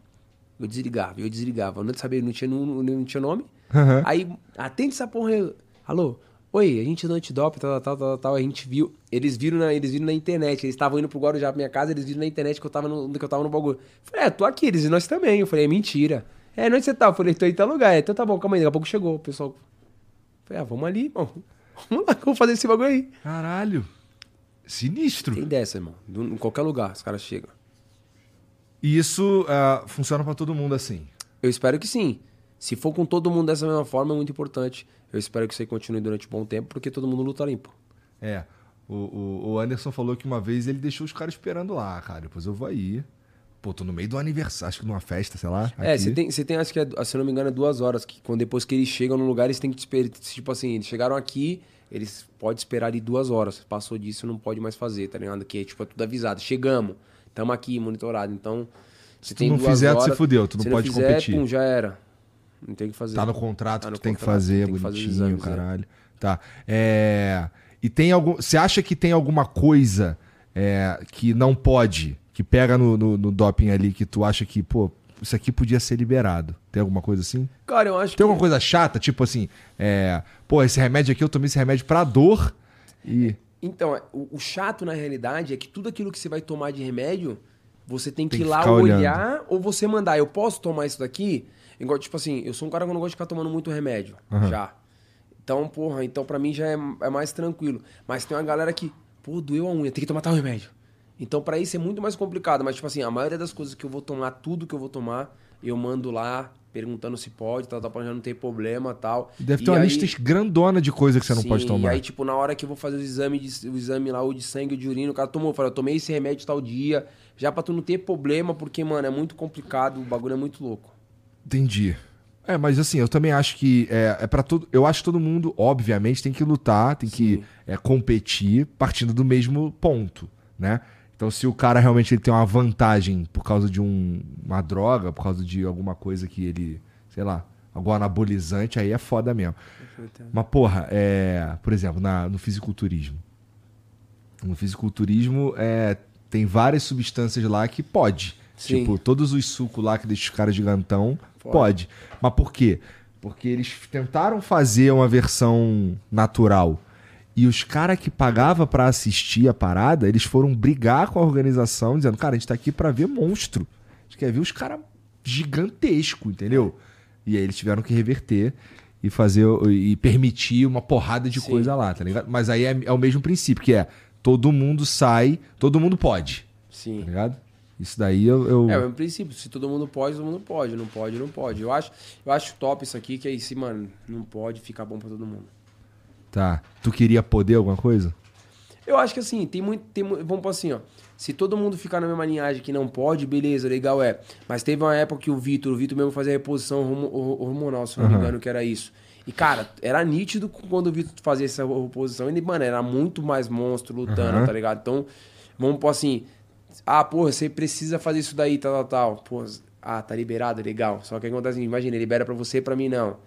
Eu desligava, eu desligava. Eu não sabia, não tinha, nu- não, tinha nome. Aham. Aí, atende essa porra aí. Alô? Oi, a gente é do antidoping, tal, tal, tal, tal, a gente viu. Eles viram na, eles viram na internet. Eles estavam indo pro Guarujá pra minha casa, eles viram na internet que eu tava no, que eu tava no bagulho. Eu Falei, é, tô aqui, eles e nós também. Eu falei, é mentira. É, onde você tá? Eu falei, tô em tal lugar. É, Então tá bom, calma aí, daqui a pouco chegou. O pessoal. Eu Falei, ah, vamos ali, irmão. (laughs) Vamos lá, eu vou fazer esse bagulho aí. Caralho. Sinistro. Tem dessa, irmão. Em qualquer lugar, os caras chegam. E isso ah, funciona pra todo mundo assim. Eu espero que sim. Se for com todo mundo dessa mesma forma, é muito importante. Eu espero que isso aí continue durante um bom tempo, porque todo mundo luta limpo. É. O, o, Anderson falou que uma vez ele deixou os caras esperando lá, cara. Depois eu vou aí. Pô, tô no meio do aniversário, acho que numa festa, sei lá. É, você tem, tem, acho que, é, se eu não me engano, é duas horas. Que quando depois que eles chegam no lugar, eles têm que esperar. Tipo assim, eles chegaram aqui, eles podem esperar ali duas horas. Passou disso, não pode mais fazer, tá ligado? Que é, tipo, é tudo avisado. Chegamos, estamos aqui, monitorado. Então, se tu não fizer, tu se fudeu, tu não se pode fizer, competir. Pum, já era. Não tem o que fazer. Tá no contrato, Tá no tu tem que contrato, fazer, tem que fazer bonitinho, exames, é. caralho. Tá. É... E tem algum. Você acha que tem alguma coisa é, que não pode, que pega no, no, no doping ali, que tu acha que, pô, isso aqui podia ser liberado? Tem alguma coisa assim? Cara, eu acho Tem que. alguma coisa chata, tipo assim, é, pô, esse remédio aqui eu tomei esse remédio pra dor e. Então, é, o, o chato na realidade é que tudo aquilo que você vai tomar de remédio, você tem que Tem ir lá ficar olhando. olhar ou você mandar. Eu posso tomar isso daqui? Igual, tipo assim, eu sou um cara que não gosta de ficar tomando muito remédio. Já. Então, porra, então pra mim já é, é mais tranquilo. Mas tem uma galera que, pô, doeu a unha, tem que tomar tal remédio. Então, pra isso é muito mais complicado. Mas, tipo assim, a maioria das coisas que eu vou tomar, tudo que eu vou tomar, eu mando lá, perguntando se pode, tal, tal, pra já não ter problema tal. Deve E ter uma aí- lista grandona de coisa que você não Sim, pode tomar. E aí, tipo, na hora que eu vou fazer o exame, de, o exame lá, ou de sangue ou de urina, o cara tomou, fala, eu tomei esse remédio tal dia, já pra tu não ter problema, porque, mano, é muito complicado, o bagulho é muito louco. Entendi. É, mas assim, eu também acho que é, é para todo. Eu acho que todo mundo, obviamente, tem que lutar, tem que é, competir partindo do mesmo ponto, né? Então, se o cara realmente ele tem uma vantagem por causa de um- uma droga, por causa de alguma coisa que ele, sei lá, algum anabolizante, aí é foda mesmo. Mas, porra, é, por exemplo, na, no fisiculturismo. No fisiculturismo, é, tem várias substâncias lá que pode. Sim. Tipo, todos os sucos lá que deixam os caras gigantão, Pode. pode. Mas por quê? Porque eles tentaram fazer uma versão natural. E os caras que pagavam pra assistir a parada, eles foram brigar com a organização, dizendo, cara, a gente tá aqui pra ver monstro. A gente quer ver os caras gigantesco, entendeu? E aí eles tiveram que reverter e fazer e permitir uma porrada de Sim. coisa lá, tá ligado? Mas aí é, é o mesmo princípio, que é todo mundo sai, todo mundo pode, Sim. tá ligado? Isso daí eu. eu- É, o mesmo princípio. Se todo mundo pode, todo mundo pode. Não pode, não pode. Eu acho, eu acho top isso aqui, que aí se, mano, não pode ficar bom pra todo mundo. Tá. Tu queria poder alguma coisa? Eu acho que assim, tem muito. Tem, vamos pôr assim, ó. Se todo mundo ficar na mesma linhagem que não pode, beleza, legal é. Mas teve uma época que o Vitor, o Vitor mesmo fazia reposição hormo- hor- hormonal, se não me Aham. engano, que era isso. E, cara, era nítido quando o Vitor fazia essa reposição. Ele, mano, era muito mais monstro lutando, Aham. tá ligado? Então, vamos pôr assim. Ah, porra, você precisa fazer isso daí, tal, tal, tal. Pô, ah, tá liberado, legal. Só que acontece, imagina, ele libera pra você e pra mim não.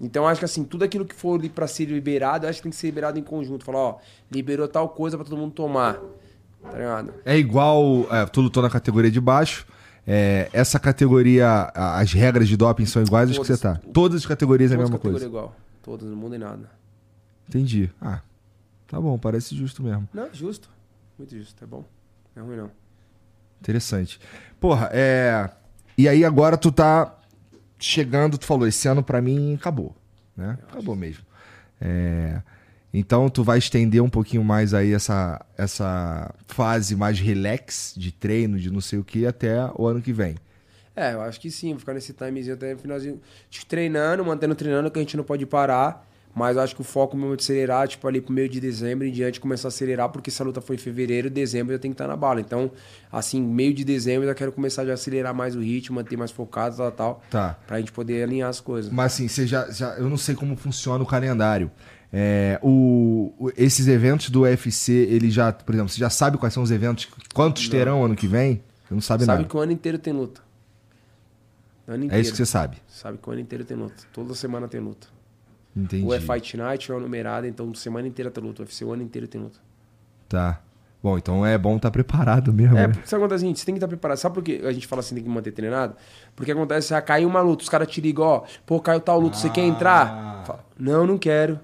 Então acho que assim, tudo aquilo que for pra ser liberado, acho que tem que ser liberado em conjunto. Falar, ó, liberou tal coisa pra todo mundo tomar. Tá ligado? É igual. É, tu lutou na categoria de baixo. é, essa categoria, as regras de doping são iguais às que você tá. Todas as categorias é a Todas mesma categorias coisa. igual. Todas, não muda em nada. Entendi. Ah, tá bom, parece justo mesmo. Não, justo. Muito justo, é bom. Não é ruim não. Interessante. Porra, é. E aí agora tu tá chegando, tu falou, esse ano pra mim acabou, né? Acabou mesmo. É, Então tu vai estender um pouquinho mais aí essa, essa fase mais relax de treino, de não sei o que, até o ano que vem. É, eu acho que sim, vou ficar nesse timezinho até o finalzinho. Treinando, mantendo treinando, que a gente não pode parar. Mas acho que o foco mesmo é acelerar, tipo, ali pro meio de dezembro em diante começar a acelerar, porque essa luta foi em fevereiro, dezembro eu tenho que estar na bala. Então, assim, meio de dezembro eu já quero começar a acelerar mais o ritmo, manter mais focado, tal, tal. Tá. Pra gente poder alinhar as coisas. Mas assim, você já, já- eu não sei como funciona o calendário. É, o, o- esses eventos do UFC, ele já, por exemplo, você já sabe quais são os eventos, quantos terão ano que vem? Você não sabe, Sabe nada. que o ano inteiro tem luta. Ano É inteiro. isso que você sabe. Sabe que o ano inteiro tem luta. Toda semana tem luta. Entendi. Ou é Fight Night ou é numerada, então semana inteira tem luta. O UFC o ano inteiro tem luta. Tá. Bom, então é bom estar preparado mesmo. É, né? porque sabe acontece, gente? Você tem que estar preparado. Sabe por que a gente fala assim, tem que manter treinado? Porque acontece, ah, caiu uma luta, os caras te ligam, ó, pô, caiu tal luta, você quer Ah. entrar? Fala, não, não quero.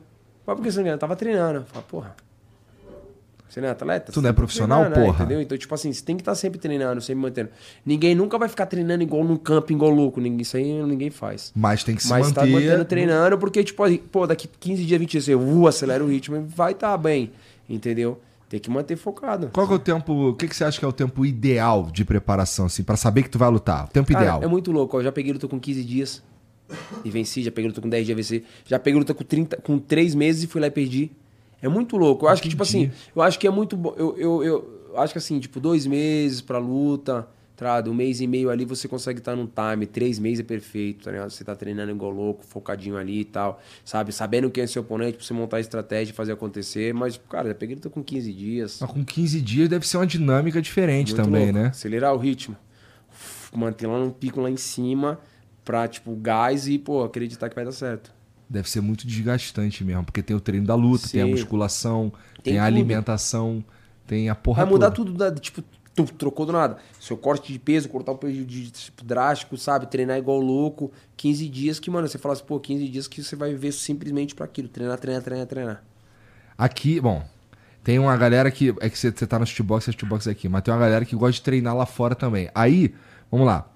Mas por que você não quer? Eu tava treinando. Fala, porra. Você não é atleta? Tu não é tá profissional, treinando, né? porra? Entendeu? Então, tipo assim, você tem que estar sempre treinando, sempre mantendo. Ninguém nunca vai ficar treinando igual num campo, igual louco. Ninguém, isso aí ninguém faz. Mas tem que se Mas manter. tá mantendo treinando, porque, tipo, pô, daqui 15 dias, 20 dias, você uh, acelera o ritmo e vai estar bem. Entendeu? Tem que manter focado. Qual que é o tempo. O que, que você acha que é o tempo ideal de preparação, assim, pra saber que tu vai lutar? O tempo Cara, ideal. É muito louco. Eu já peguei luta com 15 dias e venci. Já peguei luta com 10 dias e venci. Já peguei luta com, 30, com 3 meses e fui lá e perdi. É muito louco. Eu acho que, tipo assim, eu acho que é muito bom. Eu, eu, eu acho que assim, tipo, dois meses pra luta, tá? Um mês e meio ali você consegue estar num time. Três meses é perfeito, tá ligado? Você tá treinando igual louco, focadinho ali e tal. Sabe? Sabendo quem é seu oponente pra você montar a estratégia e fazer acontecer. Mas, cara, já peguei luta com 15 dias. Mas com 15 dias deve ser uma dinâmica diferente Muito também, louco. né? Acelerar o ritmo. Manter lá no pico lá em cima pra, tipo, gás e, pô, acreditar que vai dar certo. Deve ser muito desgastante mesmo, porque tem o treino da luta, tem a Sim. musculação, tem, Tem a alimentação, tem a porra Vai mudar toda. tudo, da, tipo, tu, trocou do nada. Seu corte de peso, cortar o peso de, tipo, drástico, sabe? Treinar igual louco. 15 dias que, mano, você fala assim, pô, 15 dias que você vai viver simplesmente pra aquilo. Treinar, treinar, treinar, treinar. Aqui, bom, tem uma galera que. É que você, você tá no shootbox, é shootbox aqui, mas tem uma galera que gosta de treinar lá fora também. Aí, vamos lá.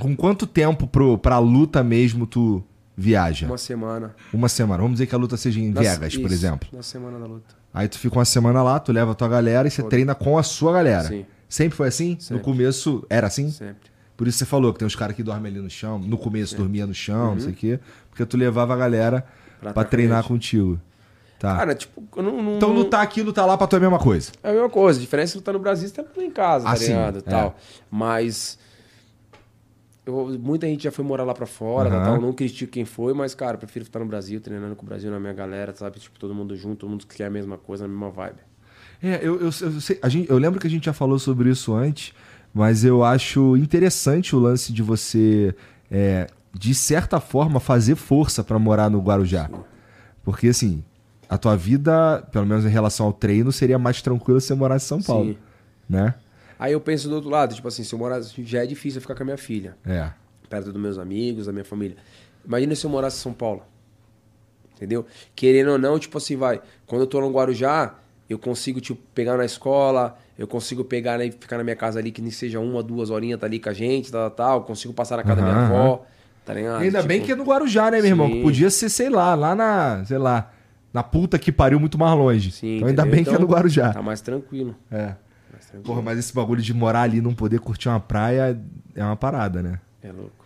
Com quanto tempo pro, pra luta mesmo tu viaja? Uma semana. Uma semana. Vamos dizer que a luta seja em Na- Vegas, por isso, exemplo. Na semana da luta. Aí tu fica uma semana lá, tu leva a tua galera e você treina com a sua galera. Sim. Sempre foi assim? No Sempre. começo era assim? Sempre. Por isso você falou que tem uns caras que dormem ali no chão. No começo dormia no chão, Uhum. não sei o quê. Porque tu levava a galera tá treinar contigo. Tá. Cara, tipo, eu não, não- então lutar aqui, lutar lá pra tu é a mesma coisa. É a mesma coisa. A diferença é lutar no Brasil, você tá em casa, Ah, tá sim, ligado? é. Tal. Mas. Eu- muita gente já foi morar lá pra fora, Aham. tal, não critico quem foi, mas, cara, prefiro estar no Brasil, treinando com o Brasil na minha galera, sabe? Tipo, todo mundo junto, todo mundo que quer a mesma coisa, a mesma vibe. É, eu, eu, eu sei- gente, eu lembro que a gente já falou sobre isso antes, mas eu acho interessante o lance de você é, de certa forma, fazer força pra morar no Guarujá. Porque, assim, a tua vida, pelo menos em relação ao treino, seria mais tranquila se você morasse em São Paulo. Sim. Né? Aí eu penso do outro lado, tipo assim, se eu morar. Já é difícil eu ficar com a minha filha. É. perto dos meus amigos, da minha família. Imagina se eu morasse em São Paulo. Entendeu? Querendo ou não, tipo assim, vai. Quando eu tô no Guarujá, eu consigo, tipo, pegar na escola, eu consigo pegar né, e ficar na minha casa ali, que nem seja uma, duas horinhas, tá ali com a gente, tal, tal, tal. Eu consigo passar na casa da minha avó, tá ligado? Ainda Tipo, bem que é no Guarujá, né, meu irmão? sim. Que podia ser, sei lá, lá na, sei lá, na puta que pariu muito mais longe. Sim, então ainda entendeu? bem que é no Então, Guarujá. Tá mais tranquilo. É. Tranquilo. Porra, mas esse bagulho de morar ali e não poder curtir uma praia é uma parada, né? É louco.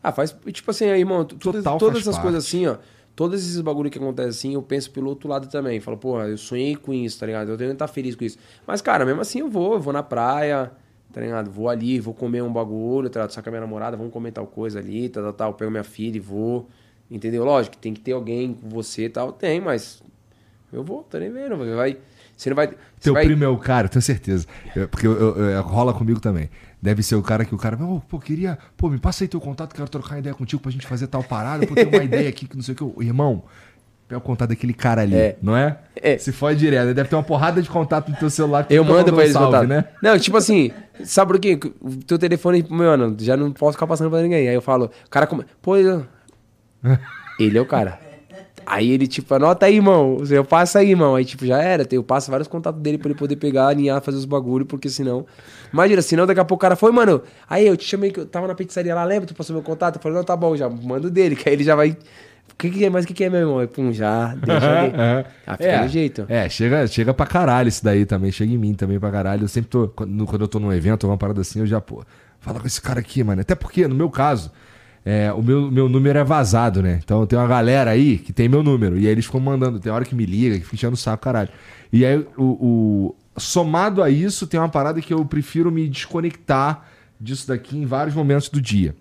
Ah, faz. Tipo assim, aí, irmão, todas, todas essas parte. coisas assim, ó. Todos esses bagulho que acontecem assim, eu penso pelo outro lado também. Falo, porra, eu sonhei com isso, tá ligado? Eu tenho que estar feliz com isso. Mas, cara, mesmo assim eu vou, eu vou na praia, tá ligado? Vou ali, vou comer um bagulho, tá ligado? Só com a minha namorada, vamos comer tal coisa ali, tal, tal, tal. Eu pego minha filha e vou. Entendeu? Lógico, tem que ter alguém com você e tal. Tem, mas. Eu vou, tô nem vendo. Vai. Você não vai. você Teu vai- primo é o cara, tenho certeza. Eu- porque eu- eu- eu- rola comigo também. Deve ser o cara que o cara, "Ô, pô, queria, pô, me passa aí teu contato, quero trocar ideia contigo pra gente fazer tal parada, pô, tem uma ideia aqui que não sei o que. Irmão, pega o contato daquele cara ali, É. não é? É. Se for direto, deve ter uma porrada de contato no teu celular que Eu tá mando mandando pra eles salve, contato. né? Não, tipo assim, sabe por quê? O teu telefone, mano, já não posso ficar passando pra ninguém. Aí eu falo, o cara, come... pô, ele é o (laughs) cara. Aí ele, tipo, anota aí, irmão. Eu passo aí, irmão. Aí, tipo, já era. Eu passo vários contatos dele pra ele poder pegar, alinhar, fazer os bagulho, porque senão. Imagina, senão daqui a pouco o cara foi, mano. Aí eu te chamei que eu tava na pizzaria lá, lembra? Tu passou meu contato? Eu falei, não, tá bom, já mando dele, que aí ele já vai. O que, que é? Mas o que, que é, meu irmão? Aí, pum, já, deixa ali. (laughs) É. Ah, fica do jeito. É, chega, chega pra caralho isso daí também. Chega em mim também pra caralho. Eu sempre tô. Quando, quando eu tô num evento, alguma parada assim, eu já, pô, fala com esse cara aqui, mano. Até porque, no meu caso, é, o meu, meu número é vazado, né? Então tem uma galera aí que tem meu número. E aí eles ficam mandando. Tem hora que me liga, que fica enchendo o saco, caralho. E aí, o, o- somado a isso, tem uma parada que eu prefiro me desconectar disso daqui em vários momentos do dia.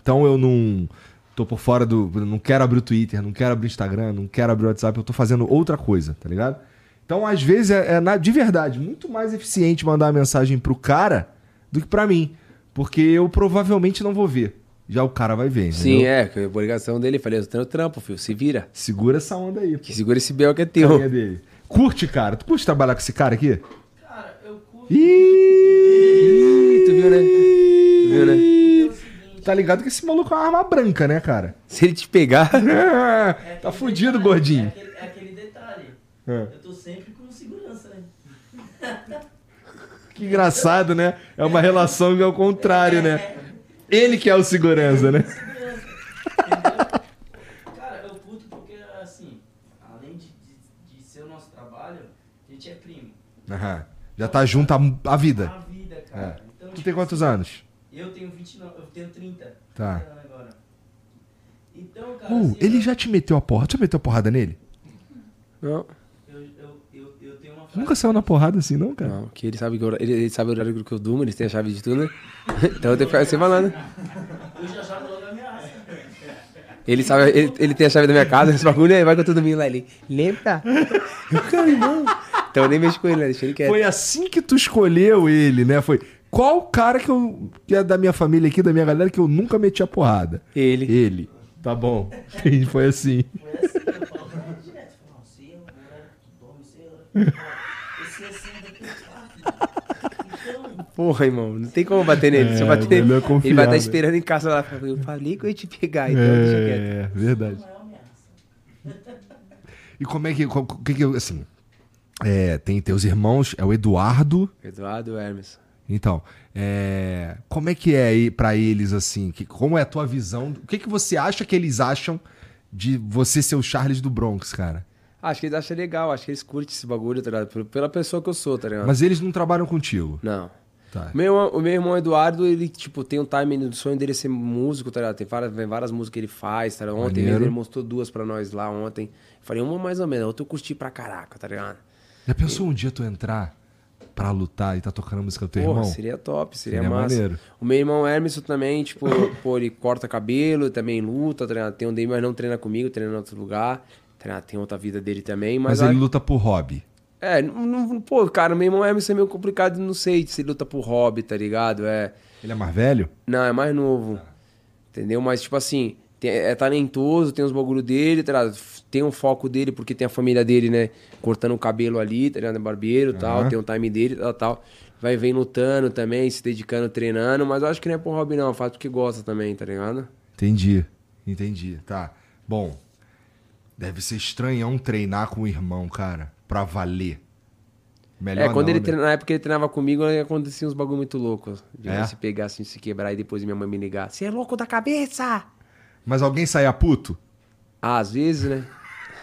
Então eu não tô por fora do. Não quero abrir o Twitter, não quero abrir o Instagram, não quero abrir o WhatsApp, eu tô fazendo outra coisa, tá ligado? Então, às vezes, é, é na- de verdade muito mais eficiente mandar uma mensagem pro cara do que pra mim. Porque eu provavelmente não vou ver. Já o cara vai ver. Sim, entendeu? é, que a obrigação dele, falei, eu tenho trampo, filho, se vira. Segura essa onda aí. Que segura esse bel que é teu. Dele. Curte, cara. Tu curte trabalhar com esse cara aqui? Cara, eu curto Ih, tu viu, né? Tu viu, né? Tá ligado que esse maluco é uma arma branca, né, cara? Se ele te pegar. (laughs) é tá aquele fudido, detalhe, gordinho. É aquele, é aquele detalhe. É. Eu tô sempre com segurança, né? Que engraçado, né? É uma relação que é o contrário, né? Ele que é o segurança, né? Cara, eu curto porque, assim, além de, de, de ser o nosso trabalho, a gente é primo. Aham. Já tá junto a, a vida. A vida, cara. É. Então, Tu tipo tem quantos assim, anos? Eu tenho 29, eu tenho 30. Tá. 30 anos agora. Então, cara, Uh, assim, ele eu- já te meteu a porrada? Tu já meteu a porrada nele? Não, Eu, eu, eu, eu tenho uma frase. Nunca saiu na porrada assim, não, cara? não, que ele sabe, que eu- ele, ele sabe o horário que eu durmo, eles têm a chave de tudo, né? (laughs) Então eu tenho que ficar sem já logo ameaça. Ele sabe, ele, ele tem a chave da minha casa, esse bagulho, aí vai que eu tô dormindo lá. Ele, lembra? Eu, (laughs) cara, não. Então eu nem mexo com ele, né? Deixa ele quieto. Foi assim que tu escolheu ele, né? Foi qual cara que eu que é da minha família aqui, da minha galera que eu nunca meti a porrada? Ele. Ele. Tá bom. (laughs) Foi assim. Foi assim que eu falo ele é tu dorme, você é o horário que tu dorme. Esse é assim daqui quarto. Então, (laughs) Porra, irmão, não tem como bater nele. Se eu É, bater nele, melhor ele vai estar né? esperando em casa lá. Eu falei que eu ia te pegar, então deixa quieto. É, verdade. não é ameaça. E como é que. O que, que assim. É, tem teus irmãos, é o Eduardo. Eduardo Hermes. Então, é, como é que é aí pra eles assim? Que, como é a tua visão? O que, que você acha que eles acham de você ser o Charles do Bronx, cara? Acho que eles acham legal, acho que eles curtem esse bagulho, tá ligado? Pela- pessoa que eu sou, tá ligado? Mas eles não trabalham contigo. Não. Tá. O meu, irmão- o meu irmão Eduardo, ele, tipo, tem um time do sonho dele ser músico, tá ligado? Tem várias, várias músicas que ele faz, tá ligado? Ontem mesmo ele mostrou duas pra nós lá ontem. Falei, uma mais ou menos, outra eu curti pra caraca, tá ligado? Já pensou um dia tu entrar pra lutar e tá tocando a música do teu Porra, irmão? seria top, seria, Seria massa. maneiro. O meu irmão Hermes também, tipo, (coughs) pô, ele corta cabelo, também luta, tá ligado? Tem um dele, mas não treina comigo, treina em outro lugar. Tem outra vida dele também, mas... Mas ele a- luta por hobby. É, não, não- pô, cara, meu irmão é meio complicado, não sei se ele luta por hobby, tá ligado? É... Ele é mais velho? Não, é mais novo. Entendeu? Mas, tipo assim, tem- é talentoso, tem os bagulho dele, tá ligado? tem um foco dele, porque tem a família dele, né? Cortando o cabelo ali, tá ligado? É barbeiro e tal, tem o time dele e tal, tal. Vai vem lutando também, se dedicando, treinando, mas eu acho que não é pro hobby, não. Faz porque gosta também, tá ligado? Entendi. Entendi. Tá. Bom. Deve ser estranhão treinar com o irmão, cara. Pra valer. Melhor é, quando não, ele né? treina, na época que ele treinava comigo, acontecia uns bagulho muito loucos. De É? se pegar assim, se quebrar e depois minha mãe me ligar. Você é louco da cabeça! Mas alguém saia puto? Ah, às vezes, né?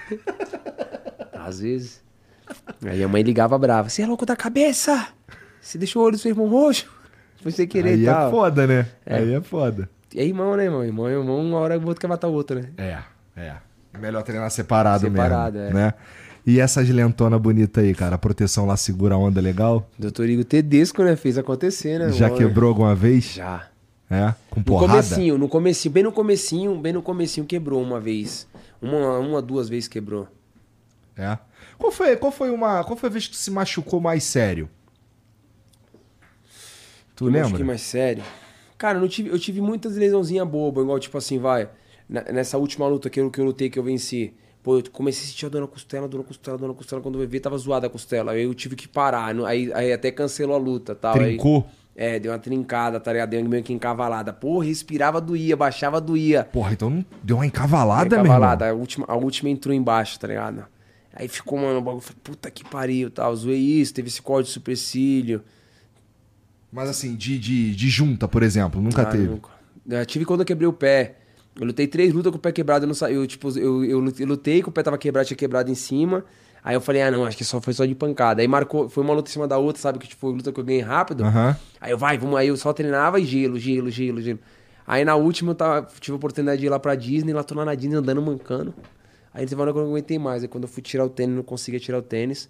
(laughs) às vezes. Aí a mãe ligava brava. Você é louco da cabeça? Você deixou o olho do seu irmão roxo? Foi sem querer Aí e tal. é foda, né? É. Aí é foda. É irmão, né, irmão? Irmão é irmão, uma hora o outro quer matar o outro, né? É, é. Melhor treinar separado, Separado, mesmo. é. Né? E essas lentonas bonitas aí, cara? A proteção lá segura a onda legal? Doutor Igor Tedesco, né? Fez acontecer, né? Já irmão, quebrou alguma vez? Já. É? Com No porrada? comecinho, no comecinho, bem no comecinho, bem no comecinho quebrou uma vez. Uma, uma duas vezes quebrou. É. Qual foi, qual foi uma. Qual foi a vez que tu se machucou mais sério? Tu Eu lembra? mais sério. Cara, eu, tive, eu tive muitas lesãozinhas bobas, igual tipo assim, vai. Nessa última luta que eu, que eu lutei, que eu venci. Pô, eu comecei a sentir a dor na costela, dor na costela, dor na costela. Quando eu vi, tava zoada a costela. Aí eu tive que parar. Aí, aí até cancelou a luta tal. Aí- Trincou? é, deu uma trincada, tá ligado? Deu meio que encavalada. Pô, respirava, doía, baixava, doía. Porra, então deu uma encavalada, meu Encavalada. A última, a última entrou embaixo, tá ligado? Aí ficou, mano, o bagulho. falei, Puta que pariu, tal. Zoei isso, teve esse corte de supercílio. Mas assim, de, de, de junta, por exemplo, nunca Ah, teve. nunca. Eu tive quando eu quebrei o pé. Eu lutei três lutas com o pé quebrado, eu não sa... eu, tipo, eu, eu lutei- eu com o pé tava quebrado, tinha quebrado em cima. Aí eu falei, ah, não, acho que só foi só de pancada. Aí marcou, foi uma luta em cima da outra, sabe? Que tipo, foi luta que eu ganhei rápido. Aham. Aí eu, vai, vamos aí, eu só treinava e gelo, gelo, gelo, gelo. Aí na última eu tava, tive a oportunidade de ir lá pra Disney, lá tô lá na Disney andando, mancando. Aí teve uma hora que eu não aguentei mais. Aí quando eu fui tirar o tênis, não conseguia tirar o tênis.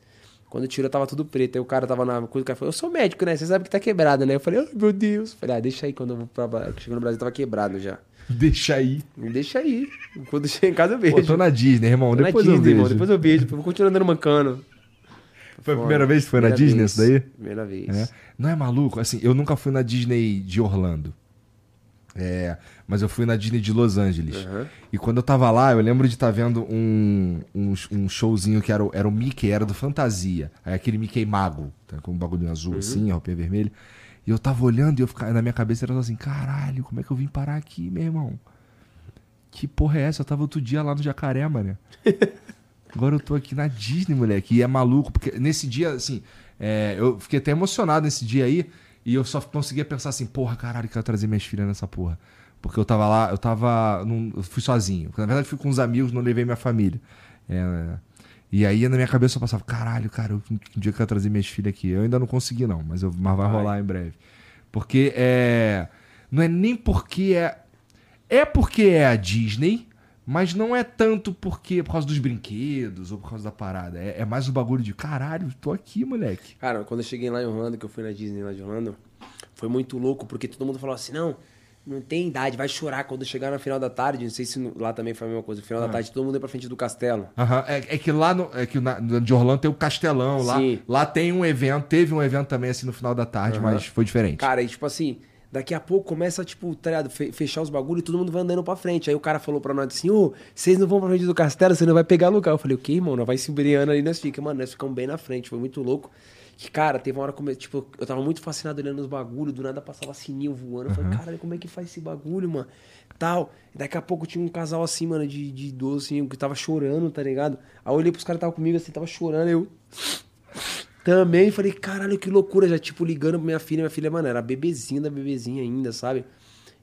Quando eu tirei, tava tudo preto. Aí o cara tava na coisa, o cara falou, eu sou médico, né? Você sabe que tá quebrado, né? Eu falei, ai meu Deus. Falei, ah, deixa aí quando eu vou pra Chegou no Brasil, tava quebrado já. Deixa aí. Deixa aí. Quando chegar em casa eu vejo. Pô, tô na Disney, irmão. Tô na Depois Disney, eu vejo. irmão, Depois eu vejo. Vou continuar andando mancando. Foi a primeira vez que foi na Primeira Disney vez. isso daí? Primeira vez. É. Não é maluco? Assim, eu nunca fui na Disney de Orlando. É, mas eu fui na Disney de Los Angeles. Aham. E quando eu tava lá, eu lembro de estar vendo um, um, um showzinho que era, o- era o Mickey, era do Fantasia. Aí aquele Mickey mago, tá, com um bagulho azul assim, a roupinha vermelha. E eu tava olhando e eu ficava, na minha cabeça era só assim, caralho, como é que eu vim parar aqui, meu irmão? Que porra é essa? Eu tava outro dia lá no Jacaré, mano. (laughs) Agora eu tô aqui na Disney, moleque. E é maluco, porque nesse dia, assim, é, eu fiquei até emocionado nesse dia aí. E eu só conseguia pensar assim, porra, caralho, quero trazer minhas filhas nessa porra. Porque eu tava lá, eu tava. num- eu fui sozinho. Na verdade, fui com uns amigos, não levei minha família. É, e aí na minha cabeça eu passava, caralho, cara, um dia eu quero trazer minhas filhas aqui. Eu ainda não consegui, não, mas, eu, mas vai Vai. rolar em breve. Porque é. Não é nem porque é. É porque é a Disney, mas não é tanto porque por causa dos brinquedos ou por causa da parada. É, é mais o bagulho de caralho, tô aqui, moleque. Cara, quando eu cheguei lá em Orlando, que eu fui na Disney lá de Orlando, foi muito louco, porque todo mundo falou assim, não, não tem idade, vai chorar quando chegar na final da tarde. Não sei se lá também foi a mesma coisa. No final Ah. da tarde, todo mundo ia pra frente do castelo. Aham, É, é que lá no, é que na, de Orlando tem o Castelão, lá, Sim. lá tem um evento, teve um evento também assim no final da tarde, Aham. mas foi diferente. Cara, e tipo assim, daqui a pouco começa, tipo, tá ligado? Fechar os bagulhos e todo mundo vai andando pra frente. Aí o cara falou pra nós assim, ô, vocês não vão pra frente do castelo, você não vai pegar lugar. Eu falei, o quê, irmão? Nós vai se embreando ali, nós fica. Mano, nós ficamos bem na frente, foi muito louco. Que, cara, teve uma hora que, tipo, eu tava muito fascinado olhando os bagulhos, do nada passava sininho voando. Eu falei, caralho, como é que faz esse bagulho, mano? Tal. E daqui a pouco tinha um casal assim, mano, de, de idoso, assim, que tava chorando, tá ligado? Aí eu olhei pros caras que tava comigo assim, tava chorando, eu. (sniffs) Também falei, caralho, que loucura. Já, tipo, ligando pra minha filha. Minha filha, mano, era bebezinha da bebezinha ainda, sabe?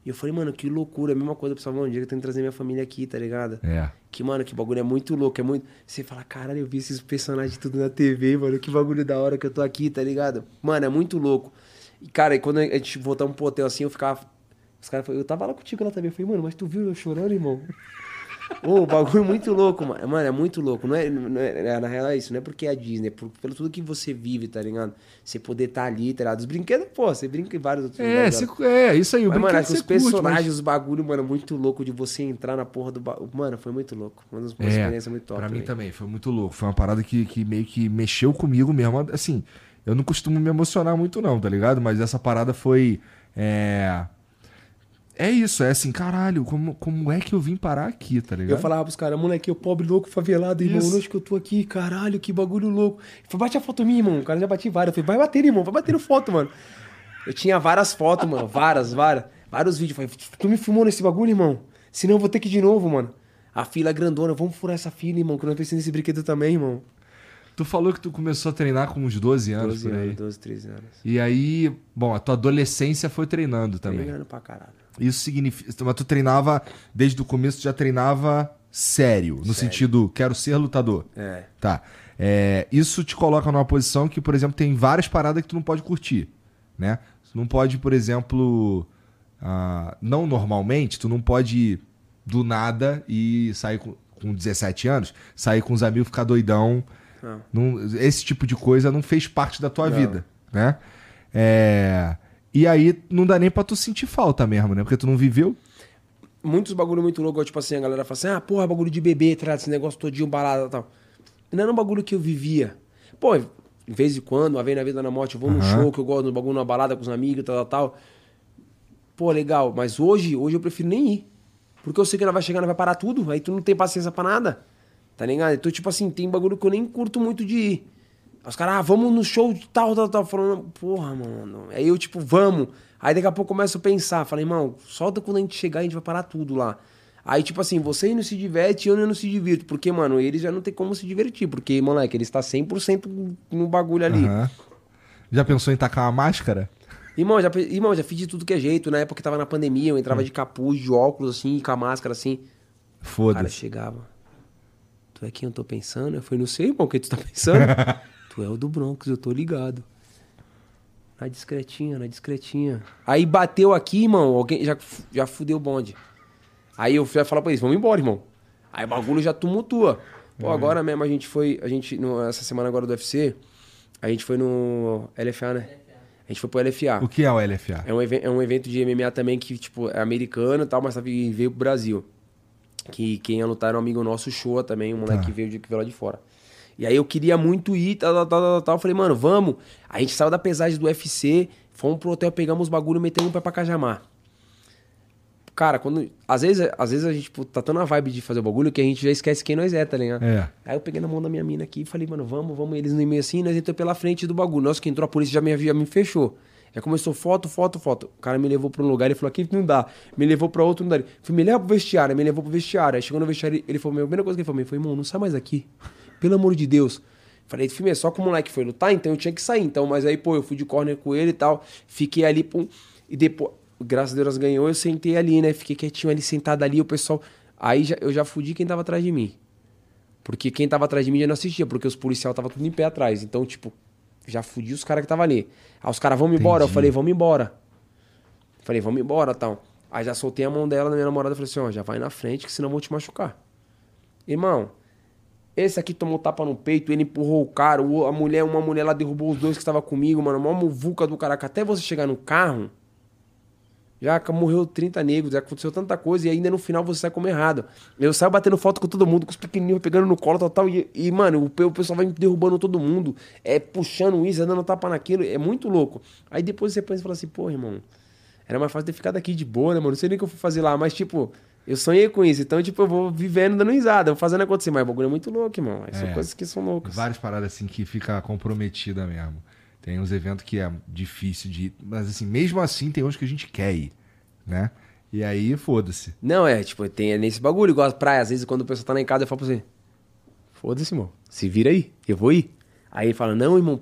E eu falei, mano, que loucura. A mesma coisa, mano, um dia que eu tenho que trazer minha família aqui, tá ligado? É. Que, mano, que bagulho é muito louco. É muito. Você fala, caralho, eu vi esses personagens tudo na TV, mano. Que bagulho da hora que eu tô aqui, tá ligado? Mano, é muito louco. E, cara, e quando a gente voltamos pro hotel assim, eu ficava. Os caras falaram, eu tava lá contigo lá também. Eu falei, mano, mas tu viu eu chorando, irmão? Ô, o bagulho é muito louco, mano. Mano, é muito louco. Não é, não é- é- na real é isso, não é porque é a Disney, é por, pelo tudo que você vive, tá ligado? Você poder estar ali, tá ligado? Os brinquedos, pô, você brinca em vários outros É, lugares. você- é, isso aí, o Mas, mano, acho que os você curte, personagens, mas- os bagulho, mano, muito louco de você entrar na porra do bagulho. Mano, foi muito louco. Uma das É, experiência muito top. pra mim também, foi muito louco. Foi uma parada que, que meio que mexeu comigo mesmo. Assim, eu não costumo me emocionar muito não, tá ligado? Mas essa parada foi... É... é isso, é assim, caralho, como, como é que eu vim parar aqui, tá ligado? Eu falava pros caras, moleque, eu pobre, louco, favelado, irmão. Isso. Onde que eu tô aqui? Caralho, que bagulho louco. Falou, bate a foto minha, irmão. O cara já bati várias. Eu falei, vai bater, irmão, vai bater foto, mano. Eu tinha várias fotos, mano. Várias, várias. Vários vídeos. Eu falei, tu me filmou nesse bagulho, irmão? Senão eu vou ter que ir de novo, mano. A fila é grandona, vamos furar essa fila, irmão, que eu não pensei nesse brinquedo também, irmão. Tu falou que tu começou a treinar com uns 12 anos 12 por aí. anos, 12, 13 anos. E aí, bom, a tua adolescência foi treinando também. Treinando pra caralho. Isso significa. Mas tu treinava, desde o começo, tu já treinava sério, no sentido, quero ser lutador. É. Tá. É, isso te coloca numa posição que, por exemplo, tem várias paradas que tu não pode curtir, né? Tu não pode, por exemplo, ah, não normalmente, tu não pode do nada e sair com, com 17 anos, sair com os amigos, ficar doidão. Não. Não- esse tipo de coisa não fez parte da tua Não. vida, né? É, e aí não dá nem pra tu sentir falta mesmo, né? Porque tu não viveu. muitos bagulho muito louco, tipo assim, a galera fala assim, ah, porra, bagulho de bebê, tá ligado? esse negócio todinho, balada e tal. Não era um bagulho que eu vivia. Pô, de vez em quando, uma vez na vida na morte, eu vou num Aham. show que eu gosto, no bagulho, numa balada com os amigos, tal, tal, tal. Pô, legal, mas hoje, hoje eu prefiro nem ir. Porque eu sei que ela vai chegar, ela vai parar tudo, aí tu não tem paciência pra nada. Tá ligado? Então, tipo assim, tem bagulho que eu nem curto muito de ir. Os caras, ah, vamos no show de tal, tal, tal. Falando, porra, mano. Aí eu, tipo, vamos. Aí daqui a pouco eu começo a pensar. Falei, irmão, solta quando a gente chegar, a gente vai parar tudo lá. Aí, tipo assim, você não se diverte, eu não se divirto. Porque, mano, eles já não tem como se divertir. Porque, moleque, eles tá 100% no bagulho ali. Aham. Já pensou em tacar uma máscara? Irmão, já, irmão, já fiz de tudo que é jeito. Na época que tava na pandemia, eu entrava de capuz, de óculos, assim, com a máscara, assim. O cara Foda-se. chegava. Tu é quem eu tô pensando? Eu falei, não sei, irmão, o que tu tá pensando? (laughs) tu é o do Bronx, eu tô ligado. Na discretinha, na discretinha. Aí bateu aqui, irmão, alguém já, já fudeu o bonde. Aí eu fui falar pra eles, vamos embora, irmão. Aí o bagulho já tumultua. Pô, agora mesmo a gente foi, a gente, no- essa semana agora do UFC, a gente foi no LFA, né? A gente foi pro LFA. O que é o LFA? É um, é um evento de MMA também que, tipo, é americano e tal, mas veio pro Brasil. Que quem ia lutar era um amigo nosso, Shoa também, um moleque Tá. que veio, de, que veio lá de fora. E aí eu queria muito ir, tal, tal, tal, tal, tal. Eu falei, mano, vamos. Aí a gente saiu da pesagem do UFC, fomos pro hotel, pegamos os bagulho e metemos um pé pra Cajamar. Cara, quando. Às vezes, às vezes a gente tipo, tá tão na vibe de fazer o bagulho que a gente já esquece quem nós é, tá ligado? É. Aí eu peguei na mão da minha mina aqui e falei, mano, vamos, vamos. Eles no e-mail assim, nós entramos pela frente do bagulho. Nossa, que entrou a polícia já me, já me fechou. Já começou foto, foto, foto. O cara me levou pra um lugar e falou, aqui não dá. Me levou pra outro, não dá. Fui, me leva pro vestiário, me levou pro vestiário. Aí chegou no vestiário, ele falou, a primeira coisa que ele falou, ele falou, irmão, não sai mais aqui. Pelo amor de Deus. Falei, filme, é só que o moleque foi lutar, então eu tinha que sair. Então, mas aí, pô, eu fui de corner com ele e tal. Fiquei ali, pum. E depois, graças a Deus, ganhou, eu sentei ali, né? Fiquei quietinho ali, sentado ali, o pessoal. Aí já- eu já fudi quem tava atrás de mim. Porque quem tava atrás de mim já não assistia, porque os policiais estavam tudo em pé atrás. Então, tipo, já fudi os caras que estavam ali. Aí os caras, vamos embora. Eu falei, vamos embora. Falei, vamos embora tal. Aí já soltei a mão dela na minha namorada e falei assim: ó, já vai na frente, que senão eu vou te machucar. Irmão, esse aqui tomou tapa no peito, ele empurrou o cara, a mulher, uma mulher lá derrubou os dois que estavam comigo, mano. Uma muvuca do caraca. Até você chegar no carro, já morreu 30 negros, já aconteceu tanta coisa e ainda no final você sai como errado. Eu saio batendo foto com todo mundo, com os pequenininhos pegando no colo tal, e, e, mano, o, o pessoal vai derrubando todo mundo, é puxando isso, é dando tapa naquilo, é muito louco. Aí depois você pensa e fala assim, pô, irmão, era mais fácil ter ficado aqui de boa, né, mano? Não sei nem o que eu fui fazer lá, mas tipo, eu sonhei com isso, então, tipo, eu vou vivendo dando risada, vou fazendo acontecer, mas o bagulho é muito louco, irmão. São É. coisas que são loucas. Várias paradas assim que fica comprometida mesmo. Tem uns eventos que é difícil de ir, mas assim, mesmo assim tem uns que a gente quer ir, né? E aí, foda-se. Não, é, tipo, tem nesse bagulho, igual as praias. Às vezes, quando o pessoal tá lá em casa, eu falo pra você: Foda-se, irmão. Se vira aí, eu vou ir. Aí ele fala: Não, irmão.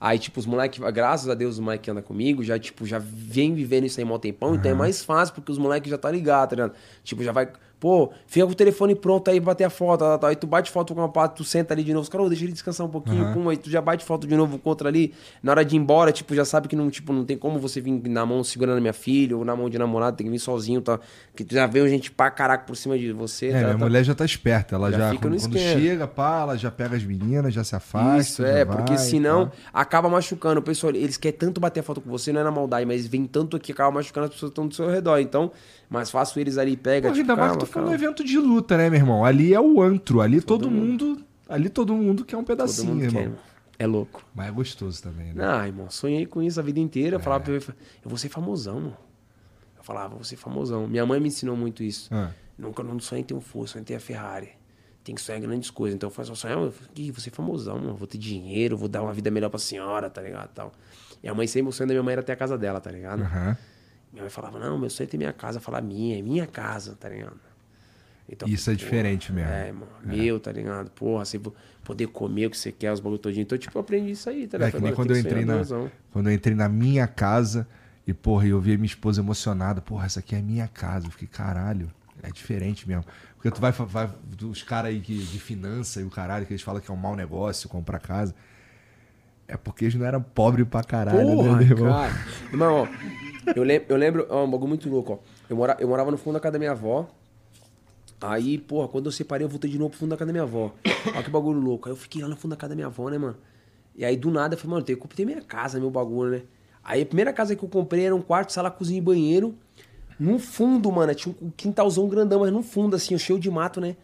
Aí, tipo, os moleques, graças a Deus, os moleques que andam comigo, já, tipo, já vem vivendo isso aí mó tempão, então é mais fácil, porque os moleques já tá ligado, tá ligado? Tipo, já vai. Pô, fica com o telefone pronto aí pra bater a foto, tal, tal, aí tu bate foto com uma parte, tu senta ali de novo, os caras, deixa ele descansar um pouquinho, pum, aí tu já bate foto de novo com outra ali. Na hora de ir embora, tipo, já sabe que não, tipo, não tem como você vir na mão segurando a minha filha, ou na mão de namorado, tem que vir sozinho, tá? Que tu já veio gente pra caraca por cima de você, É, tá, minha tá. mulher já tá esperta. Ela Já já, quando, quando chega, pá, ela já pega as meninas, já se afasta. Isso, é, vai, porque senão tá. acaba machucando. O pessoal, eles querem tanto bater a foto com você, não é na maldade, mas vem tanto aqui, acaba machucando as pessoas que estão do seu redor. Então, mais fácil eles ali pega, Pô, tipo, ainda mais que tu foi calma. evento de luta, né, meu irmão? Ali é o antro, ali todo, mundo. Ali todo mundo quer um Todo pedacinho, mundo irmão. quer. É louco. Mas é gostoso também, né? Ah, irmão, sonhei com isso a vida inteira. É. Falava pra ele, eu vou ser famosão, mano. Eu falava, vou ser famosão. Minha mãe me ensinou muito isso. Ah. Nunca não sonhei em ter um Fusca, sonhei em ter a Ferrari. Tem que sonhar grandes coisas. Então eu falei, só sonhar, eu falei, "Ih, vou ser famosão, mano. Vou ter dinheiro, vou dar uma vida melhor pra senhora, tá ligado? Tal. E a mãe sempre, o sonho da minha mãe era ter a casa dela, tá ligado? Aham. Minha mãe falava, não, meu sonho é ter minha casa. Eu falava, minha, é minha casa, tá ligado? Então, Isso é porra, diferente mesmo. É, mano. Meu, tá ligado? Porra, você vo- poder comer o que você quer, os bagulho todinho. Então, tipo, eu aprendi isso aí, tá É ligado? que nem Agora quando eu entrei sonhar na, quando eu entrei na minha casa e, porra, eu vi minha esposa emocionada. Porra, essa aqui é minha casa. Eu fiquei, caralho, é diferente mesmo. Porque tu vai, vai os caras aí que, de finança e o caralho, que eles falam que é um mau negócio comprar casa. É porque eles não eram pobres pra caralho, Porra, né, meu irmão? cara. Irmão, ó, eu lembro, eu lembro, ó, um bagulho muito louco, ó. Eu, mora, eu morava no fundo da casa da minha avó. Aí, porra, quando eu separei, eu voltei de novo pro fundo da casa da minha avó. Olha que bagulho louco. Aí eu fiquei lá no fundo da casa da minha avó, né, mano? E aí, do nada, eu falei, mano, eu comprar minha casa, meu bagulho, né? Aí a primeira casa que eu comprei era um quarto, sala, cozinha e banheiro. No fundo, mano, tinha um quintalzão grandão, mas no fundo, assim, cheio de mato, né?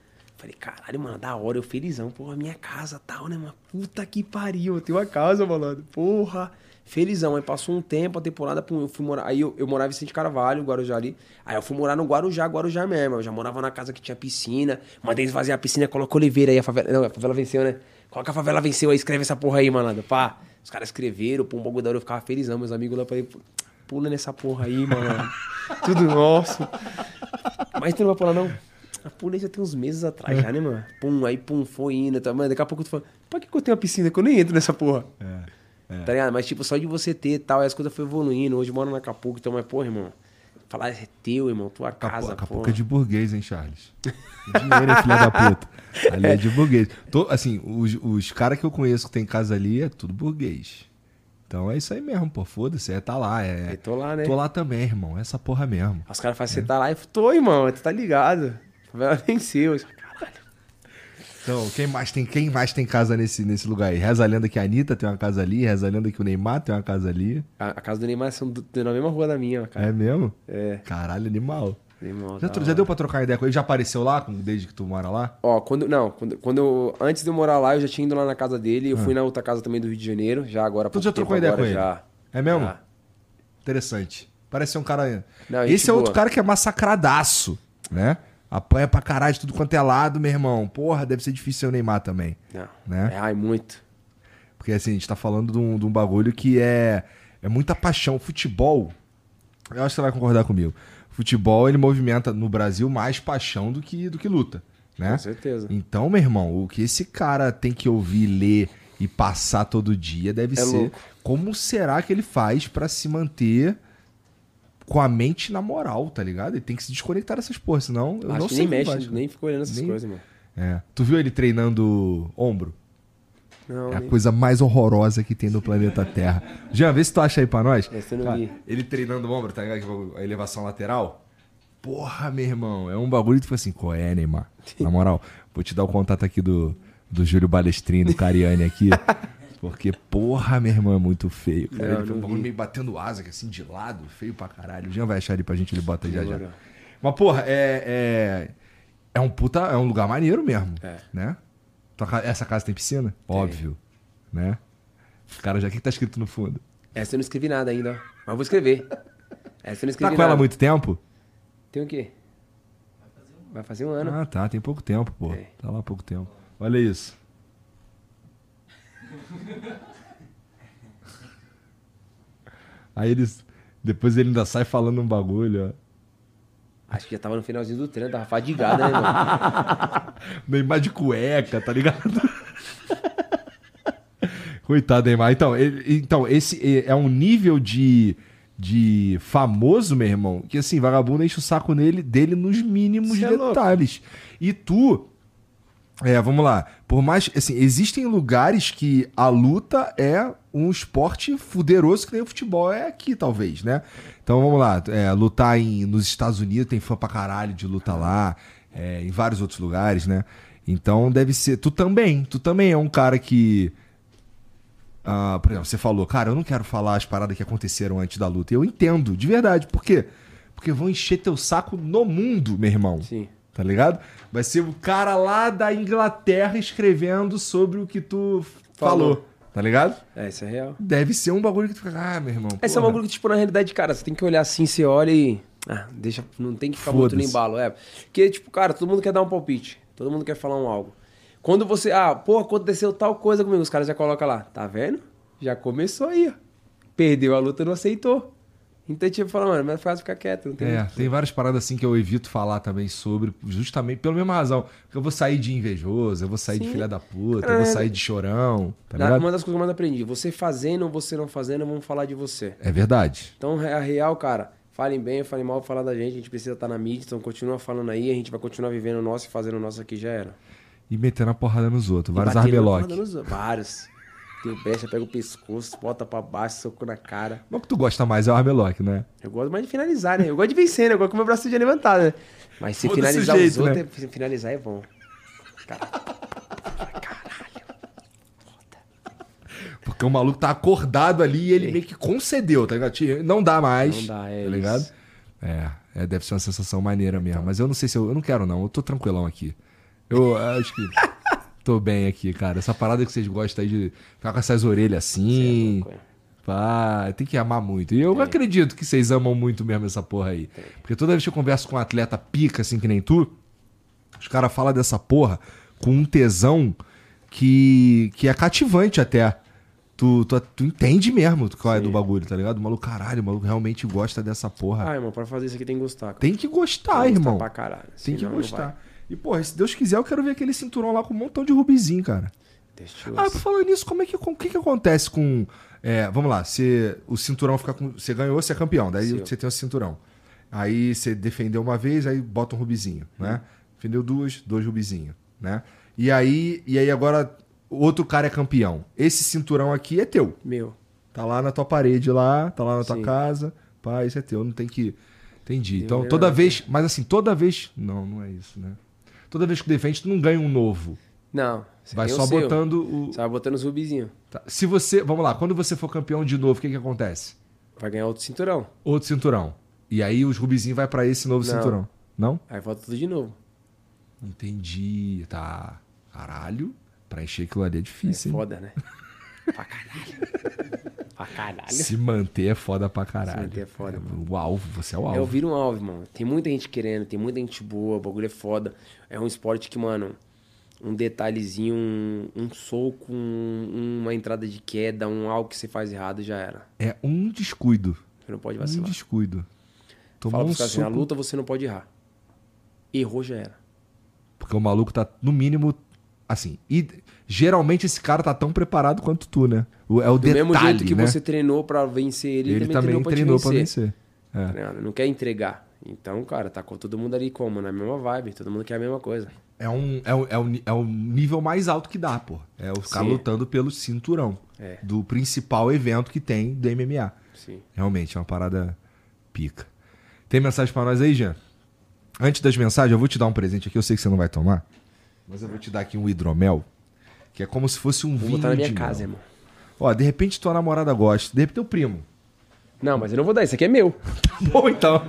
Falei, caralho, mano, da hora, eu felizão, porra, minha casa tal, né, mano? Puta que pariu, eu tenho uma casa, malandro. Porra, felizão. Aí passou um tempo, a temporada, pum, eu fui morar. Aí eu, eu morava em Vicente Carvalho, Guarujá ali. Aí eu fui morar no Guarujá, Guarujá mesmo. Eu já morava na casa que tinha piscina. Mandei eles fazer a piscina, coloca Oliveira aí, a favela. Não, a favela venceu, né? Coloca a favela venceu aí, escreve essa porra aí, malandro. Pá. Os caras escreveram, pô, um bagulho da hora, eu ficava felizão. Meus amigos lá, eu falei, pula nessa porra aí, mano. (laughs) Tudo nosso. Mas tu não vai pular, não? A pulei já tem uns meses atrás já, né, mano? Pum, aí pum, foi indo. Tá, mano, daqui a pouco tu fala, pra que, que eu tenho uma piscina que eu nem entro nessa porra? É, Tá ligado? Mas, tipo, só de você ter e tal, aí as coisas foram evoluindo. Hoje eu moro na Acapulco, então, mas, porra, irmão. Falar é teu, irmão, tua casa, Acapulco, porra. Acapulco é de burguês, hein, Charles? Dinheiro é (laughs) filha da puta. Ali é de burguês. Tô, assim, os, os caras que eu conheço que tem casa ali é tudo burguês. Então é isso aí mesmo, pô. Foda-se, é tá lá. É, Aí tô lá, né? Tô lá também, irmão. Essa porra mesmo. Os caras fazem, você tá lá e eu tô, irmão, tu tá ligado. A favela venceu. Caralho. Então, quem mais tem, quem mais tem casa nesse, nesse lugar aí? Reza a lenda que a Anitta tem uma casa ali, reza a lenda que o Neymar tem uma casa ali. A, a casa do Neymar são do- na mesma rua da minha, cara. É mesmo? É. Caralho, animal. Neymar, Já, já deu pra trocar ideia com ele? Já apareceu lá com- desde que tu mora lá? Ó, quando. Não, quando, quando eu. Antes de eu morar lá, eu já tinha ido lá na casa dele. Eu fui na outra casa também do Rio de Janeiro, já agora. Tu já trocou ideia agora, com ele? Já. É mesmo? Já. Interessante. Parece ser um cara. Não, Esse é outro boa. cara que é massacradaço, né? Apanha pra caralho de tudo quanto é lado, meu irmão. Porra, deve ser difícil o Neymar também. Não. Né? É, ai, muito. Porque assim, a gente tá falando de um, de um bagulho que é, é muita paixão. Futebol, eu acho que você vai concordar comigo. Futebol, ele movimenta no Brasil mais paixão do que, do que luta, né? Com certeza. Então, meu irmão, o que esse cara tem que ouvir, ler e passar todo dia deve É ser louco. como será que ele faz pra se manter com a mente na moral, tá ligado? Ele tem que se desconectar dessas porras, senão eu Acho não que sei nem mexe, nem ficou olhando essas Nem- coisas, mano. É. Tu viu ele treinando ombro? Não, É a nem- coisa mais horrorosa que tem no planeta Terra. Jean, vê se tu acha aí pra nós. Esse eu não Cara, vi. ele treinando o ombro, tá ligado? A elevação lateral. Porra, meu irmão, é um bagulho que tu fala assim, qual é, Neymar? (laughs) Na moral, vou te dar o contato aqui do, do Júlio Balestrinho, do Cariani aqui. (laughs) Porque, porra, meu irmão, é muito feio. Cara. Não, ele um bagulho meio batendo asa, assim, de lado, feio pra caralho. O Jean vai achar ali pra gente, ele bota aí já já. Mas, porra, é, é. É um puta. É um lugar maneiro mesmo. É. Né? Essa casa tem piscina? Óbvio. Né? Os caras já. O que que tá escrito no fundo? Essa eu não escrevi nada ainda, ó. Mas eu vou escrever. Essa eu não escrevi Tá com nada. ela há muito tempo? Tem o quê? Vai fazer um ano. Ah, tá. Tem pouco tempo, pô. É. Tá lá há pouco tempo. Olha isso. (laughs) Aí eles. Depois ele ainda sai falando um bagulho, ó. Acho que já tava no finalzinho do treino, tava fadigada, né, mano? (laughs) Neymar de cueca, tá ligado? (laughs) Coitado, Neymar. Então, ele- então esse é- é um nível de, de famoso, meu irmão, que assim, vagabundo enche o saco nele, dele nos mínimos Cê é detalhes. E tu. É, vamos lá. Por mais. Assim, existem lugares que a luta é um esporte fuderoso que nem o futebol é aqui, talvez, né? Então vamos lá. É, lutar em, nos Estados Unidos tem fã pra caralho de luta lá. é, em vários outros lugares, né? Então deve ser. Tu também. Tu também é um cara que. ah, por exemplo, você falou, cara, eu não quero falar as paradas que aconteceram antes da luta. Eu entendo, de verdade. Por quê? Porque vão encher teu saco no mundo, meu irmão. Sim. Tá ligado? Vai ser o cara lá da Inglaterra escrevendo sobre o que tu falou. Falou. Tá ligado? É, isso é real. Deve ser um bagulho que tu fica, ah, meu irmão. Esse é um porra. bagulho que, tipo, na realidade, cara, você tem que olhar assim, você olha e. Ah, deixa, não tem que ficar muito no embalo, é. Porque, tipo, cara, todo mundo quer dar um palpite. Todo mundo quer falar um algo. Quando você, ah, pô, aconteceu tal coisa comigo, os caras já colocam lá, tá vendo? Já começou aí, ó. Perdeu a luta, não aceitou. Então, tipo, fala, mano, mas faz ficar quieto, não tem É, muito- tem várias paradas assim que eu evito falar também sobre, justamente pela mesma razão. Porque eu vou sair de invejoso, eu vou sair de Sim. filha da puta, eu vou É. sair de chorão, tá Na- uma das coisas que eu mais aprendi, você fazendo ou você não fazendo, vamos falar de você. É verdade. Então, a real, cara, falem bem, falem mal, falar da gente, a gente precisa estar na mídia, então continua falando aí, a gente vai continuar vivendo o nosso e fazendo o nosso aqui, já era. E metendo a porrada nos outros, vários nos- Vários. O besta, pega o pescoço, bota pra baixo, soco na cara. Mas o que tu gosta mais é o arbelock, né? Eu gosto mais de finalizar, né? Eu gosto de vencer, né? Eu gosto com o meu braço de levantado, né? Mas se Foda-se o finalizar jeito, os outros, né? é- finalizar é bom. Porque o maluco tá acordado ali e ele meio que concedeu, tá ligado? Não dá mais. Não dá, é Tá ligado? isso. É, é, deve ser uma sensação maneira mesmo. Mas eu não sei se eu. Eu não quero, não. Eu tô tranquilão aqui. Eu acho que. (laughs) Tô bem aqui, cara. Essa parada que vocês gostam aí de ficar com essas orelhas assim. louco, é. Pá, tem que amar muito. E eu acredito que vocês amam muito mesmo essa porra aí. Porque toda vez que eu converso com um atleta pica, assim que nem tu, os caras falam dessa porra com um tesão que, que é cativante até. Tu, tu, tu entende mesmo qual é do bagulho, tá ligado? O maluco, caralho, o maluco realmente gosta dessa porra. Ah, irmão, pra fazer isso aqui tem que gostar. cara. Tem que gostar, Tem irmão. Gostar pra caralho. Tem que gostar. E, porra, se Deus quiser, eu quero ver aquele cinturão lá com um montão de rubizinho, cara. Ah, falar nisso, como é que, o que, que acontece com. é, vamos lá, se o cinturão fica com. Você ganhou, você é campeão, daí você tem o cinturão. Aí você defendeu uma vez, aí bota um rubizinho, né? Defendeu duas, dois rubizinhos, né? E aí, e aí agora outro cara é campeão. Esse cinturão aqui é teu. Meu. Tá lá na tua parede lá, tá lá na tua Sim. casa. Pá, isso é teu, não tem que. Entendi. Então, toda vez. Mas assim, toda vez. Não, não é isso, né? Toda vez que defende, tu não ganha um novo. Não. você Vai o só seu. botando o. Você vai botando os rubizinhos. Tá. Se você. Vamos lá, quando você for campeão de novo, o que, que acontece? Vai ganhar outro cinturão. Outro cinturão. E aí os rubizinhos vai pra esse novo Não. cinturão. Não? Aí volta tudo de novo. Entendi. Tá. Caralho. Pra encher aquilo ali é É difícil, hein? foda, né? (laughs) pra caralho. pra caralho. Se manter é foda pra caralho. Se manter é foda, mano. O alvo, você é o alvo. Eu viro um alvo, mano. Tem muita gente querendo, tem muita gente boa, o bagulho é foda. É um esporte que, mano, um detalhezinho, um, um soco, um- uma entrada de queda, um algo que você faz errado já era. É um descuido. Você não pode Um vacilar. descuido. Tomou Fala um pros caras assim, na luta você não pode errar. Errou já era. porque o maluco tá, no mínimo, assim. E geralmente esse cara tá tão preparado quanto tu, né? O- É o Do detalhe, mesmo jeito que né? você treinou pra vencer ele, Ele, ele, também treinou pra vencer. É. Tá? Não quer entregar. Então, cara, tá com todo mundo ali como? Na mesma vibe. Todo mundo quer a mesma coisa. É, um, é, um, é, um, é um nível mais alto que dá, pô. É os caras Sim. lutando pelo cinturão. É. Do principal evento que tem do MMA. Sim. Realmente, é uma parada pica. Tem mensagem pra nós aí, Jean? Antes das mensagens, eu vou te dar um presente aqui. Eu sei que você não vai tomar. Mas eu vou te dar aqui um hidromel. Que é como se fosse um Vou vinho botar na minha de casa, mel. irmão. Ó, de repente tua namorada gosta. De repente teu primo. Não, mas eu não vou dar. Isso aqui é meu. (laughs) Bom, então.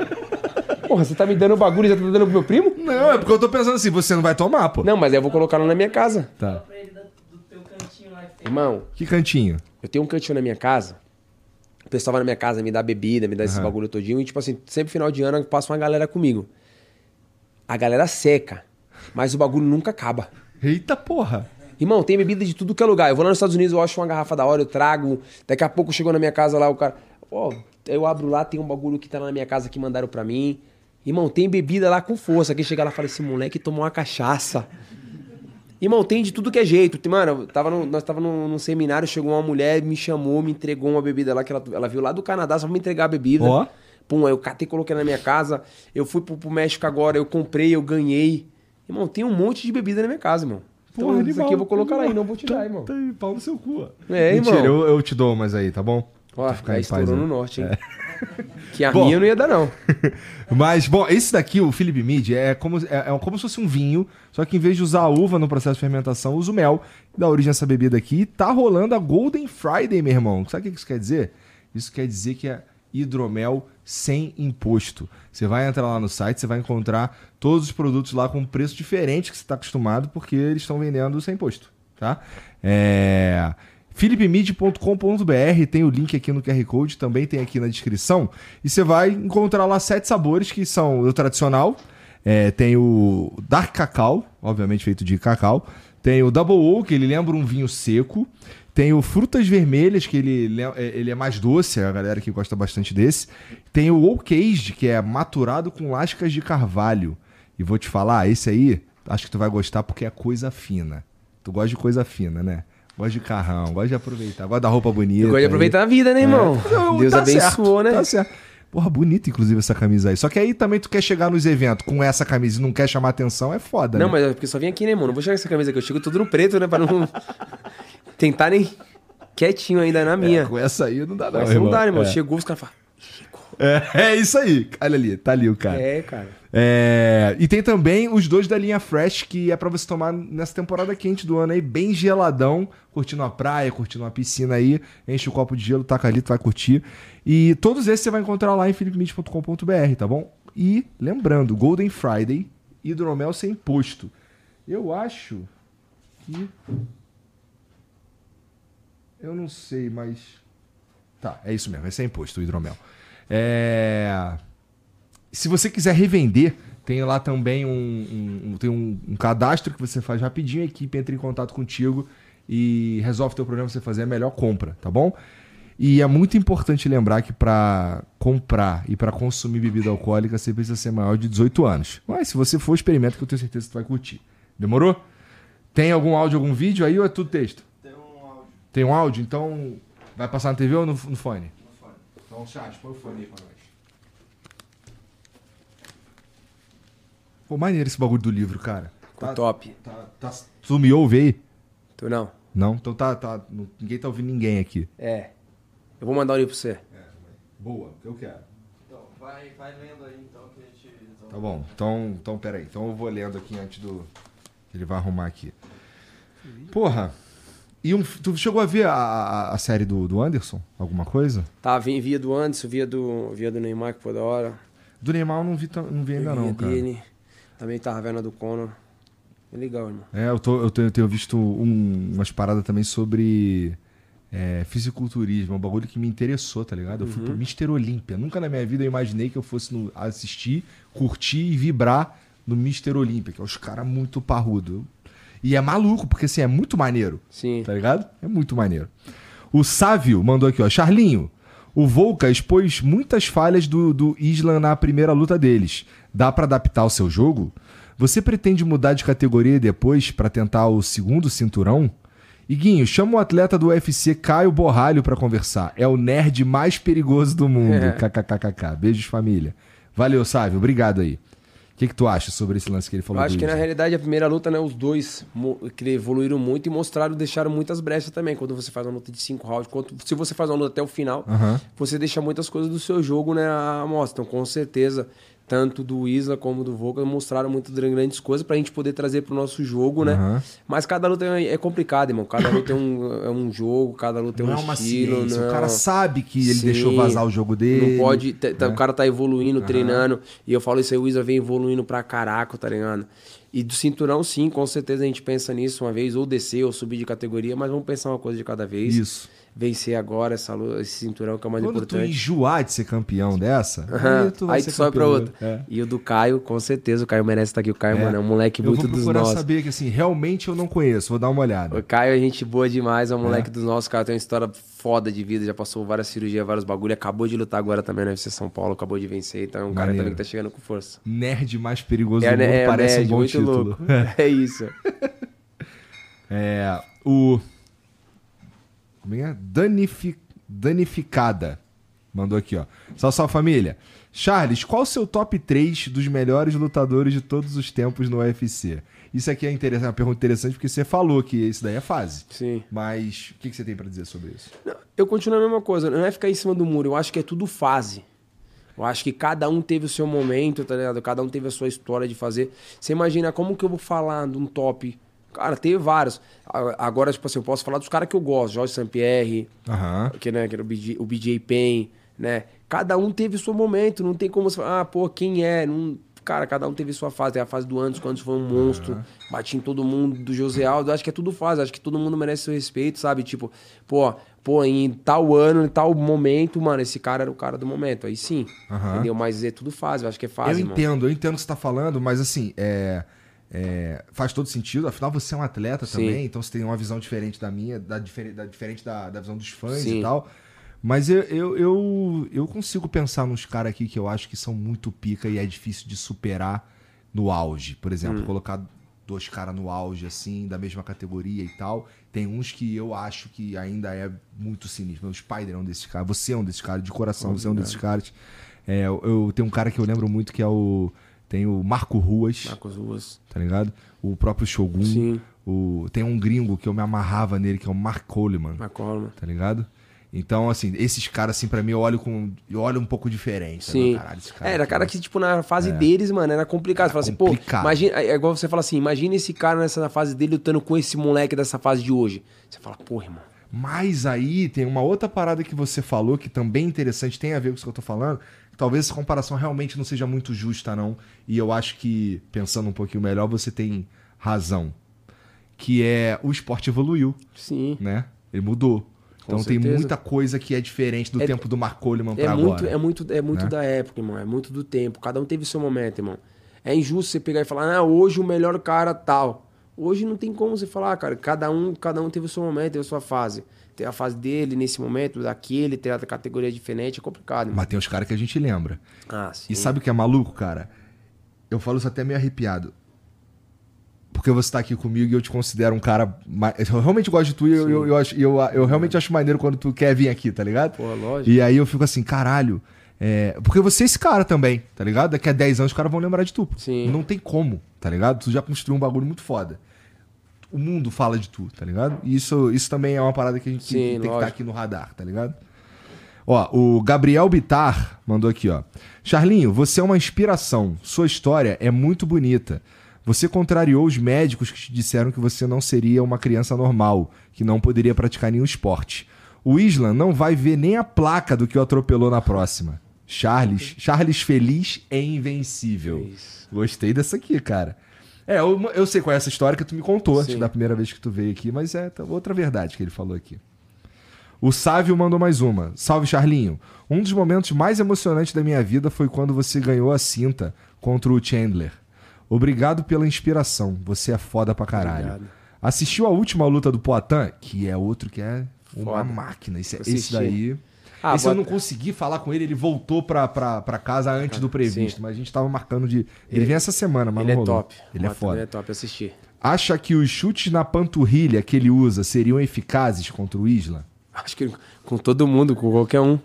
Porra, você tá me dando o bagulho e já tá dando pro meu primo? Não, é porque eu tô pensando assim, você não vai tomar, pô. Não, mas aí eu vou colocar lá na minha casa. Tá. Pra ele da- do teu cantinho lá que tem. Irmão, Que cantinho? eu tenho um cantinho na minha casa. O pessoal vai na minha casa, me dá bebida, me dá esse Aham. bagulho todinho. E, tipo assim, sempre final de ano passa uma galera comigo. A galera seca, mas o bagulho nunca acaba. Eita porra. Irmão, tem bebida de tudo que é lugar. Eu vou lá nos Estados Unidos, eu acho uma garrafa da hora, eu trago. Daqui a pouco chegou na minha casa lá, o cara. Ó, eu abro lá, tem um bagulho que tá lá na minha casa que mandaram pra mim. Irmão, tem bebida lá com força. Quem chega lá fala, esse moleque tomou uma cachaça. Irmão, tem de tudo que é jeito. Mano, tava no- nós tava num, num seminário, chegou uma mulher, me chamou, me entregou uma bebida lá que ela, ela viu lá do Canadá, só pra me entregar a bebida. Ó. Pum, aí eu catei, coloquei na minha casa. Eu fui pro, pro México agora, eu comprei, eu ganhei. Irmão, tem um monte de bebida na minha casa, irmão. Então, Porra, isso aqui eu vou colocar lá e não vou te dar, irmão. Tá aí, pau no seu cu. É, Mentira, irmão. eu, eu te dou umas aí, tá bom? Ó, ficar em paz estourou aí. no norte, hein? (laughs) Que a Bom. minha não ia dar, não. (laughs) Mas, bom, esse daqui, o Philip Mead, é como, é, é como se fosse um vinho, só que em vez de usar a uva no processo de fermentação, usa o mel. Dá origem a essa bebida aqui. E tá rolando a Golden Friday, meu irmão. Sabe o que isso quer dizer? Isso quer dizer que é hidromel sem imposto. Você vai entrar lá no site, você vai encontrar todos os produtos lá com um preço diferente que você está acostumado, porque eles estão vendendo sem imposto, tá? É... philipmid.com.br, tem o link aqui no QR Code, também tem aqui na descrição. E você vai encontrar lá sete sabores que são o tradicional. É, tem o Dark Cacau, obviamente feito de cacau. Tem o Double Oak, ele lembra um vinho seco. Tem o Frutas Vermelhas, que ele, le- é- ele é mais doce, a galera que gosta bastante desse. Tem o Oak Aged, que é maturado com lascas de carvalho. E vou te falar, esse aí, acho que tu vai gostar porque é coisa fina. Tu gosta de coisa fina, né? Gosta de carrão, gosta de aproveitar, gosta da roupa bonita. Eu gosto de aí. aproveitar a vida, né, irmão? Não, Deus tá abençoou, certo, né? Tá certo. Porra, bonita, inclusive, essa camisa aí. Só que aí também tu quer chegar nos eventos com essa camisa e não quer chamar atenção, é foda, Não, né? mas é porque só vim aqui, né, irmão? Não vou chegar com essa camisa que eu chego tudo no preto, né? Pra não (laughs) tentarem quietinho ainda na minha. É, com essa aí não dá não, Mas não dá, irmão. É. Chegou, os caras falam. É, é isso aí. Olha ali, tá ali o cara. É, cara. É, e tem também os dois da linha Fresh, que é pra você tomar nessa temporada quente do ano aí, bem geladão, curtindo a praia, curtindo uma piscina aí, enche o copo de gelo, taca ali, tu vai curtir. E todos esses você vai encontrar lá em philipmid.com.br, tá bom? E lembrando, Golden Friday, hidromel sem imposto. Eu acho que... Eu não sei, mas... Tá, é isso mesmo, é sem imposto o hidromel. É... Se você quiser revender, tem lá também um, um- um- tem um, um cadastro que você faz rapidinho, a equipe entra em contato contigo e resolve teu problema você fazer a melhor compra, tá bom? E é muito importante lembrar que para comprar e para consumir bebida alcoólica você precisa ser maior de 18 anos. Mas se você for, experimenta que eu tenho certeza que tu vai curtir. Demorou? Tem algum áudio, algum vídeo aí ou é tudo texto? Tem um áudio? Então vai passar na TV ou no, no fone? no fone. Então, chat, põe o fone aí pra nós. Pô, maneiro esse bagulho do livro, cara. Ficou top. Tá, tá, tu me ouve aí? Tu não? Não? Então tá, tá. Ninguém tá ouvindo ninguém aqui. É. Eu vou mandar um livro pra você. Boa, eu quero. Então, vai, vai lendo aí então que a gente. Tá bom. Então, então peraí. Então eu vou lendo aqui antes do. Ele vai arrumar aqui. Porra. E um, tu chegou a ver a, a, a série do, do Anderson? Alguma coisa? Tá, vim via do Anderson, via do, via do Neymar, que foi da hora. Do Neymar eu não vi, não vi ainda Eu não, cara. dele. Também tava vendo a do Conor. É legal, irmão. É, eu, tô, eu, tenho, eu tenho visto um- umas paradas também sobre é, fisiculturismo, um bagulho que me interessou, tá ligado? Eu fui pro Mr. Olímpia. Nunca na minha vida eu imaginei que eu fosse no- assistir, curtir e vibrar no Mr. Olímpia, que é os caras muito parrudo. E é maluco, porque assim, é muito maneiro. Sim. Tá ligado? É muito maneiro. O Sávio mandou aqui, ó. Charlinho, o Volca expôs muitas falhas do, do Islam na primeira luta deles. Dá pra adaptar o seu jogo? Você pretende mudar de categoria depois pra tentar o segundo cinturão? Iguinho, chama o atleta do UFC Caio Borralho pra conversar. É o nerd mais perigoso do mundo. É. KKKKK. Beijos, família. Valeu, Sávio. Obrigado aí. O que, que tu acha sobre esse lance que ele Eu falou acho do que na realidade a primeira luta, né, os dois que evoluíram muito e mostraram, deixaram muitas brechas também. Quando você faz uma luta de cinco rounds, quanto, se você faz uma luta até o final, Aham. você deixa muitas coisas do seu jogo, né, à mostra. Então, com certeza, tanto do Isla como do Volca mostraram muito grandes coisas pra gente poder trazer pro nosso jogo, né? Aham. Mas cada luta é é complicado, irmão. Cada luta é um, é um jogo, cada luta é um Não é uma estilo. não. O cara sabe que ele Sim. deixou vazar o jogo dele. Não pode. né? O cara tá evoluindo, treinando. E eu falo isso aí, o Isa vem evoluindo pra caraca, tá ligado? E do cinturão, sim, com certeza a gente pensa nisso uma vez, ou descer, ou subir de categoria, mas vamos pensar uma coisa de cada vez. Isso. Vencer agora essa, esse cinturão que é o mais Quando tu importante. enjoar de ser campeão dessa, Aham. vai Aí ser tu sobe pra outro. né? É. E o do Caio, com certeza, o Caio merece estar aqui. O Caio, É. mano, é um moleque Eu muito vou dos procurar nossos. saber que assim, realmente eu não conheço, vou dar uma olhada. O Caio é gente boa demais, é um moleque dos nossos, cara. Tem uma história foda de vida, já passou várias cirurgias, vários bagulho. Acabou de lutar agora também no UFC São Paulo, acabou de vencer. Então é um cara Maneiro. também que tá chegando com força. Nerd mais perigoso É, do mundo né, é parece nerd, um bom muito título. louco. (laughs) É isso. (laughs) É, o como é? Danifi... danificada mandou aqui, ó. Salve, salve família. Charles, qual o seu top 3 dos melhores lutadores de todos os tempos no UFC? Isso aqui é interessante, uma pergunta interessante porque você falou que isso daí é fase. Sim. Mas o que, que você tem pra dizer sobre isso? Não, eu continuo a mesma coisa, não é ficar em cima do muro, eu acho que é tudo fase. Eu acho que cada um teve o seu momento, tá ligado? Cada um teve a sua história de fazer. Você imagina como que eu vou falar de um top. Cara, teve vários. Agora, tipo assim, eu posso falar dos caras que eu gosto, Jorge St-Pierre, Aham. que, né, que era o BJ, o BJ Penn, né? Cada um teve o seu momento, não tem como você falar, ah, pô, quem é? Não, cara, cada um teve sua fase. Tem a fase do Anderson, quando foi um monstro, bati em todo mundo, do José Aldo. Acho que é tudo fase, acho que todo mundo merece seu respeito, sabe? Tipo, pô, pô, em tal ano, em tal momento, mano, esse cara era o cara do momento. Aí sim, Aham. entendeu? Mas é tudo fase, eu acho que é fase, eu mano. entendo, eu entendo o que você tá falando, mas assim, é, é, faz todo sentido. Afinal, você é um atleta Sim. também, então você tem uma visão diferente da minha, da, da- diferente da, da visão dos fãs Sim. e tal. Mas eu, eu, eu, eu consigo pensar nos caras aqui que eu acho que são muito pica e é difícil de superar no auge. Por exemplo, Hum. colocar dois caras no auge, assim, da mesma categoria e tal. Tem uns que eu acho que ainda é muito sinistro. O Spider é um desses caras, você é um desses caras, de coração, você é um desses caras. É, eu, eu tenho um cara que eu lembro muito que é o. Tem o Marco Ruas, Marcos Ruas. tá ligado? O próprio Shogun. Sim. O, tem um gringo que eu me amarrava nele, que é o Mark Coleman, Marco Coleman. tá ligado? Então, assim, esses caras, assim, pra mim, eu olho com. Eu olho um pouco diferente. Sim. Caralho, esse é, era aqui, cara que, tipo, na fase deles, mano, era complicado. Você fala assim, pô, complicado. imagina, é igual você fala assim, imagina esse cara nessa na fase dele lutando com esse moleque dessa fase de hoje. Você fala, porra, irmão. Mas aí tem uma outra parada que você falou que também é interessante, tem a ver com isso que eu tô falando. Talvez essa comparação realmente não seja muito justa, não. E eu acho que, pensando um pouquinho melhor, você tem razão. Que é o esporte evoluiu, Sim. né? Ele mudou. Então tem certeza. muita coisa que é diferente do É- tempo do Mark Coleman pra É muito, agora. é muito, é muito né? da época, irmão. É muito do tempo. Cada um teve seu momento, irmão. É injusto você pegar e falar, ah, hoje o melhor cara tal. Hoje não tem como você falar, cara. Cada um, cada um teve o seu momento, teve a sua fase. Tem a fase dele nesse momento, daquele, tem a categoria diferente, é complicado. Mas tem os caras que a gente lembra. Ah, sim. E sabe o que é maluco, cara? Eu falo isso até meio arrepiado. Porque você tá aqui comigo e eu te considero um cara. Eu realmente gosto de tu e eu, eu, eu, acho- eu, eu realmente acho maneiro quando tu quer vir aqui, tá ligado? Pô, lógico. E aí eu fico assim, caralho. é, Porque você é esse cara também, tá ligado? Daqui a 10 anos os caras vão lembrar de tu. Sim. Não tem como, tá ligado? Tu já construiu um bagulho muito foda. O mundo fala de tu, tá ligado? E isso, isso também é uma parada que a gente Sim, tem que estar lógico. aqui no radar, tá ligado? Ó, o Gabriel Bitar mandou aqui, ó. Charlinho, você é uma inspiração. Sua história é muito bonita. Você contrariou os médicos que te disseram que você não seria uma criança normal, que não poderia praticar nenhum esporte. O Islam não vai ver nem a placa do que o atropelou na próxima. Charles, Charles feliz é invencível. Gostei dessa aqui, cara. É, eu, eu sei qual é essa história que tu me contou Sim. da primeira vez que tu veio aqui, mas é outra verdade que ele falou aqui. O Sávio mandou mais uma. Salve, Charlinho. Um dos momentos mais emocionantes da minha vida foi quando você ganhou a cinta contra o Chandler. Obrigado pela inspiração. Você é foda pra caralho. Obrigado. Assistiu a última luta do Poatan, que é outro que é uma Foda. máquina. Esse, esse daí. Ah, esse eu não consegui falar com ele, ele voltou pra, pra, pra casa antes do previsto, mas a gente tava marcando de. Ele, vem essa semana, mas Ele não é rolou. top. Ele é Mata- foda. Ele é top, assisti. Acha que os chutes na panturrilha que ele usa seriam eficazes contra o Isla? Acho que com todo mundo, com qualquer um.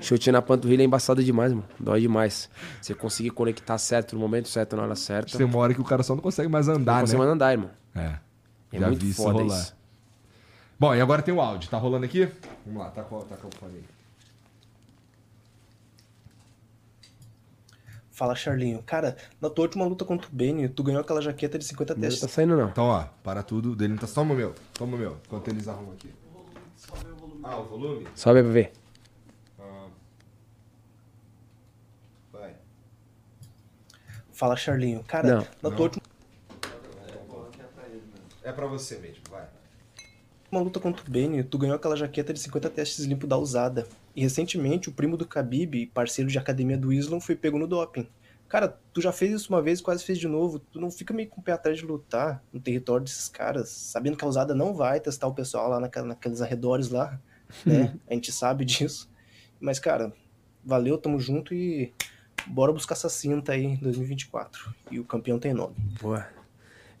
Chute na panturrilha é embaçado demais, mano. Dói demais. Você conseguir conectar certo no momento certo, na hora certa. Tem uma hora que o cara só não consegue mais andar, você né? vai andar, irmão. É. É Já muito vi isso foda rolar. isso. Bom, e agora tem o áudio. Tá rolando aqui? Vamos lá, tá com, tá com o fone aí. Fala, Charlinho. Cara, na tua última luta contra o Benny, tu ganhou aquela jaqueta de 50 Não testes. tá saindo, não. Então, ó, para tudo. Dele não tá. Toma o meu. Toma o meu. Enquanto eles arrumam aqui. Ah, o volume? Sobe pra ver. Vai. Fala, Charlinho. Cara, Não. na Não. tua última É pra você mesmo, vai. Luta contra o Benny, tu ganhou aquela jaqueta de 50 testes limpo da usada. E recentemente, o primo do Khabib, parceiro de academia do Islam, foi pego no doping. Cara, tu já fez isso uma vez, quase fez de novo. Tu não fica meio com o pé atrás de lutar no território desses caras, sabendo que a usada não vai testar o pessoal lá naquela- naqueles arredores lá, né? a gente sabe (laughs) disso. Mas, cara, valeu, tamo junto e bora buscar essa cinta aí em 2024. E o campeão tem nome. Boa.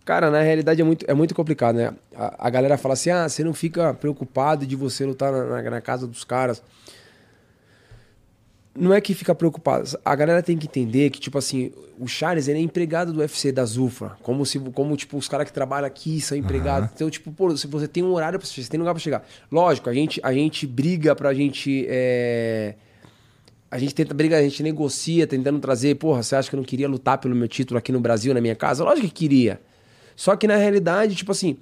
Cara, na realidade é muito, é muito complicado, né? A, a galera fala assim: ah, você não fica preocupado de você lutar na, na- na casa dos caras. Não é que fica preocupado. A galera tem que entender que, tipo assim, o Charles ele é empregado do UFC da Zufra. Como se, como, tipo, os caras que trabalham aqui são empregados. Então, tipo, pô, se você tem um horário pra você, você tem lugar pra chegar. Lógico, a gente, a gente briga pra gente. é, A gente tenta brigar, a gente negocia, tentando trazer, porra, você acha que eu não queria lutar pelo meu título aqui no Brasil, na minha casa? Lógico que queria. Só que na realidade, tipo assim,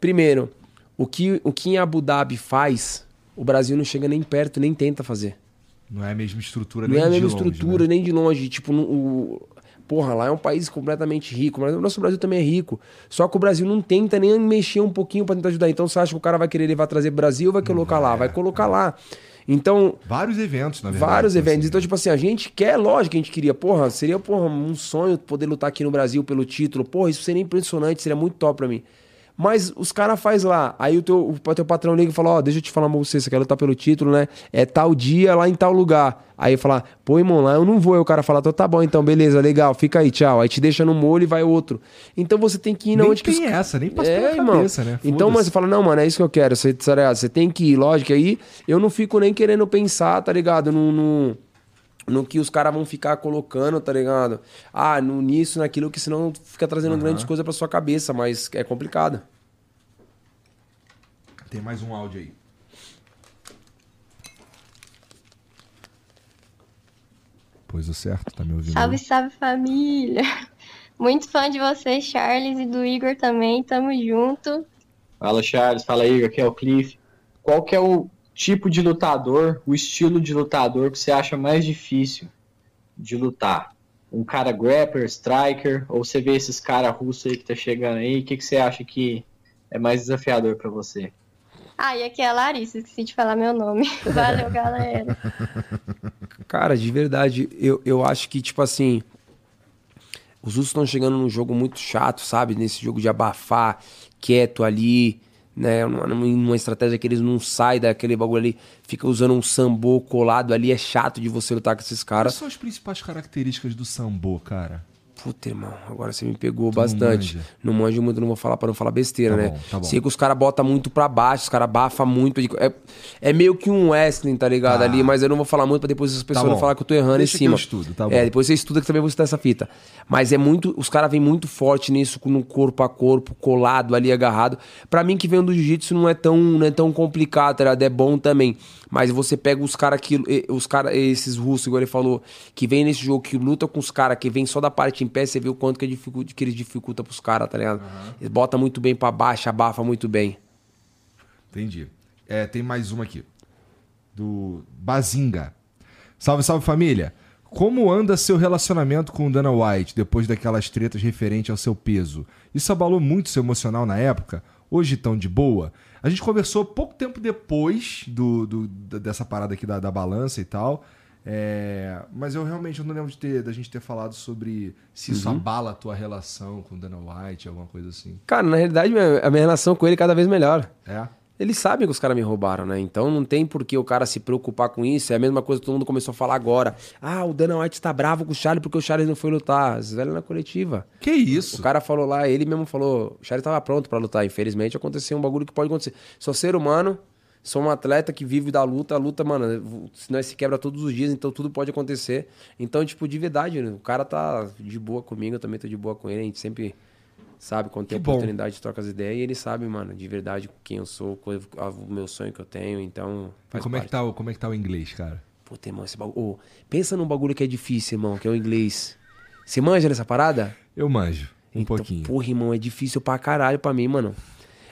primeiro, o que, o que em Abu Dhabi faz, o Brasil não chega nem perto, nem tenta fazer. Não é a mesma estrutura Não nem é a de mesma longe, estrutura, né? nem de longe. Tipo, o... porra, lá é um país completamente rico, mas o nosso Brasil também é rico. Só que o Brasil não tenta nem mexer um pouquinho pra tentar ajudar. Então você acha que o cara vai querer levar trazer Brasil vai colocar lá? Vai colocar lá. Então, Vários eventos, na verdade. Vários assim. eventos. Então, tipo assim, a gente quer, lógico que a gente queria, porra, seria, porra, um sonho poder lutar aqui no Brasil pelo título. Porra, isso seria impressionante, seria muito top pra mim. Mas os caras faz lá. Aí o teu, o teu patrão liga e fala, ó, deixa eu te falar pra você, você quer lutar pelo título, né? É tal dia lá em tal lugar. Aí fala, pô, irmão, lá eu não vou. Aí o cara fala, então tá bom, então, beleza, legal, fica aí, tchau. Aí te deixa no molho e vai outro. Então você tem que ir na Nem onde que os tem essa, nem passa é, pela irmão. cabeça, né? Então, mas você fala, não, mano, é isso que eu quero. Você, tá você tem que ir, lógico. Aí eu não fico nem querendo pensar, tá ligado? No, no que os caras vão ficar colocando, tá ligado? Ah, no, nisso, naquilo, que senão fica trazendo grandes coisas pra sua cabeça, mas é complicado. Tem mais um áudio aí. Pois o certo, tá me ouvindo? Salve, salve família! Muito fã de vocês, Charles, e do Igor também. Tamo junto. Fala Charles, fala Igor, aqui é o Cliff. Qual que é o tipo de lutador, o estilo de lutador que você acha mais difícil de lutar? Um cara grappler, striker, ou você vê esses caras russos aí que tá chegando aí, o que, que você acha que é mais desafiador pra você? Ah, e aqui é a Larissa, esqueci de falar meu nome. (laughs) Valeu, galera. Cara, de verdade, eu, eu acho que, tipo assim. Os russos estão chegando num jogo muito chato, sabe? Nesse jogo de abafar, quieto ali, né? Numa, numa estratégia que eles não saem daquele bagulho ali, fica usando um sambô colado ali, é chato de você lutar com esses Quais caras. são as principais características do sambo, cara? Puta, irmão, agora você me pegou Tu não bastante. manja. Não manjo muito, não vou falar pra não falar besteira, Tá né? bom, tá bom. Sei que os caras botam muito pra baixo, os caras abafam muito. É, é meio que um wrestling, tá ligado? Tá. Ali, mas eu não vou falar muito pra depois as pessoas bom. não falar que eu tô errando Deixa em que cima. eu estudo, tá bom. É, depois você estuda que também vou citar essa fita. Mas é muito. Os caras vêm muito forte nisso, no corpo a corpo, colado ali, agarrado. Pra mim que vem do jiu-jitsu não é tão, não é tão complicado, tá ligado? É bom também. Mas você pega os caras que. eh, Os cara, esses russos, igual ele falou, que vem nesse jogo, que luta com os caras, que vem só da parte em pé, você vê o quanto que, é dificu- que eles dificultam pros caras, tá ligado? Eles botam muito bem pra baixo, abafa muito bem. Entendi. É, tem mais uma aqui. Do Bazinga. Salve, salve família. Como anda seu relacionamento com o Dana White depois daquelas tretas referente ao seu peso? Isso abalou muito seu emocional na época? Hoje tão de boa? A gente conversou pouco tempo depois do, do- dessa parada aqui da, da balança e tal. É, mas eu realmente não lembro de ter, da gente ter falado sobre se isso abala a tua relação com o Dana White, alguma coisa assim. Cara, na realidade, a minha relação com ele é cada vez melhor. É? Eles sabem que os caras me roubaram, né? Então não tem por que o cara se preocupar com isso. É a mesma coisa que todo mundo começou a falar agora. Ah, o Dana White tá bravo com o Charlie porque o Charlie não foi lutar. As velhas na coletiva. Que isso? O cara falou lá, ele mesmo falou, o Charlie tava pronto pra lutar. Infelizmente aconteceu um bagulho que pode acontecer. Sou ser humano, sou um atleta que vive da luta. A luta, mano, se nós se quebra todos os dias, então tudo pode acontecer. Então, tipo, de verdade, o cara tá de boa comigo, eu também tô de boa com ele. A gente sempre sabe quando tem Que bom. oportunidade de trocar as ideias. E ele sabe, mano, de verdade quem eu sou, qual é o meu sonho que eu tenho. Então, como é, que parte. tá, o- como é que tá o inglês, cara? Puta, irmão, esse bagulho... Ô, pensa num bagulho que é difícil, irmão, que é o inglês. Você manja nessa parada? Eu manjo, um Então, pouquinho. Porra, irmão, é difícil pra caralho pra mim, mano.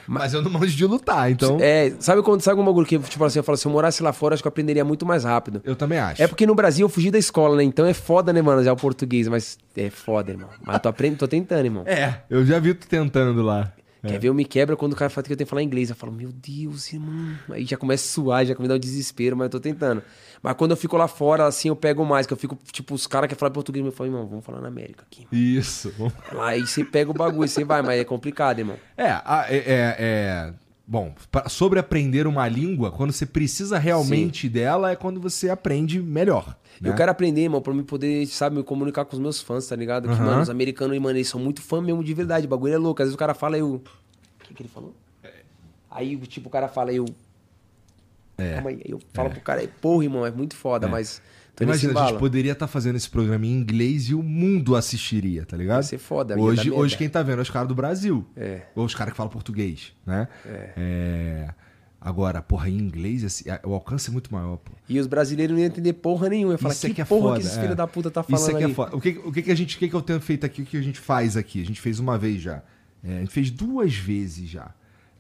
Mas eu não manjo de lutar, então. É, sabe quando sabe um bagulho que, tipo assim, eu falo, se eu morasse lá fora, acho que eu aprenderia muito mais rápido. Eu também acho. É porque no Brasil eu fugi da escola, né? Então é foda, né, mano, já o português, mas é foda, irmão. Mas tô aprendendo, tô tentando, irmão. É, eu já vi tu tentando lá. Quer ver, eu me quebra quando o cara fala que eu tenho que falar inglês. Eu falo, meu Deus, irmão. Aí já começa a suar, já me dá um desespero, mas eu tô tentando. Mas quando eu fico lá fora, assim, eu pego mais, que eu fico, tipo, os caras que falam português, eu falo, irmão, vamos falar na América aqui. Isso. Lá aí você pega o bagulho, você vai, mas é complicado, irmão. É, a- é, é, é- Bom, pra- sobre aprender uma língua, quando você precisa realmente dela, é quando você aprende melhor. Né? Eu quero aprender, irmão, pra me poder, sabe, me comunicar com os meus fãs, tá ligado? Que, Aham. mano, os americanos, mano, eles são muito fã mesmo de verdade. O bagulho é louco. Às vezes o cara fala, eu. O que, que ele falou? Aí, tipo, o cara fala, eu. É. Calma aí. Eu falo pro cara, porra, irmão, é muito foda, mas. Tô nesse Imagina, a gente poderia estar fazendo esse programa em inglês e o mundo assistiria, tá ligado? Ia ser foda, Hoje, hoje quem tá vendo é os caras do Brasil. É. Ou os caras que falam português, né? É. Agora, porra, em inglês, o alcance é muito maior, pô. E os brasileiros não iam entender porra nenhuma. Eu falo, Isso é que, que é porra foda. que esse é. filho da puta tá falando Isso é que é foda. O que, o que, que a gente, o que, que eu tenho feito aqui, o que a gente faz aqui? A gente fez uma vez já. É, a gente fez duas vezes já.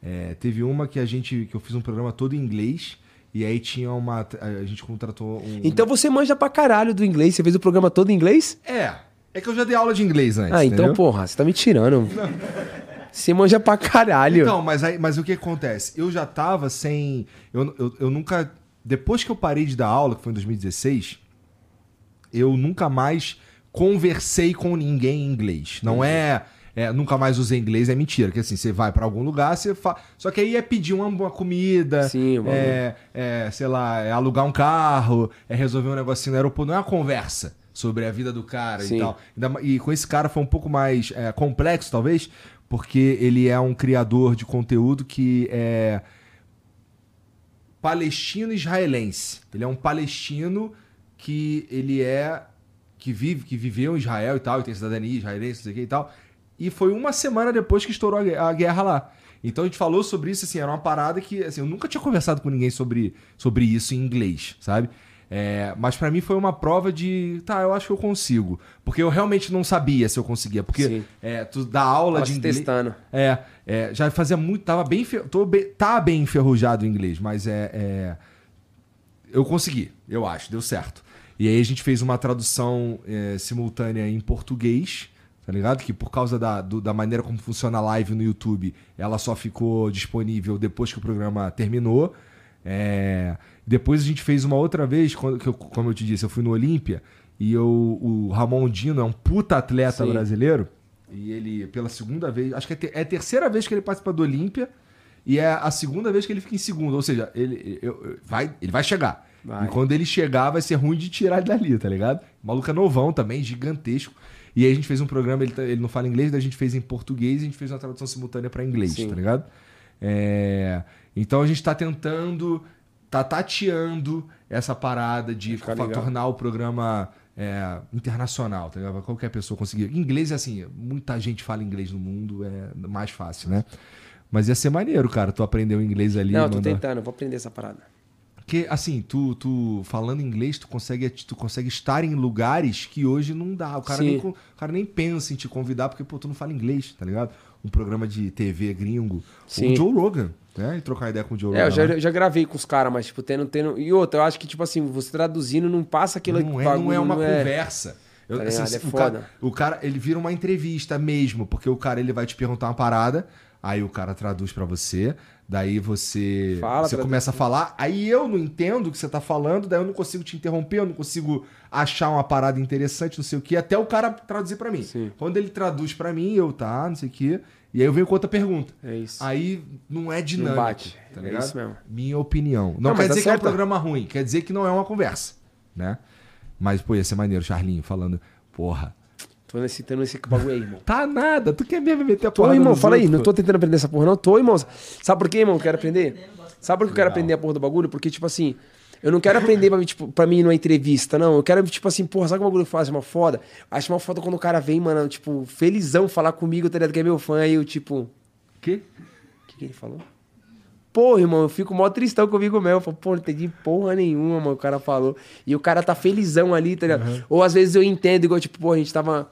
É, teve uma que a gente, que eu fiz um programa todo em inglês e aí tinha uma, a gente contratou um. Então você manja pra caralho do inglês. Você fez o programa todo em inglês? é. É que eu já dei aula de inglês antes. Ah, então, entendeu? porra, você tá me tirando. (laughs) Você manja pra caralho. Então, mas, aí, mas o que acontece? Eu já tava sem. Eu, eu, eu nunca. Depois que eu parei de dar aula, que foi em 2016, eu nunca mais conversei com ninguém em inglês. Não é, é, Nunca mais usei inglês, é mentira. Que assim, você vai pra algum lugar, você fala. Só que aí é pedir uma, uma comida. Sim, o é, é, sei lá, é alugar um carro, é resolver um negocinho no aeroporto. Não é uma conversa sobre a vida do cara Sim. e tal. E com esse cara foi um pouco mais é, complexo, talvez, porque ele é um criador de conteúdo que é palestino-israelense. Ele é um palestino que ele é que vive, que viveu em Israel e tal, e tem cidadania israelense, não sei o que e tal. E foi uma semana depois que estourou a gue- a guerra lá. Então a gente falou sobre isso, assim, era uma parada que, assim, eu nunca tinha conversado com ninguém sobre, sobre isso em inglês, sabe? É, mas pra mim foi uma prova de, tá, eu acho que eu consigo. Porque eu realmente não sabia se eu conseguia. Porque é, tu dá aula Tava de inglês. testando. É, é, já fazia muito, tava bem, tô bem, tá bem enferrujado o inglês, mas é, é, eu consegui, eu acho, deu certo. E aí a gente fez uma tradução é, simultânea em português, tá ligado? Que por causa da, do- da maneira como funciona a live no YouTube, ela só ficou disponível depois que o programa terminou. É, depois a gente fez uma outra vez, quando, que eu- como eu te disse, eu fui no Olímpia e eu, o Ramon Dino é um puta atleta Sim. brasileiro. E ele, pela segunda vez, acho que é, é a terceira vez que ele participa do Olímpia e é a segunda vez que ele fica em segundo. Ou seja, ele, eu- eu- vai, ele vai chegar. Vai. E quando ele chegar, vai ser ruim de tirar ele dali, tá ligado? O maluco é novão também, gigantesco. E aí a gente fez um programa, ele, tá- ele não fala inglês, daí a gente fez em português e a gente fez uma tradução simultânea pra inglês, Sim. tá ligado? É, então a gente tá tentando, tá tateando essa parada de tornar o programa é, internacional, tá ligado? Pra Qualquer pessoa conseguir. Inglês é assim, muita gente fala inglês no mundo, é mais fácil, né? Mas ia ser maneiro, cara, tu aprender o inglês ali. Não, eu tô mandar- tentando, vou aprender essa parada. porque, assim, tu, tu falando inglês, tu consegue, tu consegue estar em lugares que hoje não dá. O cara, Sim. nem, o cara nem pensa em te convidar porque, pô, tu não fala inglês, tá ligado? Um programa de TV gringo. Sim. O Joe Rogan, né? E trocar ideia com o Joe É, eu Rogan. já, eu já gravei com os caras, mas, tipo, tendo, tendo. E outra, eu acho que, tipo assim, você traduzindo não passa aquilo não, é, bagulho, não é uma não conversa. Eu- Tá assim? É o, foda. cara, o cara, ele vira uma entrevista mesmo, porque o cara ele vai te perguntar uma parada, aí o cara traduz pra você, daí você Fala, você começa a falar, aí eu não entendo o que você tá falando, daí eu não consigo te interromper, eu não consigo achar uma parada interessante, não sei o que, até o cara traduzir pra mim. Sim. Quando ele traduz pra mim, eu tá, não sei o que, e aí eu venho com outra pergunta. É isso. Aí não é dinâmico, bate. tá É isso mesmo. Minha opinião. Não, Não, quer dizer que é um programa ruim, quer dizer que não é uma conversa, né? Mas, pô, ia ser maneiro, Charlinho, falando, porra, Tô nesse, tô nesse bagulho aí, irmão. tá nada, tu quer mesmo meter a Tô, porrada irmão, nos fala aí, outros, não pô? tô tentando aprender essa porra, não. Tô, irmão. Sabe por quê, irmão? Eu quero aprender? Sabe por que eu quero aprender a porra do bagulho? Porque, tipo assim, eu não quero aprender pra mim, tipo, pra mim numa entrevista, não. Eu quero, tipo assim, porra, sabe que o bagulho faz uma foda? Acho uma foda quando o cara vem, mano, tipo, felizão falar comigo, tá ligado? Que é meu fã, aí eu, tipo. Quê? O que, que ele falou? Porra, irmão, eu fico mó tristão comigo mesmo. Eu falo, pô, não entendi porra nenhuma, mano, o cara falou. E o cara tá felizão ali, tá ligado? Ou às vezes eu entendo, igual, tipo, pô, a gente tava.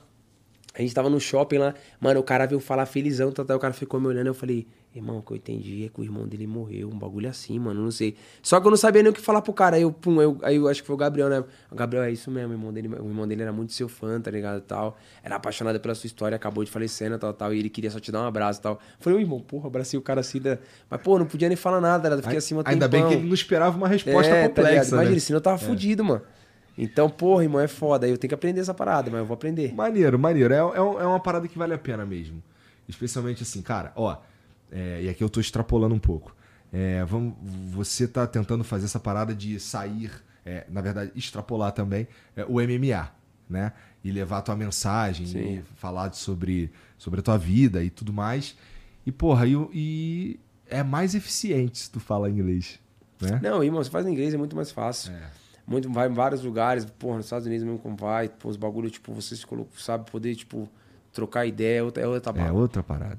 A gente tava no shopping lá, mano, o cara veio falar felizão, tá, tá, o cara ficou me olhando, eu falei, irmão, o que eu entendi é que o irmão dele morreu, um bagulho assim, mano, não sei. Só que eu não sabia nem o que falar pro cara, aí eu, pum, eu, aí eu acho que foi o Gabriel, né? O Gabriel, é isso mesmo, o irmão dele, o irmão dele era muito seu fã, tá ligado, tal. Era apaixonado pela sua história, acabou de falecer, né, tal, tal, e ele queria só te dar um abraço e tal. Eu falei, ô, irmão, porra, abracei o cara assim, né? mas, pô, não podia nem falar nada, fiquei assim, uma Ainda bem que ele não esperava uma resposta é, tá ligado? complexa, Imagina, né? senão eu tava fudido, mano. Então, porra, irmão, é foda. Aí eu tenho que aprender essa parada, mas eu vou aprender. Maneiro, maneiro. É, é, é uma parada que vale a pena mesmo. Especialmente assim, cara, ó. é, e aqui eu tô extrapolando um pouco. É, vamos, você tá tentando fazer essa parada de sair, é, na verdade, extrapolar também é, o MMA, né? E levar a tua mensagem, Sim. e falar sobre, sobre a tua vida e tudo mais. E, porra, e, e é mais eficiente se tu fala inglês, né? Não, irmão, você faz em inglês é muito mais fácil. É. Muito, vai em vários lugares, porra, nos Estados Unidos mesmo como vai, pô, os bagulho, tipo, você se coloca, sabe, poder, tipo, trocar ideia, é outra, é outra É bala. outra parada.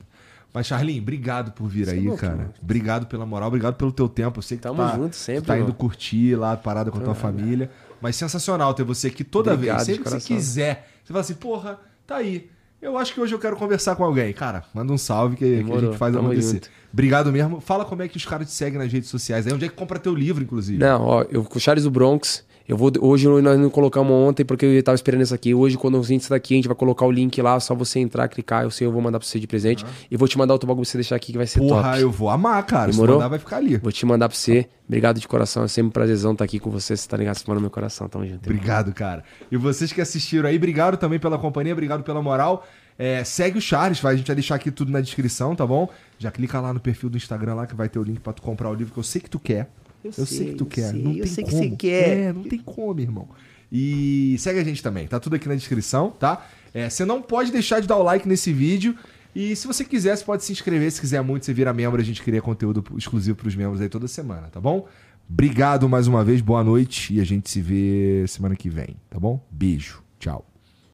Mas, Charlinho, obrigado por vir Você é aí, louco, cara. mano. Obrigado pela moral, obrigado pelo teu tempo. Eu sei que Tamo tá, junto sempre, tá indo mano. curtir lá parada com a tua família. Mas sensacional ter você aqui toda Obrigado, vez. Sempre que você quiser. Você fala assim, porra, tá aí. Eu acho que hoje eu quero conversar com alguém. Cara, manda um salve que, que a gente faz tamo acontecer. junto. Obrigado mesmo. Fala como é que os caras te seguem nas redes sociais. Aí onde é que compra teu livro, inclusive. Não, ó, eu com o Charles do Bronx, Eu vou, hoje nós não colocamos ontem porque eu tava esperando isso aqui. Hoje, quando a gente daqui, a gente vai colocar o link lá, só você entrar, clicar, eu sei, eu vou mandar pra você de presente. E vou te mandar outro bagulho pra você deixar aqui que vai ser Porra, top. eu vou amar, cara. Se Demorou? mandar, vai ficar ali. Vou te mandar pra você. Obrigado de coração. É sempre um prazerzão estar aqui com você. Você tá ligado? Você mora no meu coração. Tamo junto. Obrigado, cara. E vocês que assistiram aí, obrigado também pela companhia, obrigado pela moral. É, segue o Charles, vai, a gente vai deixar aqui tudo na descrição, tá bom? Já clica lá no perfil do Instagram lá que vai ter o link pra tu comprar o livro que eu sei que tu quer. Eu, sei, que tu quer. não tem como. É, não tem como, irmão. E segue a gente também, tá tudo aqui na descrição, tá? É, você não pode deixar de dar o like nesse vídeo. E se você quiser, você pode se inscrever. Se quiser muito, você vira membro. A gente cria conteúdo exclusivo pros membros aí toda semana, tá bom? Obrigado mais uma vez, boa noite. E a gente se vê semana que vem, tá bom? Beijo, tchau.